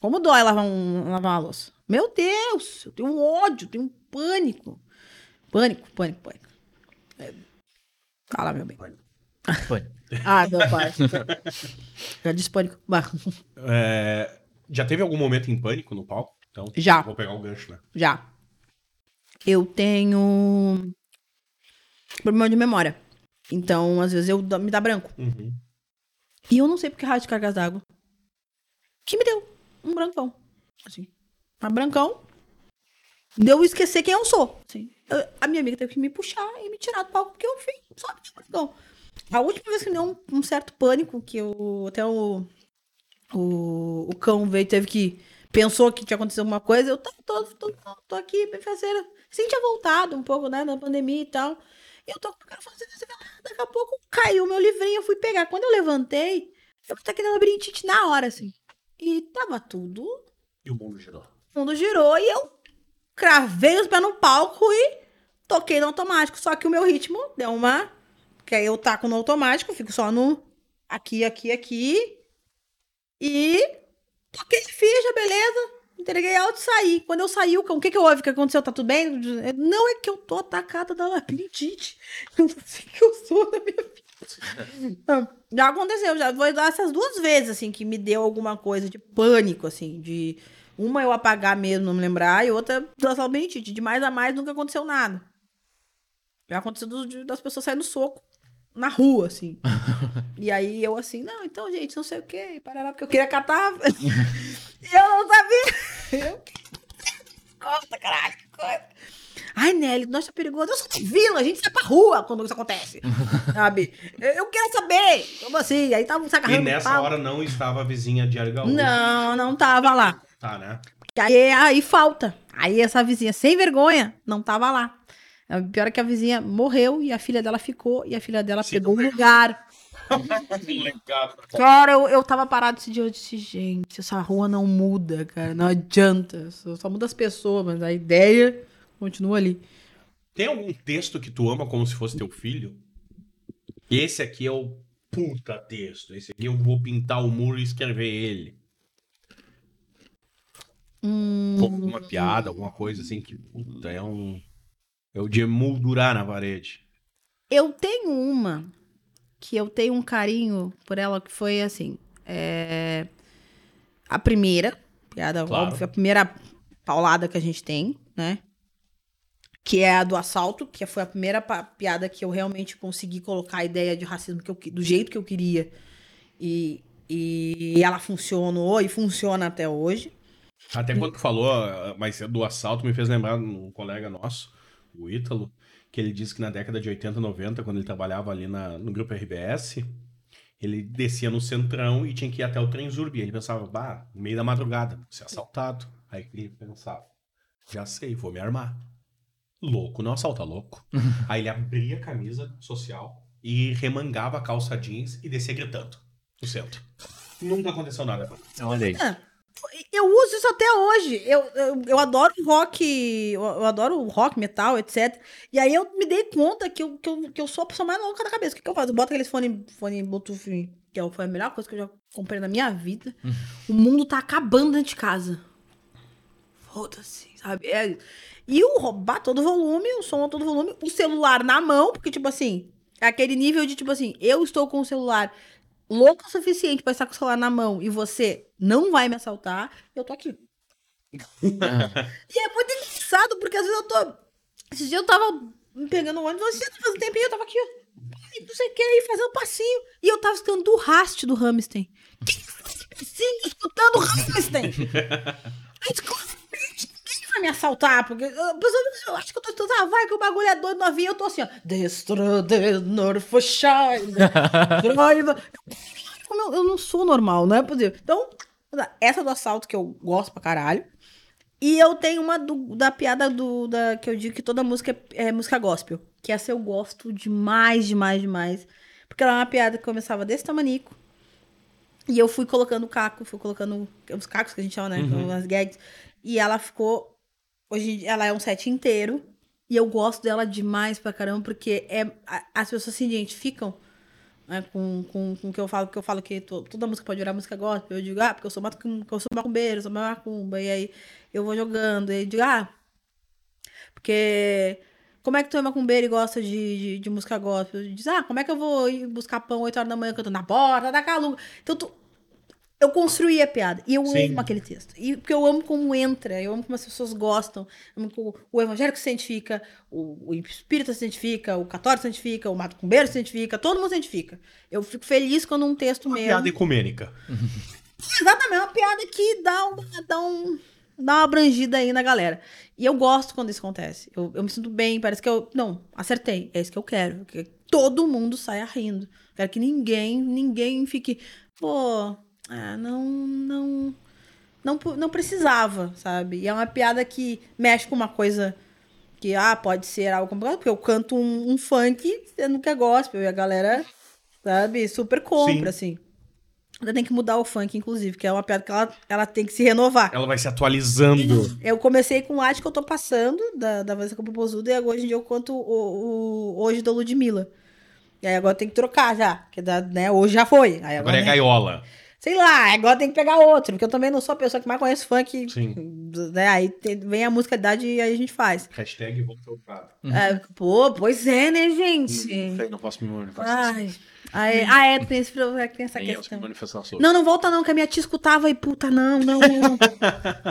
Como dói lavar, um, lavar uma louça? Meu Deus, eu tenho um ódio, eu tenho um pânico. Pânico, pânico, pânico. É... Fala, meu bem. Foi. Ah, meu pai. Já disse pânico. É, já teve algum momento em pânico no palco? Então, Já. Vou pegar o gancho, né? Já. Eu tenho problema de memória. Então, às vezes, eu me dá branco. Uhum. E eu não sei porque raio de cargas d'água. Que me deu um brancão. Assim. Um brancão. Deu eu esquecer quem eu sou. Assim. Eu- a minha amiga teve que me puxar e me tirar do palco porque eu fui, sabe? Então, a última vez que me deu um, um certo pânico, que eu até o, o, o cão veio teve que. Pensou que tinha acontecido alguma coisa, eu tô, tô, tô, tô, tô aqui, bem faceira. Sim, tinha voltado um pouco, né, da pandemia e tal. E eu tô com cara fazendo isso, daqui a pouco caiu o meu livrinho, eu fui pegar. Quando eu levantei, eu tava aquele labirintite na hora, assim. E tava tudo. E o mundo girou. O mundo girou e eu cravei os pés no palco e toquei no automático. Só que o meu ritmo deu uma. Que aí eu taco no automático, fico só no. Aqui, aqui, aqui. E. Toquei ficha, beleza. Entreguei alto e saí. Quando eu saí, o cão, o que que houve? O que aconteceu? Tá tudo bem? Não, é que eu tô atacada da labirintite. Eu não sei o que eu sou na minha vida. Já aconteceu, já foi essas duas vezes, assim, que me deu alguma coisa de pânico, assim, de uma eu apagar mesmo, não me lembrar, e outra da labirintite. De mais a mais nunca aconteceu nada. Já aconteceu das pessoas saindo soco na rua, assim. e aí eu assim, não, então, gente, não sei o quê, parará, porque eu queria catar. e eu não sabia. Eu... Conta, caralho, que coisa. Ai, Nelly, nossa, é perigoso. Eu sou da vila, a gente sai pra rua quando isso acontece. Sabe? Eu, quero saber. Como assim? Aí tava um E sacarrando. nessa hora não estava a vizinha de Argaújo. Não, não tava lá. Tá, né? Aí, aí falta. Aí essa vizinha, sem vergonha, não tava lá. O pior é que a vizinha morreu e a filha dela ficou. E a filha dela Se pegou um lugar. Legal. Cara, eu, eu tava parado esse dia, eu disse, gente, essa rua não muda, cara, não adianta. Só, só muda as pessoas, mas a ideia continua ali. Tem algum texto que tu ama como se fosse teu filho? Esse aqui é o puta texto. Esse aqui eu vou pintar o muro e escrever ele. Hum, alguma piada, alguma coisa assim que puta, é um. É o de emoldurar na parede. eu tenho uma que eu tenho um carinho por ela que foi assim. é, A primeira, piada Claro. óbvia, a primeira paulada que a gente tem, né? que é a do assalto, que foi a primeira piada que eu realmente consegui colocar a ideia de racismo que eu, do jeito que eu queria. E, e ela funcionou e funciona até hoje. Até quando tu falou ah, cedo do assalto, me fez lembrar um colega nosso, o Ítalo, que ele disse que na década de 80, 90, quando ele trabalhava ali na, no grupo RBS, ele descia no centrão e tinha que ir até o trem Zurbi. Ele pensava, bah, no meio da madrugada, vou ser assaltado. Aí ele pensava, já sei, vou me armar. Louco não assalta louco. Aí ele abria a camisa social e remangava a calça jeans e descia gritando no centro. Nunca aconteceu nada. Olha aí. Eu uso isso até hoje. Eu, eu, eu adoro rock, eu, eu adoro rock, metal, etc. E aí eu me dei conta que eu, que eu, que eu sou a pessoa mais louca da cabeça. O que, que eu faço? Eu boto aqueles fone, fone Bluetooth, que é- foi a melhor coisa que eu já comprei na minha vida. o mundo tá acabando dentro de casa. Foda-se, sabe? É- E o roubar todo volume, o som a todo volume, o celular na mão, porque, tipo assim, é aquele nível de, tipo assim, eu estou com o celular louco o suficiente pra estar com o celular na mão e você não vai me assaltar, eu tô aqui. E é muito engraçado, porque às vezes eu tô. Esses dias eu tava me pegando um ônibus, você faz um tempinho, eu tava aqui, ó. Não sei o que aí, fazendo passinho. E eu tava escutando do Rast do Hamstein. Quem faz passinho escutando o Hamstein? Mas claramente ninguém vai me assaltar, porque a pessoa eu acho que eu tô escutando, ah, vai que o bagulho é doido novinho, eu tô assim, ó. Destrade Norfshire. Como eu, eu não sou normal, não é possível. Então, essa do assalto que eu gosto pra caralho. E eu tenho uma do- da piada do, da, que eu digo que toda música é, é música gospel. Que essa eu gosto demais, demais, demais. Porque ela é uma piada que começava desse tamanico. E eu fui colocando o caco, fui colocando os cacos que a gente chama, né? Uhum. As gags. E ela ficou. Hoje ela é um set inteiro. E eu gosto dela demais pra caramba, porque é, as pessoas se identificam né, com, com, com o que eu falo, porque eu falo que to- toda música pode virar música gospel. Eu digo, ah, porque eu sou, macum, eu sou macumbeiro, sou macumba. E aí eu vou jogando. E aí eu digo, ah, porque como é que tu é macumbeiro e gosta de, de, de música gospel? Diz, ah, como é que eu vou ir buscar pão 8 horas da manhã cantando na porta da calunga? Então tu, eu construí a piada. E eu Sim. amo aquele texto. E porque eu amo como entra, eu amo como as pessoas gostam. Amo como o evangélico se identifica, o, o espírita se identifica, o católico se identifica, o macumbeiro se identifica, todo mundo se identifica. Eu fico feliz quando um texto Uma piada ecumênica. Exatamente, uma piada que dá uma, dá um, dá uma abrangida aí na galera. E eu gosto quando isso acontece. Eu, eu me sinto bem, parece que eu. Não, acertei. É isso que eu quero. Que todo mundo saia rindo. Quero que ninguém, ninguém fique. Pô, ah, não, não. Não, não precisava, sabe? E é uma piada que mexe com uma coisa que, ah, pode ser algo complicado, porque eu canto um, um funk sendo que é gospel, e a galera, sabe, super compra, assim. Ainda tem que mudar o funk, inclusive, que é uma piada que ela, ela tem que se renovar. Ela vai se atualizando. Eu comecei com o arte que eu tô passando, da, da Vanessa Popozuda, e hoje em dia eu conto o, o Hoje da Ludmilla. E aí agora tem que trocar já, que da, né, hoje já foi. Aí Agora é né, gaiola. Sei lá, agora tem que pegar outro, porque eu também não sou a pessoa que mais conhece funk. Sim. Né? Aí tem- vem a musicalidade e aí a gente faz. Hashtag volta ao prado. É, pô, pois é, né, gente? Sei, não posso me manifestar. Ai. Aí, ah, é, tem, esse, problema, tem essa Nem questão. sobre. Não, não volta não, que a minha tia escutava e puta, não, não, não.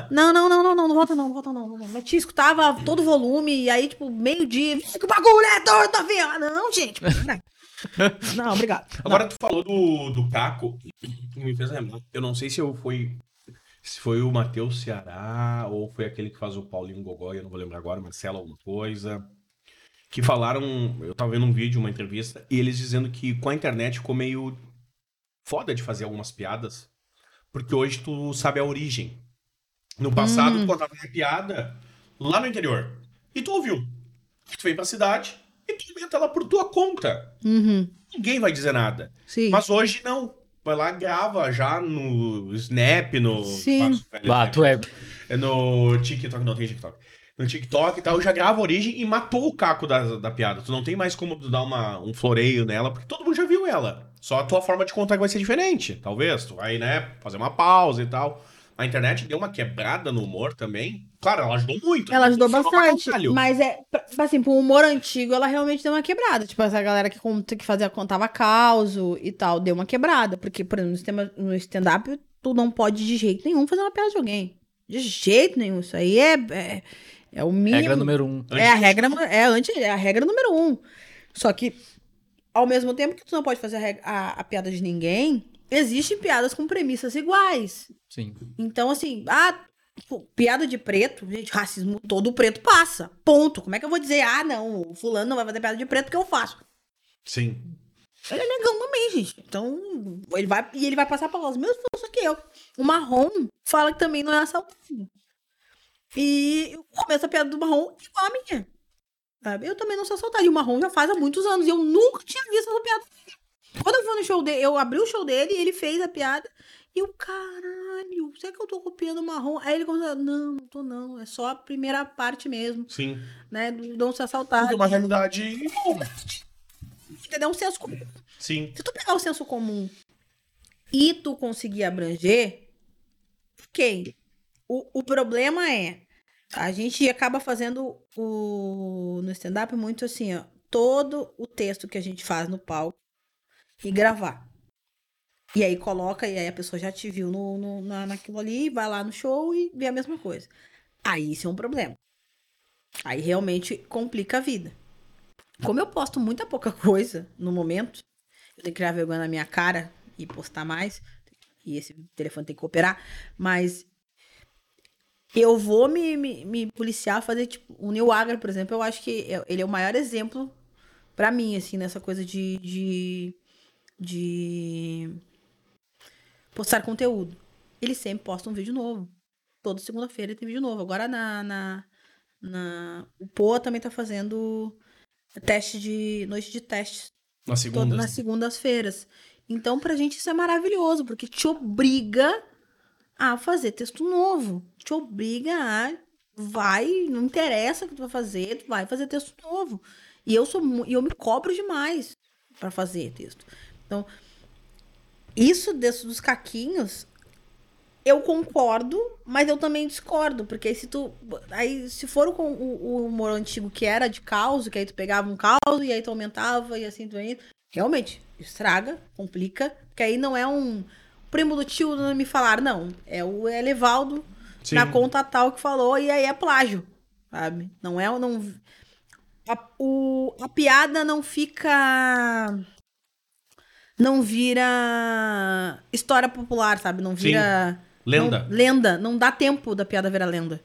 Não, não, não, não, não, não volta não, não volta não. não. Minha tia escutava todo volume e aí, tipo, meio-dia, que o bagulho é doido, tá vendo? Ah, Não, gente, para. Não, obrigado. Agora tu falou do, do Caco, me fez lembrar. Eu não sei se eu fui. Se foi o Matheus Ceará ou foi aquele que faz o Paulinho Gogói, eu não vou lembrar agora, Marcelo alguma coisa. Que falaram. Eu tava vendo um vídeo, uma entrevista, e eles dizendo que com a internet ficou meio foda de fazer algumas piadas. Porque hoje tu sabe a origem. No passado, tu contava uma piada lá no interior. E tu ouviu. Tu vem pra cidade e tu inventa ela por tua conta. Uhum, Ninguém vai dizer nada. sim. Mas hoje não. Vai lá, grava já no Snap, no. Sim. Ah, tu é. é No TikTok, não tem TikTok. No TikTok e tal, já grava a origem e matou o caco da, da piada. Tu não tem mais como tu dar uma, um floreio nela, porque todo mundo já viu ela. Só a tua forma de contar que vai ser diferente, talvez. Tu vai, né, fazer uma pausa e tal. A internet deu uma quebrada no humor também. Claro, ela ajudou muito. Ela ajudou pra bastante, mas é, assim, pro humor antigo, ela realmente deu uma quebrada. Tipo, essa galera que, que fazia, contava causo e tal, deu uma quebrada. Porque, por exemplo, no sistema- no stand-up, tu não pode de jeito nenhum fazer uma piada de alguém. De jeito nenhum. Isso aí é, é, É o mínimo. Regra número um. É a regra, é, antes, é a regra número um. Só que, ao mesmo tempo que tu não pode fazer a, a- a piada de ninguém, existem piadas com premissas iguais. Sim. Então, assim, ah, piada de preto, gente, racismo todo preto passa. Ponto. Como é que eu vou dizer, ah, não, o fulano não vai fazer piada de preto porque eu faço? Sim. Ele é negão também, gente. Então, ele vai, e ele vai passar pelas mesmas forças que eu. O marrom fala que também não é assaltado. E eu começo a piada do marrom igual a minha. Sabe? Eu também não sou assaltada. E o marrom já faz há muitos anos. E eu nunca tinha visto essa piada. Quando eu fui no show dele, eu abri o show dele e ele fez a piada. E eu, caralho, será que eu tô copiando o marrom? Aí ele começou, não, não tô não. É só a primeira parte mesmo, Sim. né? Do não ser assaltado. Porque é uma realidade. Entendeu? Um senso comum. Sim. Se tu pegar o senso comum e tu conseguir abranger, ok. O, o problema é, a gente acaba fazendo o, no stand-up muito assim, ó, todo o texto que a gente faz no palco e gravar. E aí coloca, e aí a pessoa já te viu no, no- na, naquilo ali, vai lá no show e vê a mesma coisa. Aí isso é um problema. Aí realmente complica a vida. Como eu posto muita pouca coisa no momento, eu tenho que criar vergonha na minha cara e postar mais. E esse telefone tem que cooperar. Mas eu vou me, me, me policiar, fazer tipo. O Neil Agar, por exemplo, eu acho que é- ele é o maior exemplo pra mim, assim, nessa coisa de. de, de postar conteúdo. Ele sempre posta um vídeo novo. Toda segunda-feira tem vídeo novo. Agora na. na, na... O Poa também tá fazendo teste de. noite de testes Na todo segunda. nas segundas-feiras. Então, pra gente isso é maravilhoso, porque te obriga a fazer texto novo. Te obriga a. Vai, não interessa o que tu vai fazer, tu vai fazer texto novo. E eu sou e eu me cobro demais pra fazer texto. Então, isso dos caquinhos, eu concordo, mas eu também discordo, porque aí se tu. Aí, se for o, com- o, o humor antigo que era de caos, que aí tu pegava um caos e aí tu aumentava e assim tu ia. Realmente, estraga, complica, porque aí não é um primo do tio não me falar, não. É o Elevaldo Sim. na conta tal que falou, e aí é plágio, sabe? Não é. Não, a, o, a piada não fica. Não vira história popular, sabe? Não vira. Lenda. Não, lenda. Não dá tempo da piada virar lenda.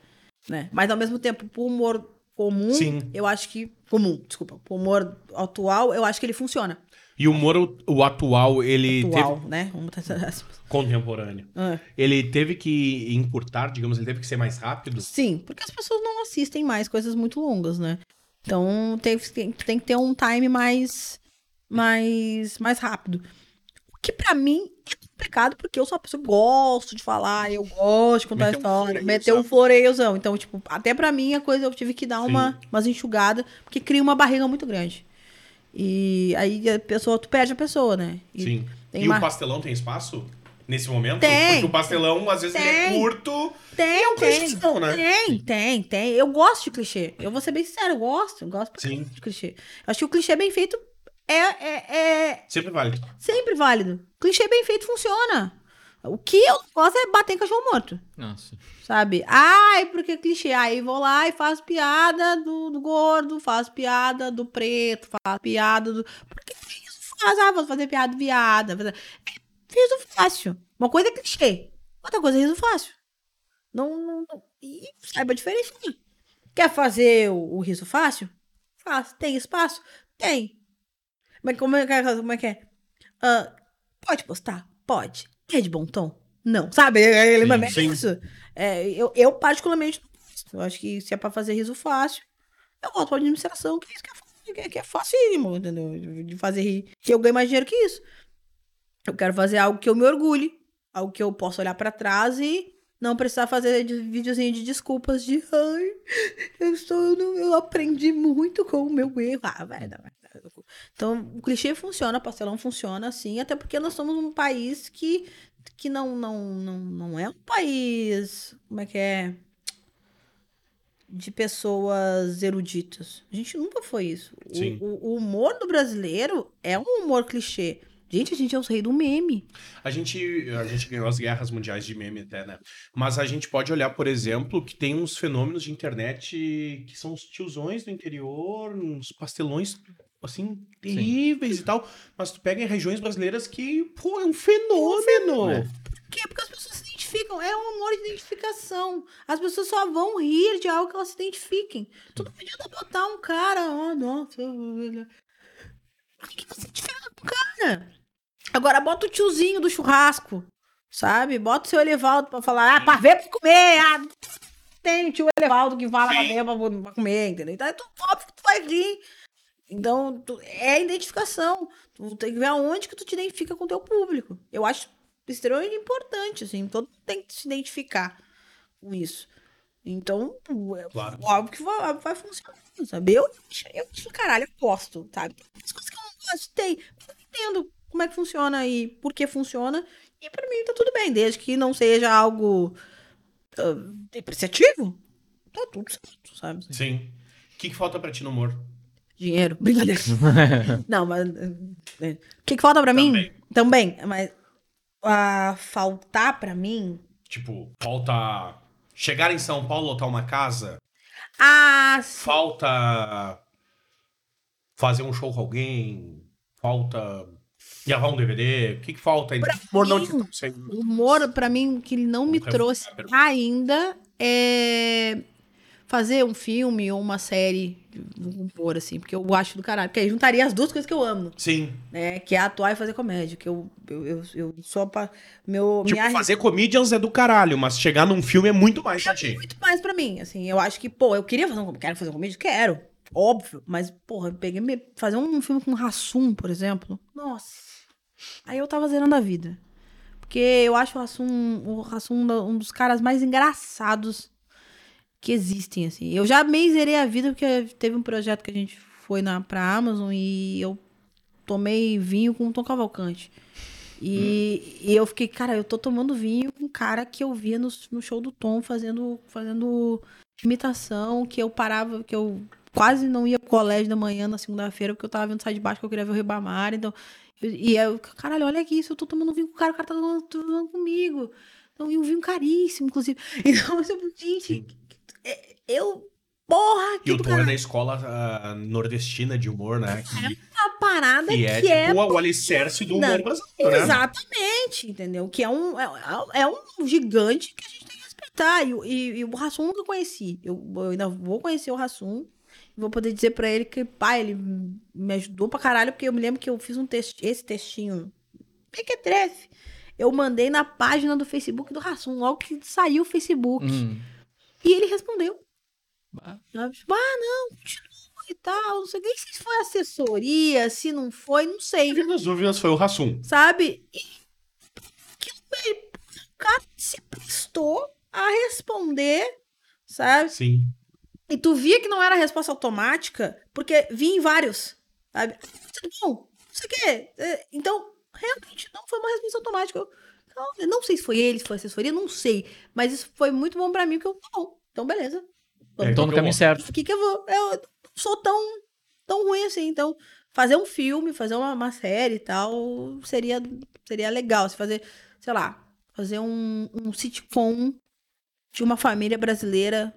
Né? Mas ao mesmo tempo, pro humor comum, Sim. eu acho que. Comum, desculpa. Pro humor atual, eu acho que ele funciona. E o humor, o, atual, ele Atual, teve. né? Contemporâneo. Ah. Ele teve que encurtar, digamos, ele teve que ser mais rápido. Sim, porque as pessoas não assistem mais coisas muito longas, né? Então tem, tem, tem que ter um time mais, mais, mais rápido. O que pra mim é complicado, porque eu sou uma pessoa que gosto de falar, eu gosto de contar Meter um história, floreiozão. meter um floreiozão. Então, tipo, até pra mim a coisa eu tive que dar uma, umas enxugadas, porque cria uma barriga muito grande. E aí a pessoa, tu perde a pessoa, né? E Sim. tem e uma- o pastelão tem espaço? Nesse momento? Tem. Porque o pastelão, às vezes, ele é Tem. curto. Tem, é um tem. clichêzão, né? Tem, tem, tem. Eu gosto de clichê. Eu vou ser bem sincero, eu gosto. Eu gosto de clichê. Acho que o clichê bem feito é, é, é Sempre vale. sempre válido. Clichê bem feito funciona. O que eu gosto é bater em cachorro morto. Nossa. Sabe? Ai, porque clichê. Aí vou lá e faço piada do, do gordo, faço piada do preto, faço piada do. Porque isso faz. Ah, vou fazer piada viada. fazer- É riso fácil. Uma coisa é clichê, outra coisa é riso fácil. Não. não, não- E saiba a diferença. Quer fazer o, o riso fácil? Faz. Tem espaço? Tem. Mas como é que é? Como é, que é? Ah, pode postar? Pode. É de bom tom? Não. Sabe? Ele Sim, é sim. isso. É, eu, eu, particularmente, não gosto. Eu acho que se é pra fazer riso fácil, eu volto pra administração, que isso que é, fácil, que é, é facílimo, entendeu? De- fazer rir. Que eu ganho mais dinheiro que isso. Eu quero fazer algo que eu me orgulhe. Algo que eu possa olhar pra trás e não precisar fazer de- videozinho de desculpas de ai, eu estou, eu, não- eu aprendi muito com o meu erro. Ah, vai, dar, vai. Então, o clichê funciona, o pastelão funciona, assim, até porque nós somos um país que, que não, não, não, não é um país. Como é que é? De pessoas eruditas. A gente nunca foi isso. O, o humor do brasileiro é um humor clichê. Gente, a gente é os reis do meme. A gente, a gente ganhou as guerras mundiais de meme até, né? Mas a gente pode olhar, por exemplo, que tem uns fenômenos de internet que são os tiozões do interior, uns pastelões, assim, terríveis e tal. Mas tu pega em regiões brasileiras que, pô, é um fenômeno. É. Por quê? Porque as pessoas se identificam. É um amor de identificação. As pessoas só vão rir de algo que elas se identifiquem. Tu não adianta botar um cara, ó, nossa, olha. Por que que você identifica com o cara? Agora bota o tiozinho do churrasco, sabe? Bota o seu Elevaldo pra falar, ah, pra ver pra comer. Ah, tem o tio Elevaldo que fala pra Sim. ver pra, pra comer, entendeu? Então é tu, óbvio que tu vai rir. Então, tu- é identificação. Tu tem que ver aonde que tu te identifica com o teu público. Eu acho extremamente importante, assim. Todo mundo tem que se identificar com isso. Então, é Claro. óbvio que vai, vai funcionar, sabe? Eu, eu, eu, caralho, eu gosto, sabe? Tem coisas que eu não gosto, tem. Mas eu entendo como é que funciona e por que funciona. E pra mim tá tudo bem, desde que não seja algo ah, depreciativo. Tá tudo certo, sabe? Sim. O que, que falta pra ti no humor? Dinheiro, brincadeira. Não, mas. é, O que, que falta pra mim? Também. Mas. ah, faltar pra mim. Tipo, falta chegar em São Paulo, lotar uma casa? Ah, sim. Falta fazer um show com alguém? Falta gravar um DVD? O que, que falta ainda? Pra humor não mim, te trouxe ainda. o humor, pra mim, que ele não me Nunca trouxe a ainda é fazer um filme ou uma série de humor, assim, porque eu acho do caralho. Porque aí juntaria as duas coisas que eu amo, Sim. né? Que é atuar e fazer comédia. Que eu, eu, eu, eu sou pra. Meu, Tipo, minha fazer comedians é do caralho, mas chegar num filme é muito mais pra ti. muito mais pra mim, assim. Eu acho que, pô, eu queria fazer um quero fazer um comédia, quero, óbvio, mas porra, eu peguei me- fazer um filme com Rassum, por exemplo. Nossa. Aí eu tava zerando a vida. Porque eu acho o Rassum, o Rassum um um dos caras mais engraçados que existem, assim. Eu já meio zerei a vida porque teve um projeto que a gente foi na pra Amazon e eu tomei vinho com o Tom Cavalcante. E, e eu fiquei, cara, eu tô tomando vinho com um cara que eu via no, no show do Tom fazendo, fazendo imitação, que eu parava, que eu quase não ia pro colégio da manhã na segunda-feira, porque eu tava vendo Sai de Baixo, que eu queria ver o Ribamar, então... E eu, caralho, olha aqui, isso, eu tô tomando vinho com o cara, o cara tá tomando, tomando comigo. Então, e um vinho caríssimo, inclusive. Então, eu, gente, eu... Porra, que E o Tom é na escola ah, nordestina de humor, né? Que, Uma parada que que é, é, tipo o alicerce do humor brasileiro, né? Exatamente, entendeu? Que é um, é, é um gigante que a gente tem que respeitar. E, o- e, e o Rassum eu nunca conheci. Eu, eu ainda vou conhecer o Rassum. e Vou poder dizer pra ele que, pai, ele me ajudou pra caralho, porque eu me lembro que eu fiz um texto, esse textinho, Pequetrefe, eu mandei na página do Facebook do Rassum, logo que saiu o Facebook. Hum. E ele respondeu. Tipo, ah, não, continua e tal, não sei nem se foi assessoria, se não foi, não sei E nas dúvidas foi o Rassum. sabe? E o cara se prestou a responder, sabe? Sim. E tu via que não era resposta automática, porque vinha em vários, sabe? Tudo bom, não sei o quê. É, Então, realmente, não foi uma resposta automática. Eu, não, eu não sei se foi ele, se foi assessoria, não sei. Mas isso foi muito bom pra mim, porque eu, tá bom, então beleza. Vamos Tô no caminho certo. aqui que eu vou. Eu não sou tão, tão ruim assim. Então, fazer um filme, fazer uma, uma série e tal, seria, seria legal. Se fazer, sei lá, fazer um, um sitcom de uma família brasileira.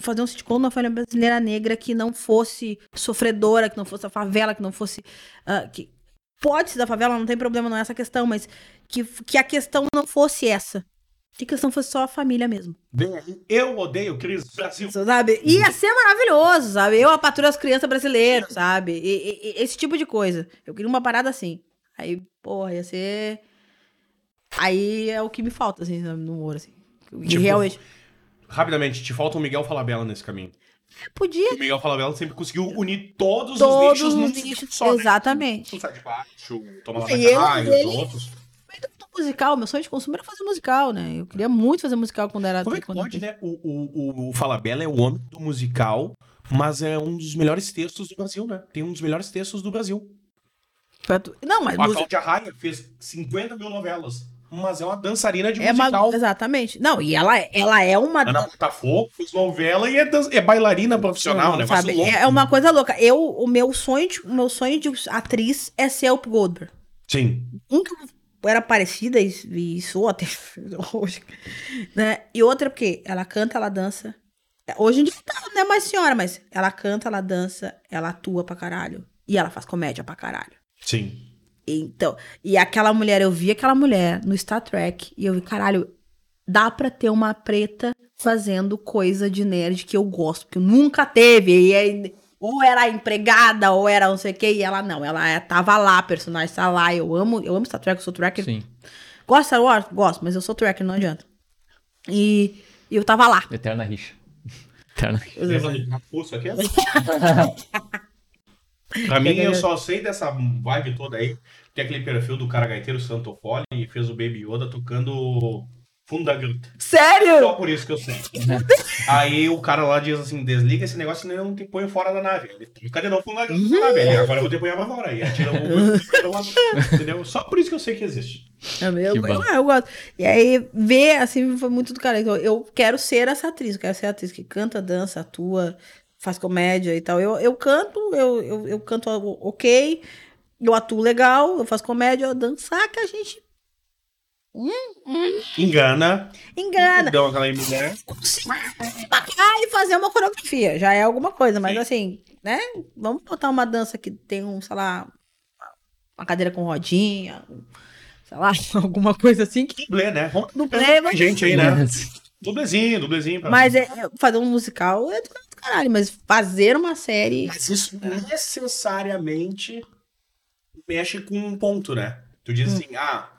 Fazer um sitcom de uma família brasileira negra que não fosse sofredora, que não fosse a favela, que não fosse. ah, que pode ser da favela, não tem problema, não é essa questão, mas que, que a questão não fosse essa. Que a questão fosse só a família mesmo. Eu odeio Cris Brasil. Sabe? Ia ser maravilhoso, sabe? Eu, a patrulha das crianças brasileiras, sabe? E- e- esse tipo de coisa. Eu queria uma parada assim. Aí, porra, ia ser. Aí é o que me falta, assim, no humor, assim. Tipo, realmente. Rapidamente, te falta o Miguel Falabella nesse caminho. Podia O Miguel Falabella sempre conseguiu unir todos, todos os nichos os nichos. só, né? Exatamente. O Sai de Baixo, Toma Lá E Caralho, os outros. Do musical, meu sonho de consumo era fazer musical, né? Eu queria muito fazer musical quando era. Como é que pode, né? O, o, o, o Falabella é o homem do musical, mas é um dos melhores textos do Brasil, né? Tem um dos melhores textos do Brasil. Não, mas A música. Cláudia Raia fez 50 mil novelas, mas é uma dançarina de É uma... musical. Exatamente. Não, e ela, ela é uma. Ana Botafogo fez novela e é, dan- é bailarina profissional, né? sabe? É é uma coisa louca. Eu, o meu sonho, de, o meu sonho de atriz é ser Up Goldberg. Sim. Um que eu era parecida e, e sou até hoje. Né? E outra porque ela canta, ela dança. Hoje em dia tá, não é mais senhora, mas ela canta, ela dança, ela atua pra caralho. E ela faz comédia pra caralho. Sim. Então, e aquela mulher, eu vi aquela mulher no Star Trek e eu vi, caralho, dá pra ter uma preta fazendo coisa de nerd que eu gosto, porque nunca teve. E aí, ou era empregada, ou era não sei o quê, e ela não, ela é, tava lá, a personagem tá lá. Eu amo, eu amo Star Trek, eu sou tracker. Sim. Gosto de Star Wars? Gosto, mas eu sou tracker, não adianta. E, e eu tava lá. Eterna rixa. Eterna rixa. Do Raposo aqui? pra mim, eu só sei dessa vibe toda aí. Tem aquele perfil do cara gaiteiro Santofoli e fez o Baby Yoda tocando fundo da gruta. Sério? Só por isso que eu sei. Aí o cara lá diz assim: desliga esse negócio senão eu não te ponho fora da nave. Ele fica de novo fundo da gruta da nave. Ele, agora eu vou te pôr pra fora. E atira o. Entendeu? Só por isso que eu sei que existe. É meu, eu, bom. eu gosto. E aí, ver, assim, foi muito do cara. Então, eu quero ser essa atriz, eu quero ser a atriz que canta, dança, atua, faz comédia e tal. Eu, eu canto, eu, eu, eu canto ok, eu atuo legal, eu faço comédia, eu dançar que a gente Engana. engana. Dão aquela mulher. E fazer uma coreografia, já é alguma coisa, mas Sim. assim, né? Vamos botar uma dança que tem um, sei lá, uma cadeira com rodinha, sei lá, alguma coisa assim que Dublê, né? Dublê, mas- gente aí, né? Dublezinho, dublezinho. pra- Mas é, fazer um musical é caralho, mas fazer uma série. Mas isso necessariamente mexe com um ponto, né? Tu diz assim, ah,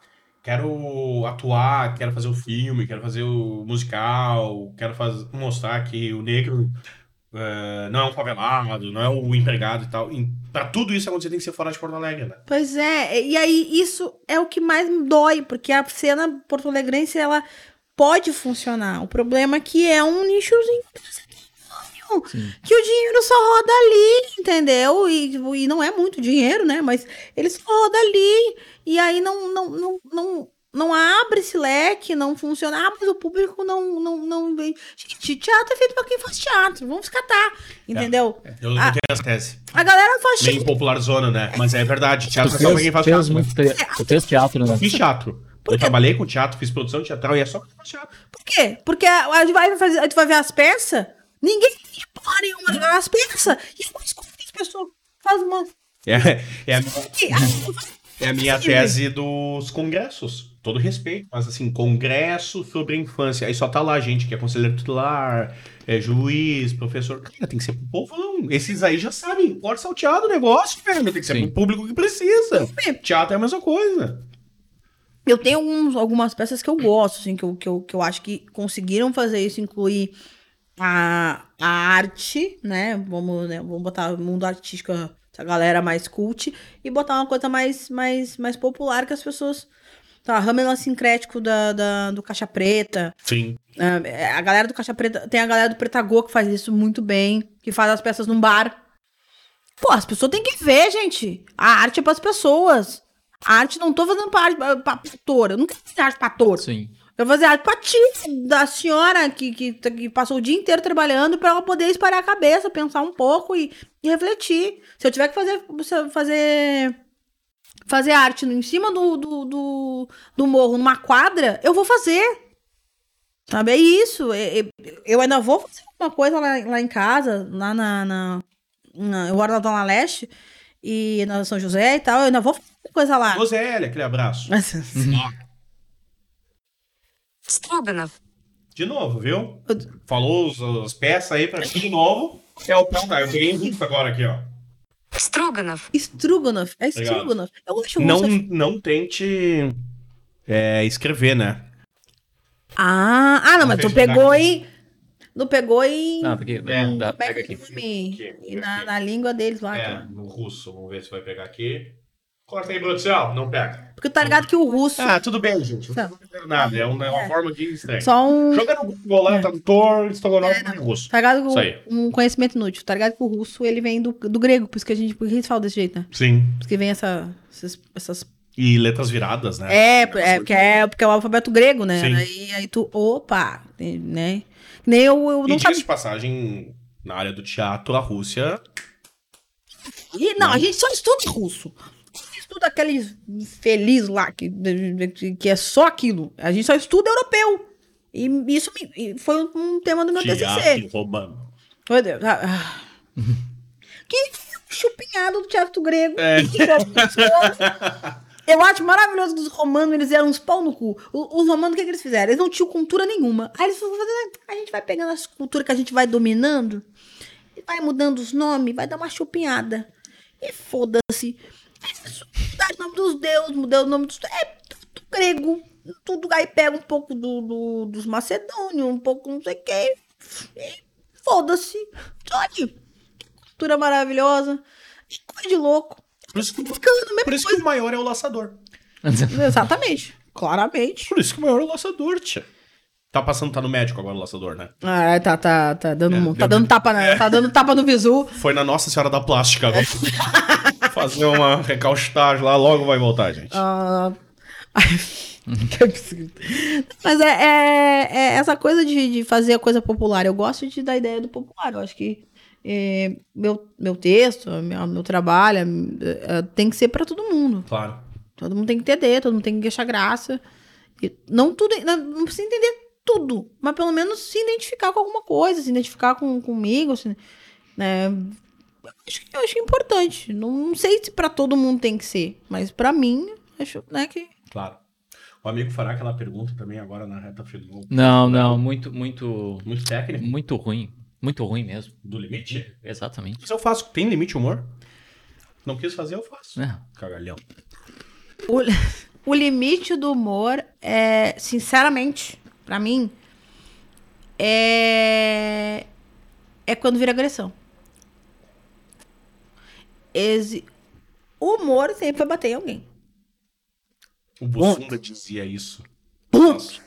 quero atuar, quero fazer o filme, quero fazer o musical, quero faz... mostrar que o negro eh, não é um favelado, não é o empregado e tal. E pra tudo isso acontecer tem que ser fora de Porto Alegre, né? Pois é, e aí isso é o que mais me dói, porque a cena porto-alegrense, ela pode funcionar. O problema é que é um nichozinho que o dinheiro só roda ali, entendeu? E, e não é muito dinheiro, né? Mas ele só roda ali. E aí não, não, não, não, não abre esse leque, não funciona. Ah, mas o público não, não, não vem. Gente, teatro é feito pra quem faz teatro. Vamos catar, entendeu? Eu não tenho essa tese. A galera faz Meio teatro. popular zona, né? Mas é verdade. Teatro é só pra quem fez, faz fez teatro. né? muito te... tu fez teatro, né? Eu fiz teatro. Eu trabalhei com teatro, fiz produção teatral e é só faz teatro. Por quê? Porque a a gente vai, fazer, a gente vai ver as peças, ninguém tem porra nenhuma jogar as peças. E agora escuta as pessoas fazem uma. É, é, a, Ah, é a minha tese dos congressos. Todo respeito, mas assim, congresso sobre a infância. Aí só tá lá gente que é conselheiro tutelar, é juiz, professor. Cara, tem que ser pro povão. Esses aí já sabem, pode saltear do negócio, velho. Tem que ser Sim. pro público que precisa. Teatro é a mesma coisa. Eu tenho alguns, algumas peças que eu gosto, assim, que eu, que, eu, que eu acho que conseguiram fazer isso, incluir a, a arte, né? Vamos, né? Vamos botar o mundo artístico, essa galera mais cult, e botar uma coisa mais, mais, mais popular que as pessoas. Tá, ramo sincrético da, da, do Caixa Preta. Sim. É, a galera do Caixa Preta. Tem a galera do Pretagô que faz isso muito bem, que faz as peças num bar. Pô, as pessoas têm que ver, gente. A arte é pras pessoas. A arte não tô fazendo pra, arte, pra, pra ator. Eu não quero fazer arte pra ator. Sim. Eu vou fazer arte pra ti, da senhora que, que, que passou o dia inteiro trabalhando pra ela poder espalhar a cabeça, pensar um pouco e, e refletir. Se eu tiver que fazer, fazer, fazer arte em cima do, do, do, do morro, numa quadra, eu vou fazer. Sabe? É isso. É- é- Eu ainda vou fazer uma coisa lá, lá em casa, lá na. na, na eu moro na Dona Leste e na São José e tal. Eu ainda vou fazer coisa lá. Roseli, aquele abraço. Stroganoff. De novo, viu? Falou os- as peças aí pra mim de novo. É o pão, tá? Eu peguei em russo agora aqui, ó. Stroganoff. Stroganoff. É. Stroganoff. Eu acho Não, russo. não tente é, escrever, né? Ah, ah, não, mas tu pegou em. Não pegou em. Não, porque É. não dá, Como é pega aqui. é? Aqui, E na, aqui. na língua deles lá. É, cara. no russo. Vamos ver se vai pegar aqui. Corta aí, produção. Não pega. Porque tá ligado que o russo. Ah, tudo bem, gente. Não Tá. tô entendendo nada. É uma, é uma forma de estranha. Só um. Joga no Google lá, tradutor, estrogonofe em russo. Tá ligado Isso aí. que o- um conhecimento inútil. Tá ligado que o russo ele vem do, do grego, por isso que a gente, por que eles falam desse jeito, né? Sim. Por isso que vem essa, essas, essas E letras viradas, né? É, é, porque é, porque é o alfabeto grego, né? Sim. Aí, aí tu, opa, né? Nem eu, eu E não diga sabia. de passagem, na área do teatro, a Rússia. E, não, a gente só estuda russo. Estuda aquele feliz lá, que, que é só aquilo. A gente só estuda europeu. E isso me- foi um tema do meu TCC. Teatro romano. Meu Deus. ah, ah. que chupinhado do teatro grego. É. Eu acho maravilhoso dos romanos, eles eram uns pau no cu. Os romanos, o que, que eles fizeram? Eles não tinham cultura nenhuma. Aí eles foram fazer, a gente vai pegando as culturas que a gente vai dominando, vai mudando os nomes, vai dar uma chupinhada. E foda-se. Mudar o nome dos deuses, mudar o nome dos. É tudo grego. Tudo aí pega um pouco do, do- dos macedônios, um pouco não sei o quê. Foda-se. Olha, que cultura maravilhosa. Que coisa de louco. Por isso, que, Ficando, por isso que o maior é o laçador. Exatamente. Claramente. Por isso que o maior é o laçador, tia. Tá passando, tá no médico agora o laçador, né? Ah, tá, tá, tá dando, É, tá deu- dando tapa, na, tá dando tapa no visu. Foi na Nossa Senhora da Plástica agora. Fazer uma recaustagem lá, logo vai voltar, gente. Ah, absurdo. Mas é, é- é essa coisa de, de fazer a coisa popular. Eu gosto de, da ideia do popular. Eu acho que é, meu, meu texto, meu, meu trabalho é, tem que ser para todo mundo. Claro. Todo mundo tem que entender, todo mundo tem que achar graça. E não tudo, não, não precisa entender tudo, mas pelo menos se identificar com alguma coisa, se identificar com, comigo, se- né? Eu acho, que- eu acho importante. Não, não sei se pra todo mundo tem que ser, mas pra mim, acho, né, que Claro. O amigo fará aquela pergunta também agora na reta final. Não, não, muito, muito, Muito técnico. muito ruim. Muito ruim mesmo. Do limite? Exatamente. Mas eu faço. Tem limite humor? Não quis fazer, eu faço. É. Cagalhão. o, o limite do humor é, sinceramente, pra mim, é é quando vira agressão. Exi- o humor sempre vai bater em alguém. O Bussunda dizia isso nas,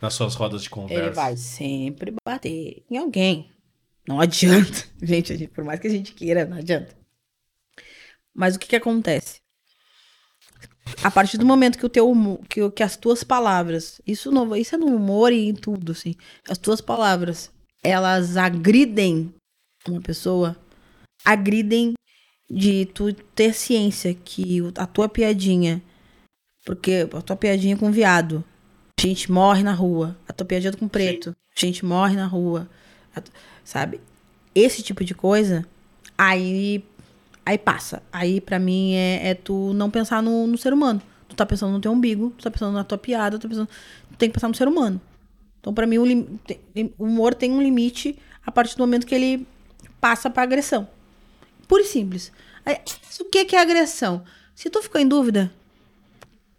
nas suas rodas de conversa. Ele vai sempre bater em alguém. Não adianta. Gente, a gente- por mais que a gente queira, não adianta. Mas o que que acontece? A partir do momento que o teu humo- que, o- que as tuas palavras, isso não, isso é no humor e em tudo, assim. As tuas palavras, elas agridem uma pessoa, agridem de tu ter ciência que a tua piadinha, porque a tua piadinha com viado, gente morre na rua, a tua piadinha com preto, gente morre na rua, a sabe? Esse tipo de coisa, aí aí passa. Aí pra mim é, é tu não pensar no, no ser humano. Tu tá pensando no teu umbigo, tu tá pensando na tua piada, tu tá pensando, tu tem que pensar no ser humano. Então pra mim o, lim- o humor tem um limite a partir do momento que ele passa pra agressão. Puro e simples. O que que é agressão? Se tu ficou em dúvida,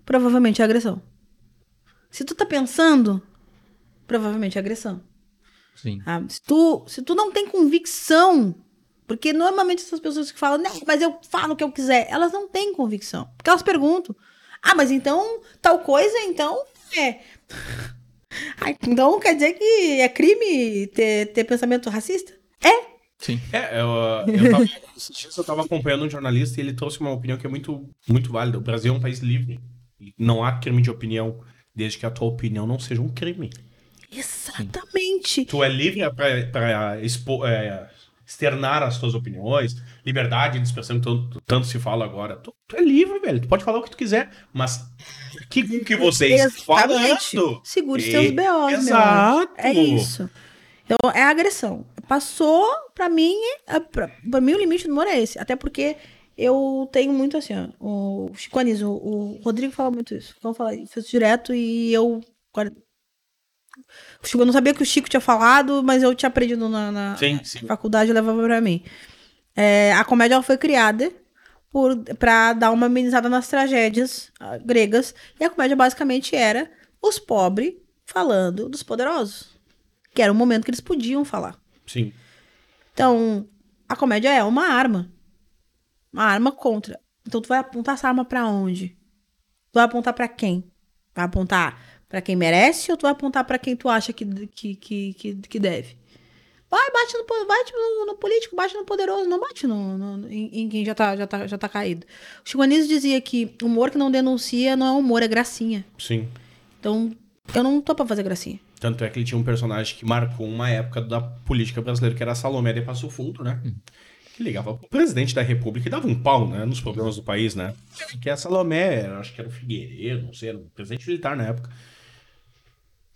provavelmente é agressão. Se tu tá pensando, provavelmente é agressão. Sim. Ah, se, tu, se tu não tem convicção, porque normalmente essas pessoas que falam, não, mas eu falo o que eu quiser, elas não têm convicção. Porque elas perguntam, ah, mas então tal coisa, então é. Ah, então quer dizer que é crime ter, ter pensamento racista? É. Sim. É, eu, eu tava, esses dias eu tava acompanhando um jornalista e ele trouxe uma opinião que é muito, muito válida. O Brasil é um país livre. Não há crime de opinião, desde que a tua opinião não seja um crime. Exatamente. Tu é livre pra, pra expo- é, externar as tuas opiniões, liberdade de expressão que tanto, tanto se fala agora. Tu, tu é livre, velho. Tu pode falar o que tu quiser, mas que bom que vocês Exatamente. falando. Segure os E- teus B.O.s, meu Exato. É isso. Então, é agressão. Passou, pra mim, é, pra, pra mim o limite do humor é esse. Até porque eu tenho muito assim, ó, o Chico Anísio, o, o Rodrigo fala muito isso. Vamos falar isso direto e eu... O Chico, eu não sabia que o Chico tinha falado, mas eu tinha aprendido na, na Sim, sim. faculdade e levava pra mim. É, a comédia foi criada por, pra dar uma amenizada nas tragédias ah, gregas. E a comédia basicamente era os pobres falando dos poderosos. Que era o momento que eles podiam falar. Sim. Então, a comédia é uma arma. Uma arma contra. Então, tu vai apontar essa arma pra onde? Tu vai apontar pra quem? Vai apontar pra quem merece ou tu vai apontar pra quem tu acha que, que, que, que, que deve? Vai, bate no, bate no, no político, bate no poderoso, não bate no, no- em, em quem já tá, já, tá, já tá caído. O Chico Anísio dizia que humor que não denuncia não é humor, é gracinha. Sim. Então, eu não tô pra fazer gracinha. Tanto é que ele tinha um personagem que marcou uma época da política brasileira, que era a Salomé de Passo Fundo, né? que ligava pro presidente da república e dava um pau, né, nos problemas do país, né? Que a Salomé, acho que era o Figueiredo, não sei, era o presidente militar na época.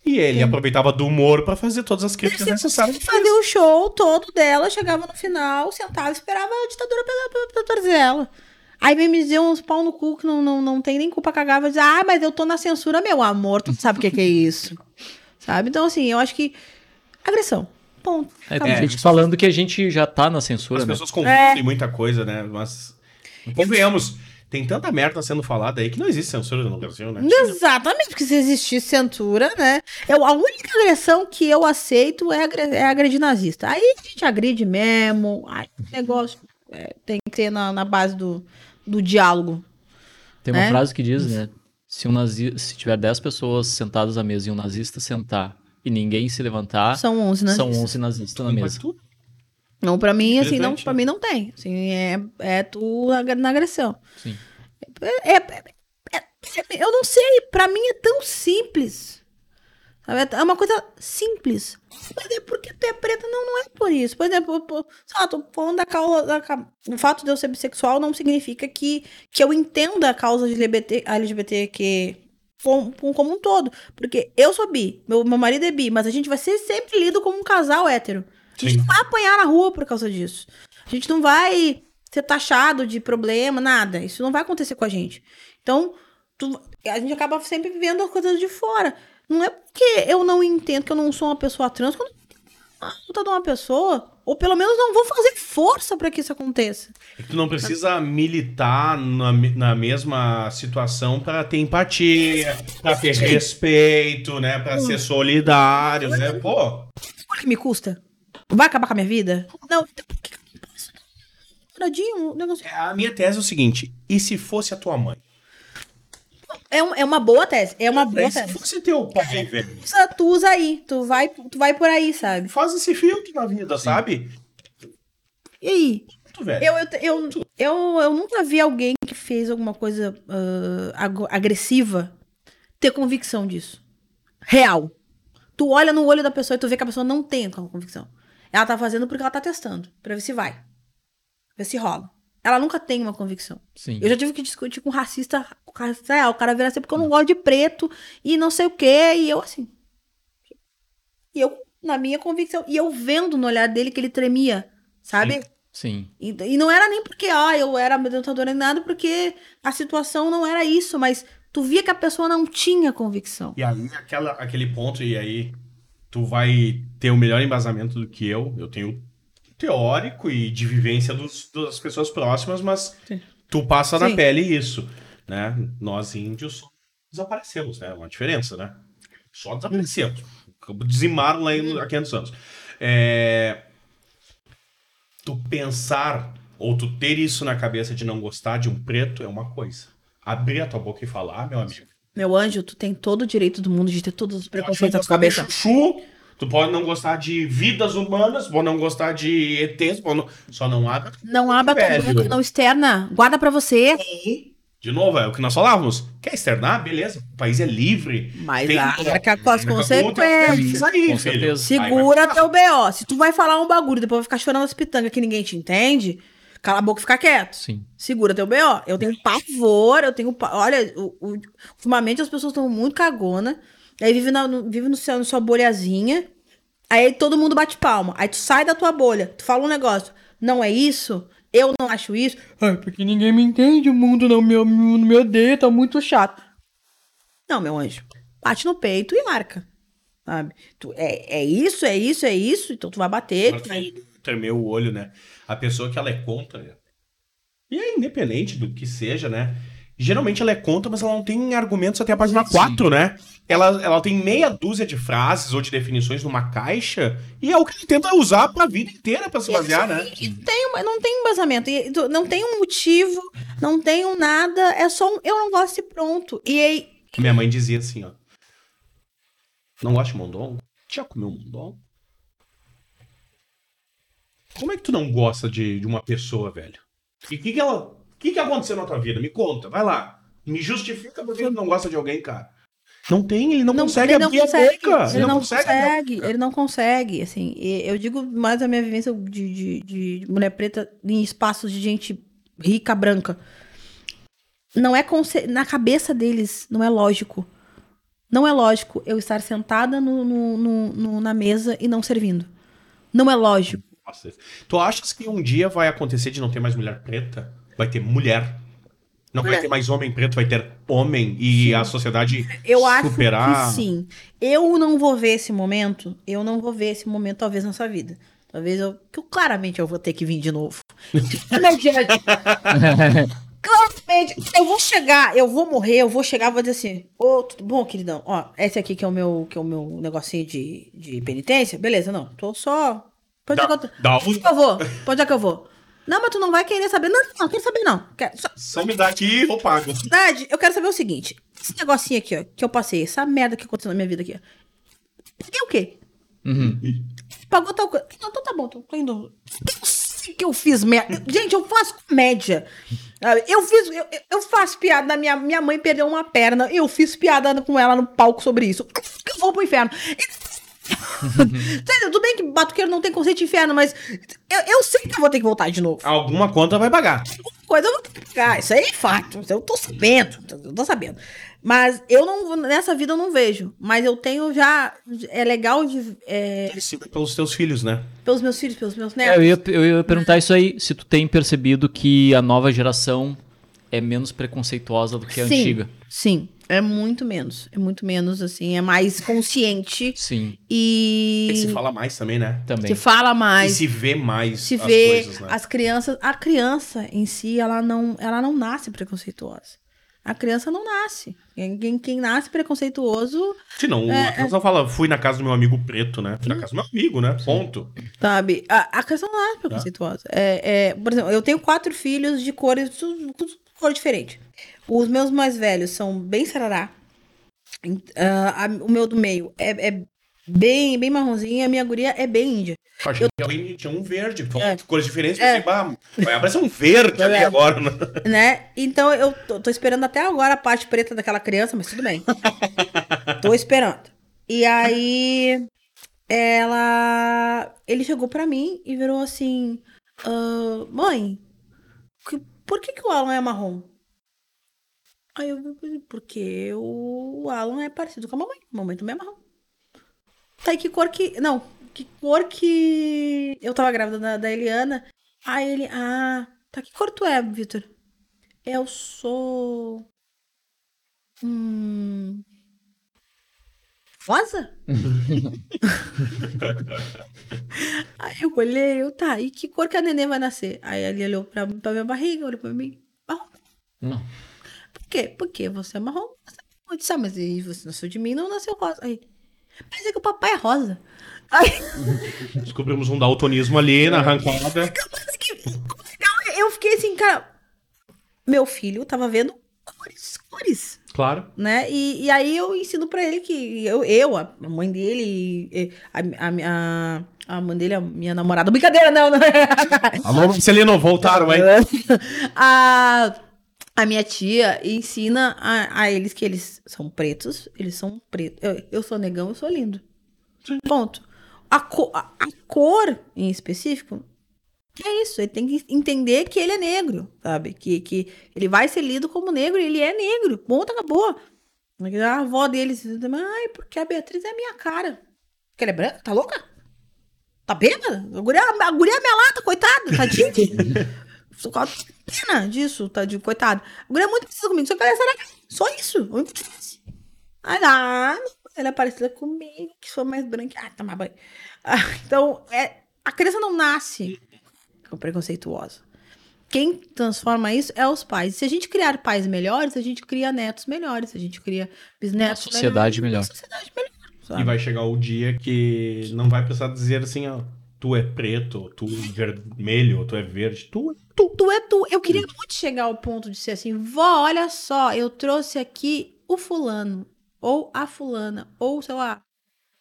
E ele aproveitava do humor pra fazer todas as críticas necessárias. Fazia o show todo dela, chegava no final, sentava e esperava a ditadura pegar pra, pra trazer ela. Aí vem me dizer uns pau no cu que não, não, não tem nem culpa cagar, vai dizer, ah, mas eu tô na censura, meu amor, tu sabe o que, que é isso. Sabe? Então, assim, eu acho que. Agressão. Ponto. É, tem É. gente falando que a gente já tá na censura, As né? pessoas confundem muita coisa, né? Mas. Convenhamos, tem tanta merda sendo falada aí que não existe censura no Brasil, né? Exatamente, porque se existisse censura, né? Eu, a única agressão que eu aceito é, agre- é agredir nazista. Aí a gente agride mesmo. Aí, negócio é, tem que ser na, na base do, do diálogo. Tem uma né? frase que diz, né? Se, um nazi... se tiver 10 pessoas sentadas à mesa e um nazista sentar e ninguém se levantar, São 11, né? são 11 nazistas na mesa. Não, pra mim, assim, não, pra mim não tem. Assim, é, é tu na agressão. Sim. É, é- é- é- eu não sei, pra mim é tão simples. É uma coisa simples. Mas é porque tu é preta, não, não é por isso. Por exemplo, pô, sei lá, tô falando da causa. Da, o fato de eu ser bissexual não significa que, que eu entenda a causa LGBT, LGBTQ como, como um todo. Porque eu sou bi, meu, meu marido é bi, mas a gente vai ser sempre lido como um casal hétero. A gente não vai apanhar na rua por causa disso. A gente não vai ser taxado de problema, nada. Isso não vai acontecer com a gente. Então, tu- a gente acaba sempre vendo as coisas de fora. Não é porque eu não entendo que eu não sou uma pessoa trans, entendo a luta de uma pessoa. Ou pelo menos não vou fazer força pra que isso aconteça. É que tu não precisa militar na, na mesma situação pra ter empatia, pra ter respeito, né? Pra ser solidário, né? Pô, Por que me custa? Vai acabar com a minha vida? Não, então por que eu não posso? O negócio. a minha tese é o seguinte: e se fosse a tua mãe? É, um- é uma boa tese. É uma boa E se tese. fosse teu pai, velho? Usa- Tu usa aí. Tu vai, tu vai por aí, sabe? Faz esse filtro na vida, sabe? E aí? Tu, velho. Eu, eu, eu, eu, eu nunca vi alguém que fez alguma coisa ag- agressiva ter convicção disso. Real. Tu olha no olho da pessoa e tu vê que a pessoa não tem aquela convicção. Ela tá fazendo porque ela tá testando, pra ver se vai. Ver se rola. Ela nunca tem uma convicção. Sim. Eu já tive que discutir com um racista, real. O cara vira assim porque eu não gosto de preto e não sei o quê. E eu assim. E eu, na minha convicção, e eu vendo no olhar dele que ele tremia, sabe? Sim. E, e não era nem porque, ah, eu era amedrontadora nem nada, porque a situação não era isso, mas tu via que a pessoa não tinha convicção. E aí, aquela, aquele ponto, e aí, tu vai ter o melhor embasamento do que eu. Eu tenho teórico e de vivência dos- das pessoas próximas, mas Sim. tu passa na Sim. pele isso, né? Nós índios desaparecemos, né? Uma diferença, né? Só desaparecemos. Dizimaram lá em- há 500 anos. É... Tu pensar ou tu ter isso na cabeça de não gostar de um preto é uma coisa. Abrir a tua boca e falar, meu amigo. Meu anjo, tu tem todo o direito do mundo de ter todos os preconceitos na tua cabeça. chuchu, tu pode não gostar de vidas humanas, pode não gostar de ETs, não... só não abre. Não abra tua boca, não externa. Guarda pra você. De novo, é o que nós falávamos. Quer externar? Beleza. O país é livre. Mas Tem- arca com as consequências. aí, Com certeza. Segura Aí vai- teu B.O. Se tu vai falar um bagulho e depois vai ficar chorando as pitangas que ninguém te entende, cala a boca e fica quieto. Sim. Segura teu B.O. Eu tenho pavor, eu tenho. pa- Olha, o- o- ultimamente as pessoas estão muito cagona. Aí vive, na, no, vive no seu, na sua bolhazinha. Aí todo mundo bate palma. Aí tu sai da tua bolha, tu fala um negócio. Não é isso? Eu não acho isso. Ai, porque ninguém me entende, o mundo não me, não me odeia, tá muito chato. Não, meu anjo. Bate no peito e marca. Sabe? Tu, é, é isso, é isso, é isso. Então tu vai bater. Tu vai- Tremeu o olho, né? A pessoa que ela é contra. E é independente do que seja, né? Geralmente ela é contra, mas ela não tem argumentos até a página 4, né? Ela, ela tem meia dúzia de frases ou de definições numa caixa e é o que ela tenta usar pra vida inteira pra se basear, né? E tem não tem embasamento, não tem um motivo, não tem um nada, é só um eu não gosto e pronto. E aí, Minha mãe dizia assim, ó. Não gosta de mondongo? Já comeu mondongo? Como é que tu não gosta de, de uma pessoa, velho? E o que que ela... O que que aconteceu na tua vida? Me conta, vai lá. Me justifica porque tu não gosta de alguém, cara. Não tem, ele não, consegue ele não abrir consegue, a boca. Ele não consegue. consegue, ele não consegue, assim. e Eu digo mais a minha vivência de, de, de mulher preta em espaços de gente rica, branca. Não é conce... na cabeça deles, não é lógico. Não é lógico eu estar sentada no, no- no- no- na mesa e não servindo. Não é lógico. Nossa. Tu achas que um dia vai acontecer de não ter mais mulher preta? Vai ter mulher. Não vai ter mais homem preto, vai ter homem e a sociedade Eu acho superar. que sim. Eu não vou ver esse momento. Eu não vou ver esse momento, talvez, nessa vida. Talvez eu. Que eu, claramente eu vou ter que vir de novo. Claramente. Eu vou chegar, eu vou morrer, eu vou chegar vou dizer assim: Ô, tudo bom, queridão? Ó, esse aqui que é o meu, que é o meu negocinho de, de penitência. Beleza, não. Tô só. Pode é que eu, dá vou? Pra onde é que eu vou? Não, mas tu não vai querer saber. Não, não, quero saber, não. Quero, só, Só me dá aqui e eu pago. verdade, eu quero saber o seguinte: esse negocinho aqui, ó, que eu passei, essa merda que aconteceu na minha vida aqui, ó. Paguei o quê? Uhum. Pagou tal coisa. Não, então tá bom, tô, indo. Eu sei que eu fiz merda. Gente, eu faço comédia. sabe? Eu fiz. Eu, eu- faço piada na minha. Minha mãe perdeu uma perna. Eu fiz piada com ela no palco sobre isso. Eu vou pro inferno. Sério, tudo bem que batuqueiro não tem conceito de inferno, mas eu, eu sei que eu vou ter que voltar de novo Alguma conta vai pagar. coisa eu vou ter que pagar. Isso aí é fato. Eu tô sabendo. Eu tô sabendo. Mas eu não. Nessa vida eu não vejo. Mas eu tenho já. É legal de. é, Pelos teus filhos, né? pelos meus filhos, pelos meus É, netos. eu, ia, eu ia perguntar isso aí, se tu tem percebido que a nova geração é menos preconceituosa do que a sim, antiga. Sim. É muito menos. É muito menos, assim. É mais consciente. Sim, E. E se fala mais também, né? também. se fala E mais. se vê mais se as vê coisas, né? as crianças. A criança em si, ela não, ela não nasce preconceituosa. A criança não nasce. Quem, quem, nasce preconceituoso Se não, É, a criança fala, fui na casa do meu amigo preto, né? Fui na casa do meu amigo, né? Ponto. Sabe? A, a questão não é preconceituosa. É, é, por exemplo, eu tenho quatro filhos de cores, tudo- tudo cor diferente. Os meus mais velhos são bem sarará. Ah, a- o meu do meio é, é bem, bem marronzinho e a minha guria é bem índia. Eu achei que alguém tinha um verde. É. cores diferentes. É. Bah, vai aparecer um verde ali É. agora. Né? Né? Então eu tô, tô esperando até agora a parte preta daquela criança, mas tudo bem. tô esperando. E aí ela. Ele chegou pra mim e virou assim: "Ah, Mãe, por que, que o Alan é marrom? Aí eu porque o Alan é parecido com a mamãe. A mamãe também é marrom. Tá, e que cor que. Não, que cor que. Eu tava grávida da, da Eliana. Aí ele. Ah, tá, que cor tu é, Vitor? Eu sou. Hum. Rosa? Aí eu olhei, eu, tá, e que cor que a neném vai nascer? Aí ele olhou pra, pra minha barriga, olhou pra mim. Marrom. Não. Por quê? Porque você é marrom. Eu disse, ah, mas você nasceu de mim, não nasceu rosa. Aí, mas é que o papai é rosa. Aí, Descobrimos um daltonismo ali na arrancada. Eu fiquei assim, cara. Meu filho tava vendo cores, cores. Claro. né? E, e aí eu ensino pra ele que eu, eu a mãe dele, a, a, a, a mãe dele, a minha namorada. Brincadeira, não, não. Alô, Marcelino, voltaram, hein? a, a minha tia ensina a, a eles que eles são pretos, eles são pretos. Eu, eu sou negão, eu sou lindo. Ponto. A, co- a, a cor em específico é isso. Ele tem que entender que ele é negro, sabe? Que, que ele vai ser lido como negro e ele é negro. Ponto, acabou. A avó deles, ai, porque a Beatriz é a minha cara. Porque ela é branca? Tá louca? Tá bêbada? A guria, a guria é minha lata, coitada, tadinha. Sou com pena disso, tadinho, coitado. A guria é muito parecida comigo, só que ela é. Só isso. a única diferença. Ah, não, ela é parecida comigo, que sou mais branca. Ah, toma banho. Ah, então, é, a criança não nasce com preconceituosa. Quem transforma isso é os pais. Se a gente criar pais melhores, a gente cria netos melhores, a gente cria bisnetos Uma sociedade melhores, melhor. Sociedade melhor. sabe? E vai chegar o dia que não vai precisar dizer assim, ó. Tu é preto, tu é vermelho, tu é verde. Tu é tu. Tu é tu. Eu queria muito chegar ao ponto de ser assim, vó, olha só, eu trouxe aqui o fulano, ou a fulana, ou sei lá,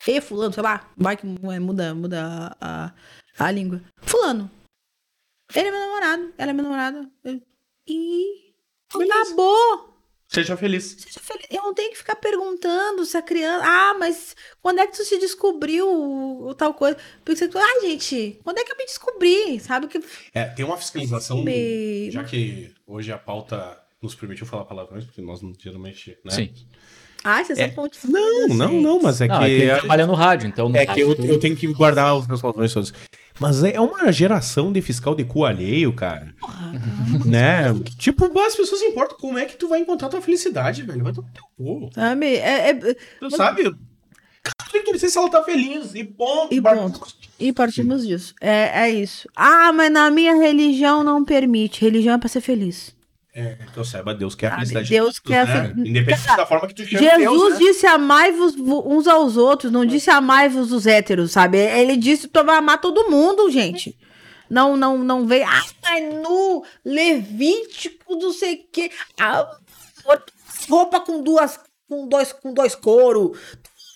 e fulano, sei lá, vai que é, muda, muda a, a, a língua. Fulano. Ele é meu namorado, ela é minha namorada. E acabou. Seja feliz. Seja feliz. Eu não tenho que ficar perguntando se a criança. Ah, mas quando é que tu se descobriu o, o tal coisa? Porque você. Ah, gente, quando é que eu me descobri? Sabe que. É, tem uma fiscalização. Me- Já que hoje a pauta nos permitiu falar palavrões, porque nós não geralmente. Né? Sim. Ah, vocês É. pontos. Não, não, não, mas é Não, que. é que ele trabalha no rádio, então... no É que eu, eu tenho que guardar os meus palavrões todos. Mas é uma geração de fiscal de cu alheio, cara. né? Tipo, as pessoas importam como é que tu vai encontrar tua felicidade, velho. Vai tomar teu cu. Sabe? É, é- Tu sabe? Cara, tem que torcer se ela tá feliz. E ponto. E ponto. E partimos disso. É, é isso. Ah, mas na minha religião não permite. Religião é pra ser feliz. É, então saiba, Deus quer a felicidade Deus de todos, quer né? Independente Cara, da forma que tu chama Jesus Deus, né? disse amai-vos uns aos outros, não disse amai-vos os héteros, sabe? Ele disse pra amar todo mundo, gente. Não, não, não veio. Ah, mas no Levítico, não sei o quê. Ah, roupa com duas, com dois, com dois couro.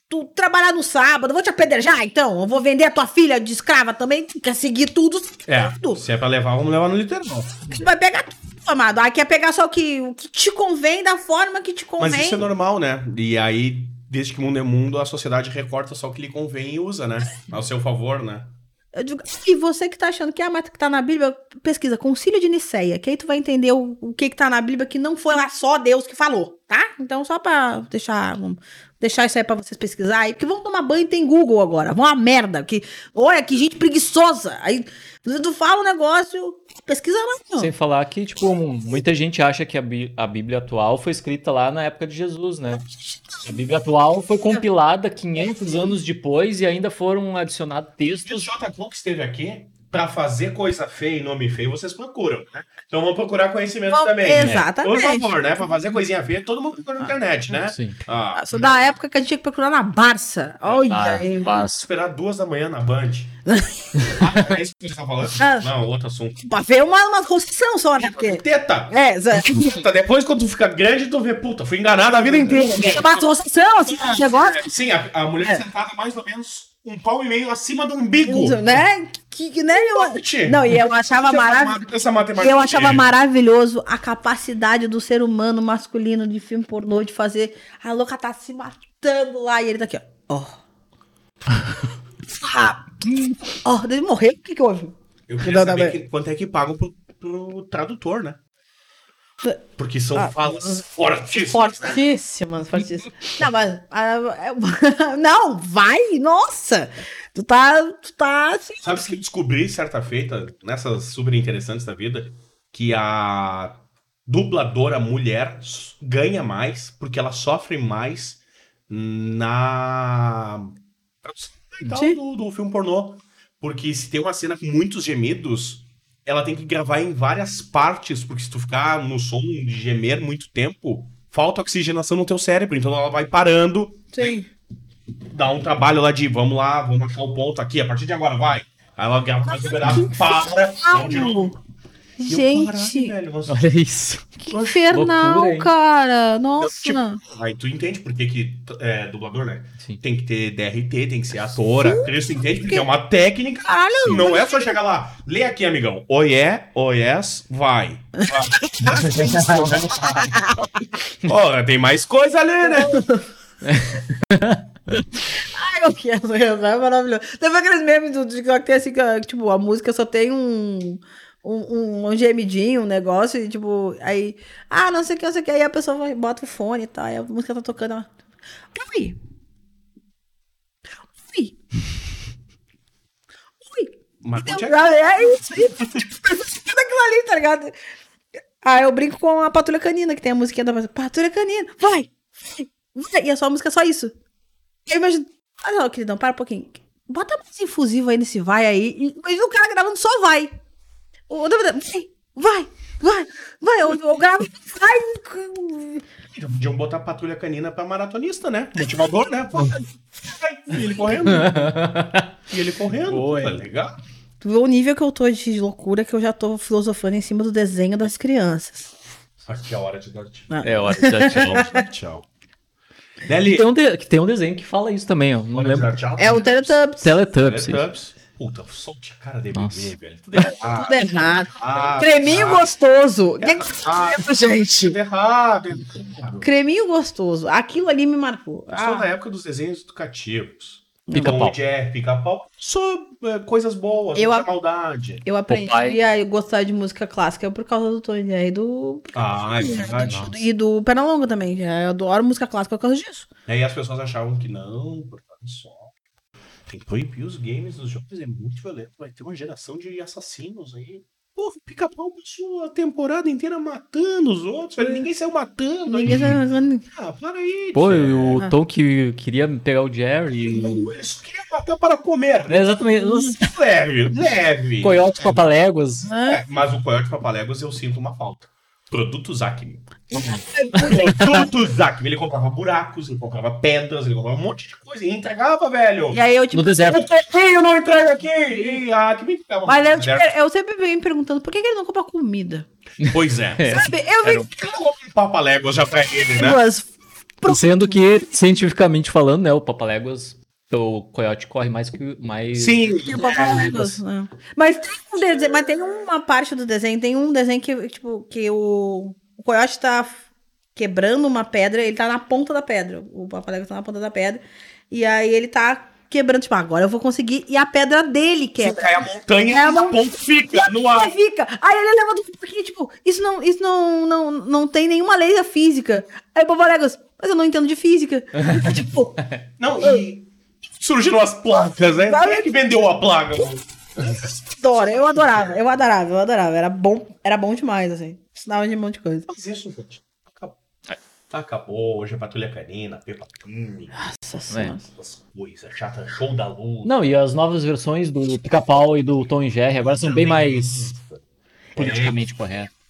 Tu trabalhar no sábado, vou te apedrejar então? Eu vou vender a tua filha de escrava também? Tu quer seguir tudo? É, tudo. se é pra levar, vamos levar no literal. Tu vai pegar tudo, amado. Aí quer pegar só o que, o que te convém, da forma que te convém. Mas isso é normal, né? E aí, desde que o mundo é mundo, a sociedade recorta só o que lhe convém e usa, né? Ao seu favor, né? Eu digo, e você que tá achando que, ah, mas que tá na Bíblia, pesquisa Concílio de Niceia, que aí tu vai entender o, o que que tá na Bíblia, que não foi lá só Deus que falou, tá? Então, só pra deixar, deixar isso aí pra vocês pesquisar aí, porque vão tomar banho e tem Google agora, vão a merda, que, olha, que gente preguiçosa, aí tu fala um negócio, pesquisa lá, não. Sem falar que, tipo, muita gente acha que a, Bí- a Bíblia atual foi escrita lá na época de Jesus, né? A Bíblia atual foi compilada 500 anos depois e ainda foram adicionados O textos. J. Clock esteve aqui pra fazer coisa feia e nome feio, vocês procuram, né? Então vamos procurar conhecimento Vamos- também. né? exatamente. Por favor, né? Pra fazer coisinha feia, todo mundo procura na internet, né? Sim. Ah, Eu sou da época que a gente tinha que procurar na Barça. Olha Ah, aí. passa. esperar duas da manhã na Band. ah, é isso que você tá falando? Ah. Não, outro assunto. Pra ver uma, uma concessão só, né? Porque. Teta! É. Teta, Depois, quando tu fica grande, tu vê, puta, fui enganado a vida inteira. Uma concessão, assim, negócio. Sim, a, a mulher sentada mais ou menos um pau e meio acima do umbigo. Né? Que, que, né? Eu, não, e eu achava Essa maravilhoso. matemática. Eu achava maravilhoso a capacidade do ser humano masculino de filme pornô de fazer a louca tá se matando lá e ele tá aqui, ó. Ó. Ah, Ó, ele morreu. O que que houve? Eu queria não, saber não. que- quanto é que pagam pro, pro tradutor, né? Porque são Ah, falas fortíssimas. Fortíssimas, fortíssimas. Não, mas. ah, é- não, vai, nossa! Tu tá. Tu tá assim. Sabe que eu descobri certa feita, nessas super interessantes da vida, que a dubladora mulher ganha mais porque ela sofre mais na tal do, do filme pornô. Porque se tem uma cena com muitos gemidos, ela tem que gravar em várias partes, porque se tu ficar no som de gemer muito tempo, falta oxigenação no teu cérebro. Então ela vai parando Sim. dá um trabalho lá de vamos lá, vamos achar o ponto aqui, a partir de agora vai. Aí ela grava mais liberar, para, de novo. E eu, caralho, Gente, velho, você- Olha isso. que infernal, loucura, cara. Não, Nossa. tipo, aí tu entende por que, que é dublador, né? Sim. Tem que ter DRT, tem que ser ator, atriz, tu entende? Porque é uma técnica. Caralho, Não é só chegar lá, lê aqui, amigão. Oi é, oi yes, vai. Ó, tem mais coisa ali, né? Ai, eu quero, é maravilhoso. Teve aqueles memes do TikTok que tem assim, que, tipo, a música só tem um, um, um gemidinho, um negócio, e tipo, aí, ah, não sei o que, não sei o que, aí a pessoa vai, bota o fone e tal, aí a música tá tocando, ela, ui, ui, ui, Mas onde é que- é isso, tipo, daquilo ali, tá ligado? Aí eu brinco com a Patrulha Canina, que tem a musiquinha da Patrulha Canina, vai, vai, vai, e é a música, só isso. Eu imagino. Ah, não, queridão, para um pouquinho. Bota mais infusivo aí nesse vai aí. Imagina o cara gravando só vai. O vai, vai, vai, vai. Eu, eu gravo, vai. Então, Podiam botar patrulha canina pra maratonista, né? Motivador, né? E ele correndo. E ele correndo. Boa, hein? legal. Tu vê o nível que eu tô de loucura que eu já tô filosofando em cima do desenho das crianças. Aqui é a hora de dar tchau. É hora de dar tchau. Tchau. Nelly, Tem um, de- que tem um desenho que fala isso também, ó. Não lembro. É o Teletubbies. Teletubbies. Teletubbies. Puta, só tinha cara de bebê, velho. Tudo errado. Tudo errado. Ah, Creminho ah, gostoso. Que que ah, é isso, gente? Tudo errado. errado. Creminho gostoso. Aquilo ali me marcou. Eu sou Ah, da época dos desenhos educativos. Pica-pau. E Jerry, pica-pau. Só é, coisas boas, Eu a- maldade. eu aprendi Popeye. a gostar de música clássica por causa do Tony e do. Ah, é verdade. E do Pernalonga também. Eu adoro música clássica por causa disso. E aí as pessoas achavam que não, porque olha só. Tem que proibir os games dos jogos, é muito violento. Vai ter uma geração de assassinos aí. Pô, o pica-pau passou a temporada inteira matando os outros, velho. Ninguém saiu matando. Ninguém aí. sabe. Ah, para aí. Pô, e o Tom que queria pegar o Jerry. Eles queriam matar para comer. É, exatamente. Leve, leve. coiotes papaléguas. É, mas o Coyote Papaléguas eu sinto uma falta. Produtos Acme. Produtos Acme. Ele comprava buracos, ele comprava pedras, ele comprava um monte de coisa e entregava, velho. E aí eu, tipo. No deserto. Eu não entrego aqui. E a Acme entregava. Mas eu, tipo, eu sempre venho me perguntando por que, que ele não compra comida? Pois é. Sabe? Eu vi um Papaléguas já pra ele, né? Sendo que, cientificamente falando, né, o papaléguas, o coiote corre mais que mais. Sim. E o Papaléguas, né? Mas tem um desenho, mas tem uma parte do desenho, tem um desenho que, tipo, que o, o coiote tá quebrando uma pedra, ele tá na ponta da pedra. O Papaléguas tá na ponta da pedra. E aí ele tá quebrando, tipo, agora eu vou conseguir. E a pedra dele Se quebra. cai a montanha, É, a não- ponta fica no Aí ar. fica. Aí ele levanta um pouquinho, tipo, isso não, isso não, não, não tem nenhuma lei da física. Aí o Papaléguas, mas eu não entendo de física. tipo, Não, e surgiram as placas, né? Quem é que vendeu a placa? adoro, eu adorava, eu adorava, eu adorava. Era bom, era bom demais, assim. Ensinava de um monte de coisa. Mas isso, gente, acabou. Acabou, hoje é Patrulha Canina, Peppa Pig, Nossa senhora. essas coisas chatas, show da luz. Não, e as novas versões do Pica-Pau e do Tom e Jerry agora são bem mais politicamente corretas.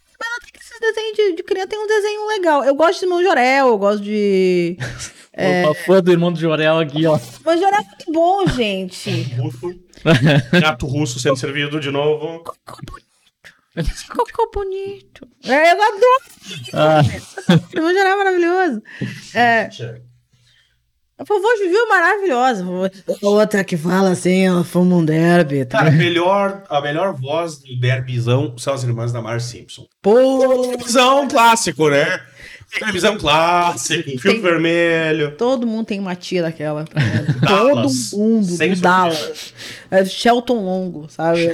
Esses desenhos de, de criança tem um desenho legal. Eu gosto de Irmão Jorel, eu gosto de. É... Uma fã do irmão do Jorel aqui, ó. Irmão Jorel é muito bom, gente. Russo. Gato russo sendo servido de novo. Cocô bonito. É, eu adoro. Ah, Irmão Jorel é maravilhoso. É. A vovó Juju é maravilhosa. Outra que fala assim, ó, fuma um derby. Cara, a melhor, a melhor voz do derbizão são as irmãs da Mar Simpson. Pô, Derbizão clássico, né? Derbizão clássico, Tem- vermelho. todo mundo tem uma tia daquela. Dallas. todo mundo. Sem Dallas. É Shelton Longo, sabe?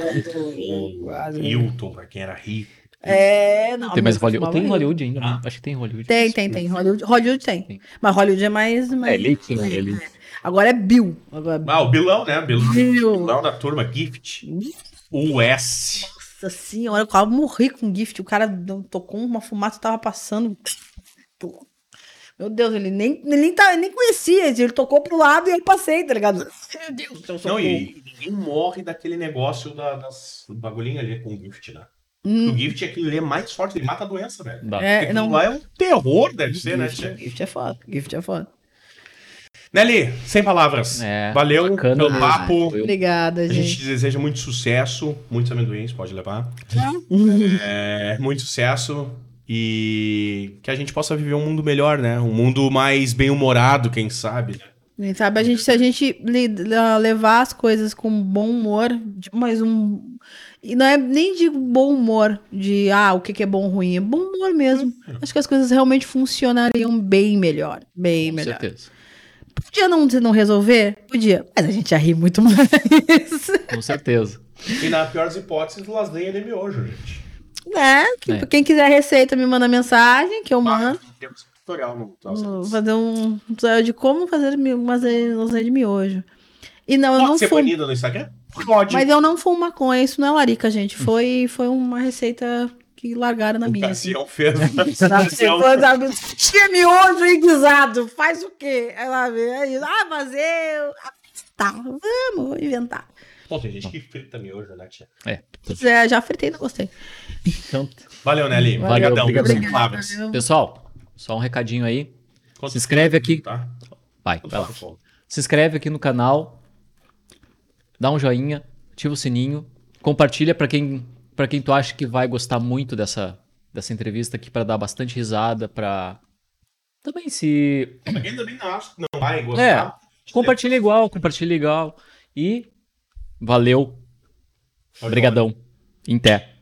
Hilton, pra quem era rico. É, não. tem mais Hollywood. Tem. Hollywood ainda, né? Acho que tem Hollywood. Tem, tem, tem. Hollywood, Hollywood tem. Tem. Mas Hollywood é mais. mais... É, ele tinha ele. Agora é Bill. Agora, Ah, o Bilão, né? Bilão, Bill. Bilão da turma Gift. US. Nossa senhora, eu quase morri com gift. O cara tocou uma fumaça, tava passando. Meu Deus, ele nem, ele nem, tá, nem conhecia. Ele tocou pro lado e eu passei, tá ligado? Meu Deus, eu sou Não, e ninguém morre daquele negócio da, das, do bagulhinho ali com o Gift, né? O Gift é aquele ali é mais forte, ele mata a doença, velho. Hum. É, não. lá é um terror, deve ser, né? Gift, tia? gift é foda. Gift é foda. Nelly, sem palavras. É, Valeu bacana pelo mesmo. papo. Foi- Obrigada, A gente. gente te deseja muito sucesso, muitos amendoins, pode levar. É, muito sucesso e que a gente possa viver um mundo melhor, né? Um mundo mais bem-humorado, quem sabe. Quem sabe a gente, se a gente levar as coisas com bom humor, de- mas um. E não é nem de bom humor, de ah, o que, que é bom ou ruim, é bom humor mesmo. Acho que as coisas realmente funcionariam bem melhor. Bem Com melhor. certeza. Podia não, não resolver? Podia. Mas a gente ia rir muito mais. Com certeza. E na pior das hipóteses, lasanha de miojo, gente. né? Que- É. Quem quiser receita, me manda mensagem que eu mando. Temos tutorial no Vou fazer um um tutorial de como fazer lasanha de miojo. E não, eu Pode não ser fumo. banida no Instagram? Pode. Mas eu não fumo maconha, isso não é larica, gente. Foi, foi uma receita que largaram na o minha. assim. Fez. Tinha miojo e guisado, faz o quê? Ela vê, aí, ah, fazer. ah, Tá, vamos, vou inventar. Pô, tem gente que frita miojo, né, tia? É. É, já fritei, não gostei. Então, Valeu, Nelly. Valeu, Obrigadão. obrigado. Palavras. pessoal, só um recadinho aí. Quanto Se inscreve aqui. Tá? Vai, vai lá. Se inscreve aqui no canal, dá um joinha, ativa o sininho, compartilha pra quem para quem tu acha que vai gostar muito dessa dessa entrevista aqui pra dar bastante risada, pra também se Pra quem também não acha que não vai é, gostar. compartilha igual, compartilha igual e Valeu. Obrigadão. Em té.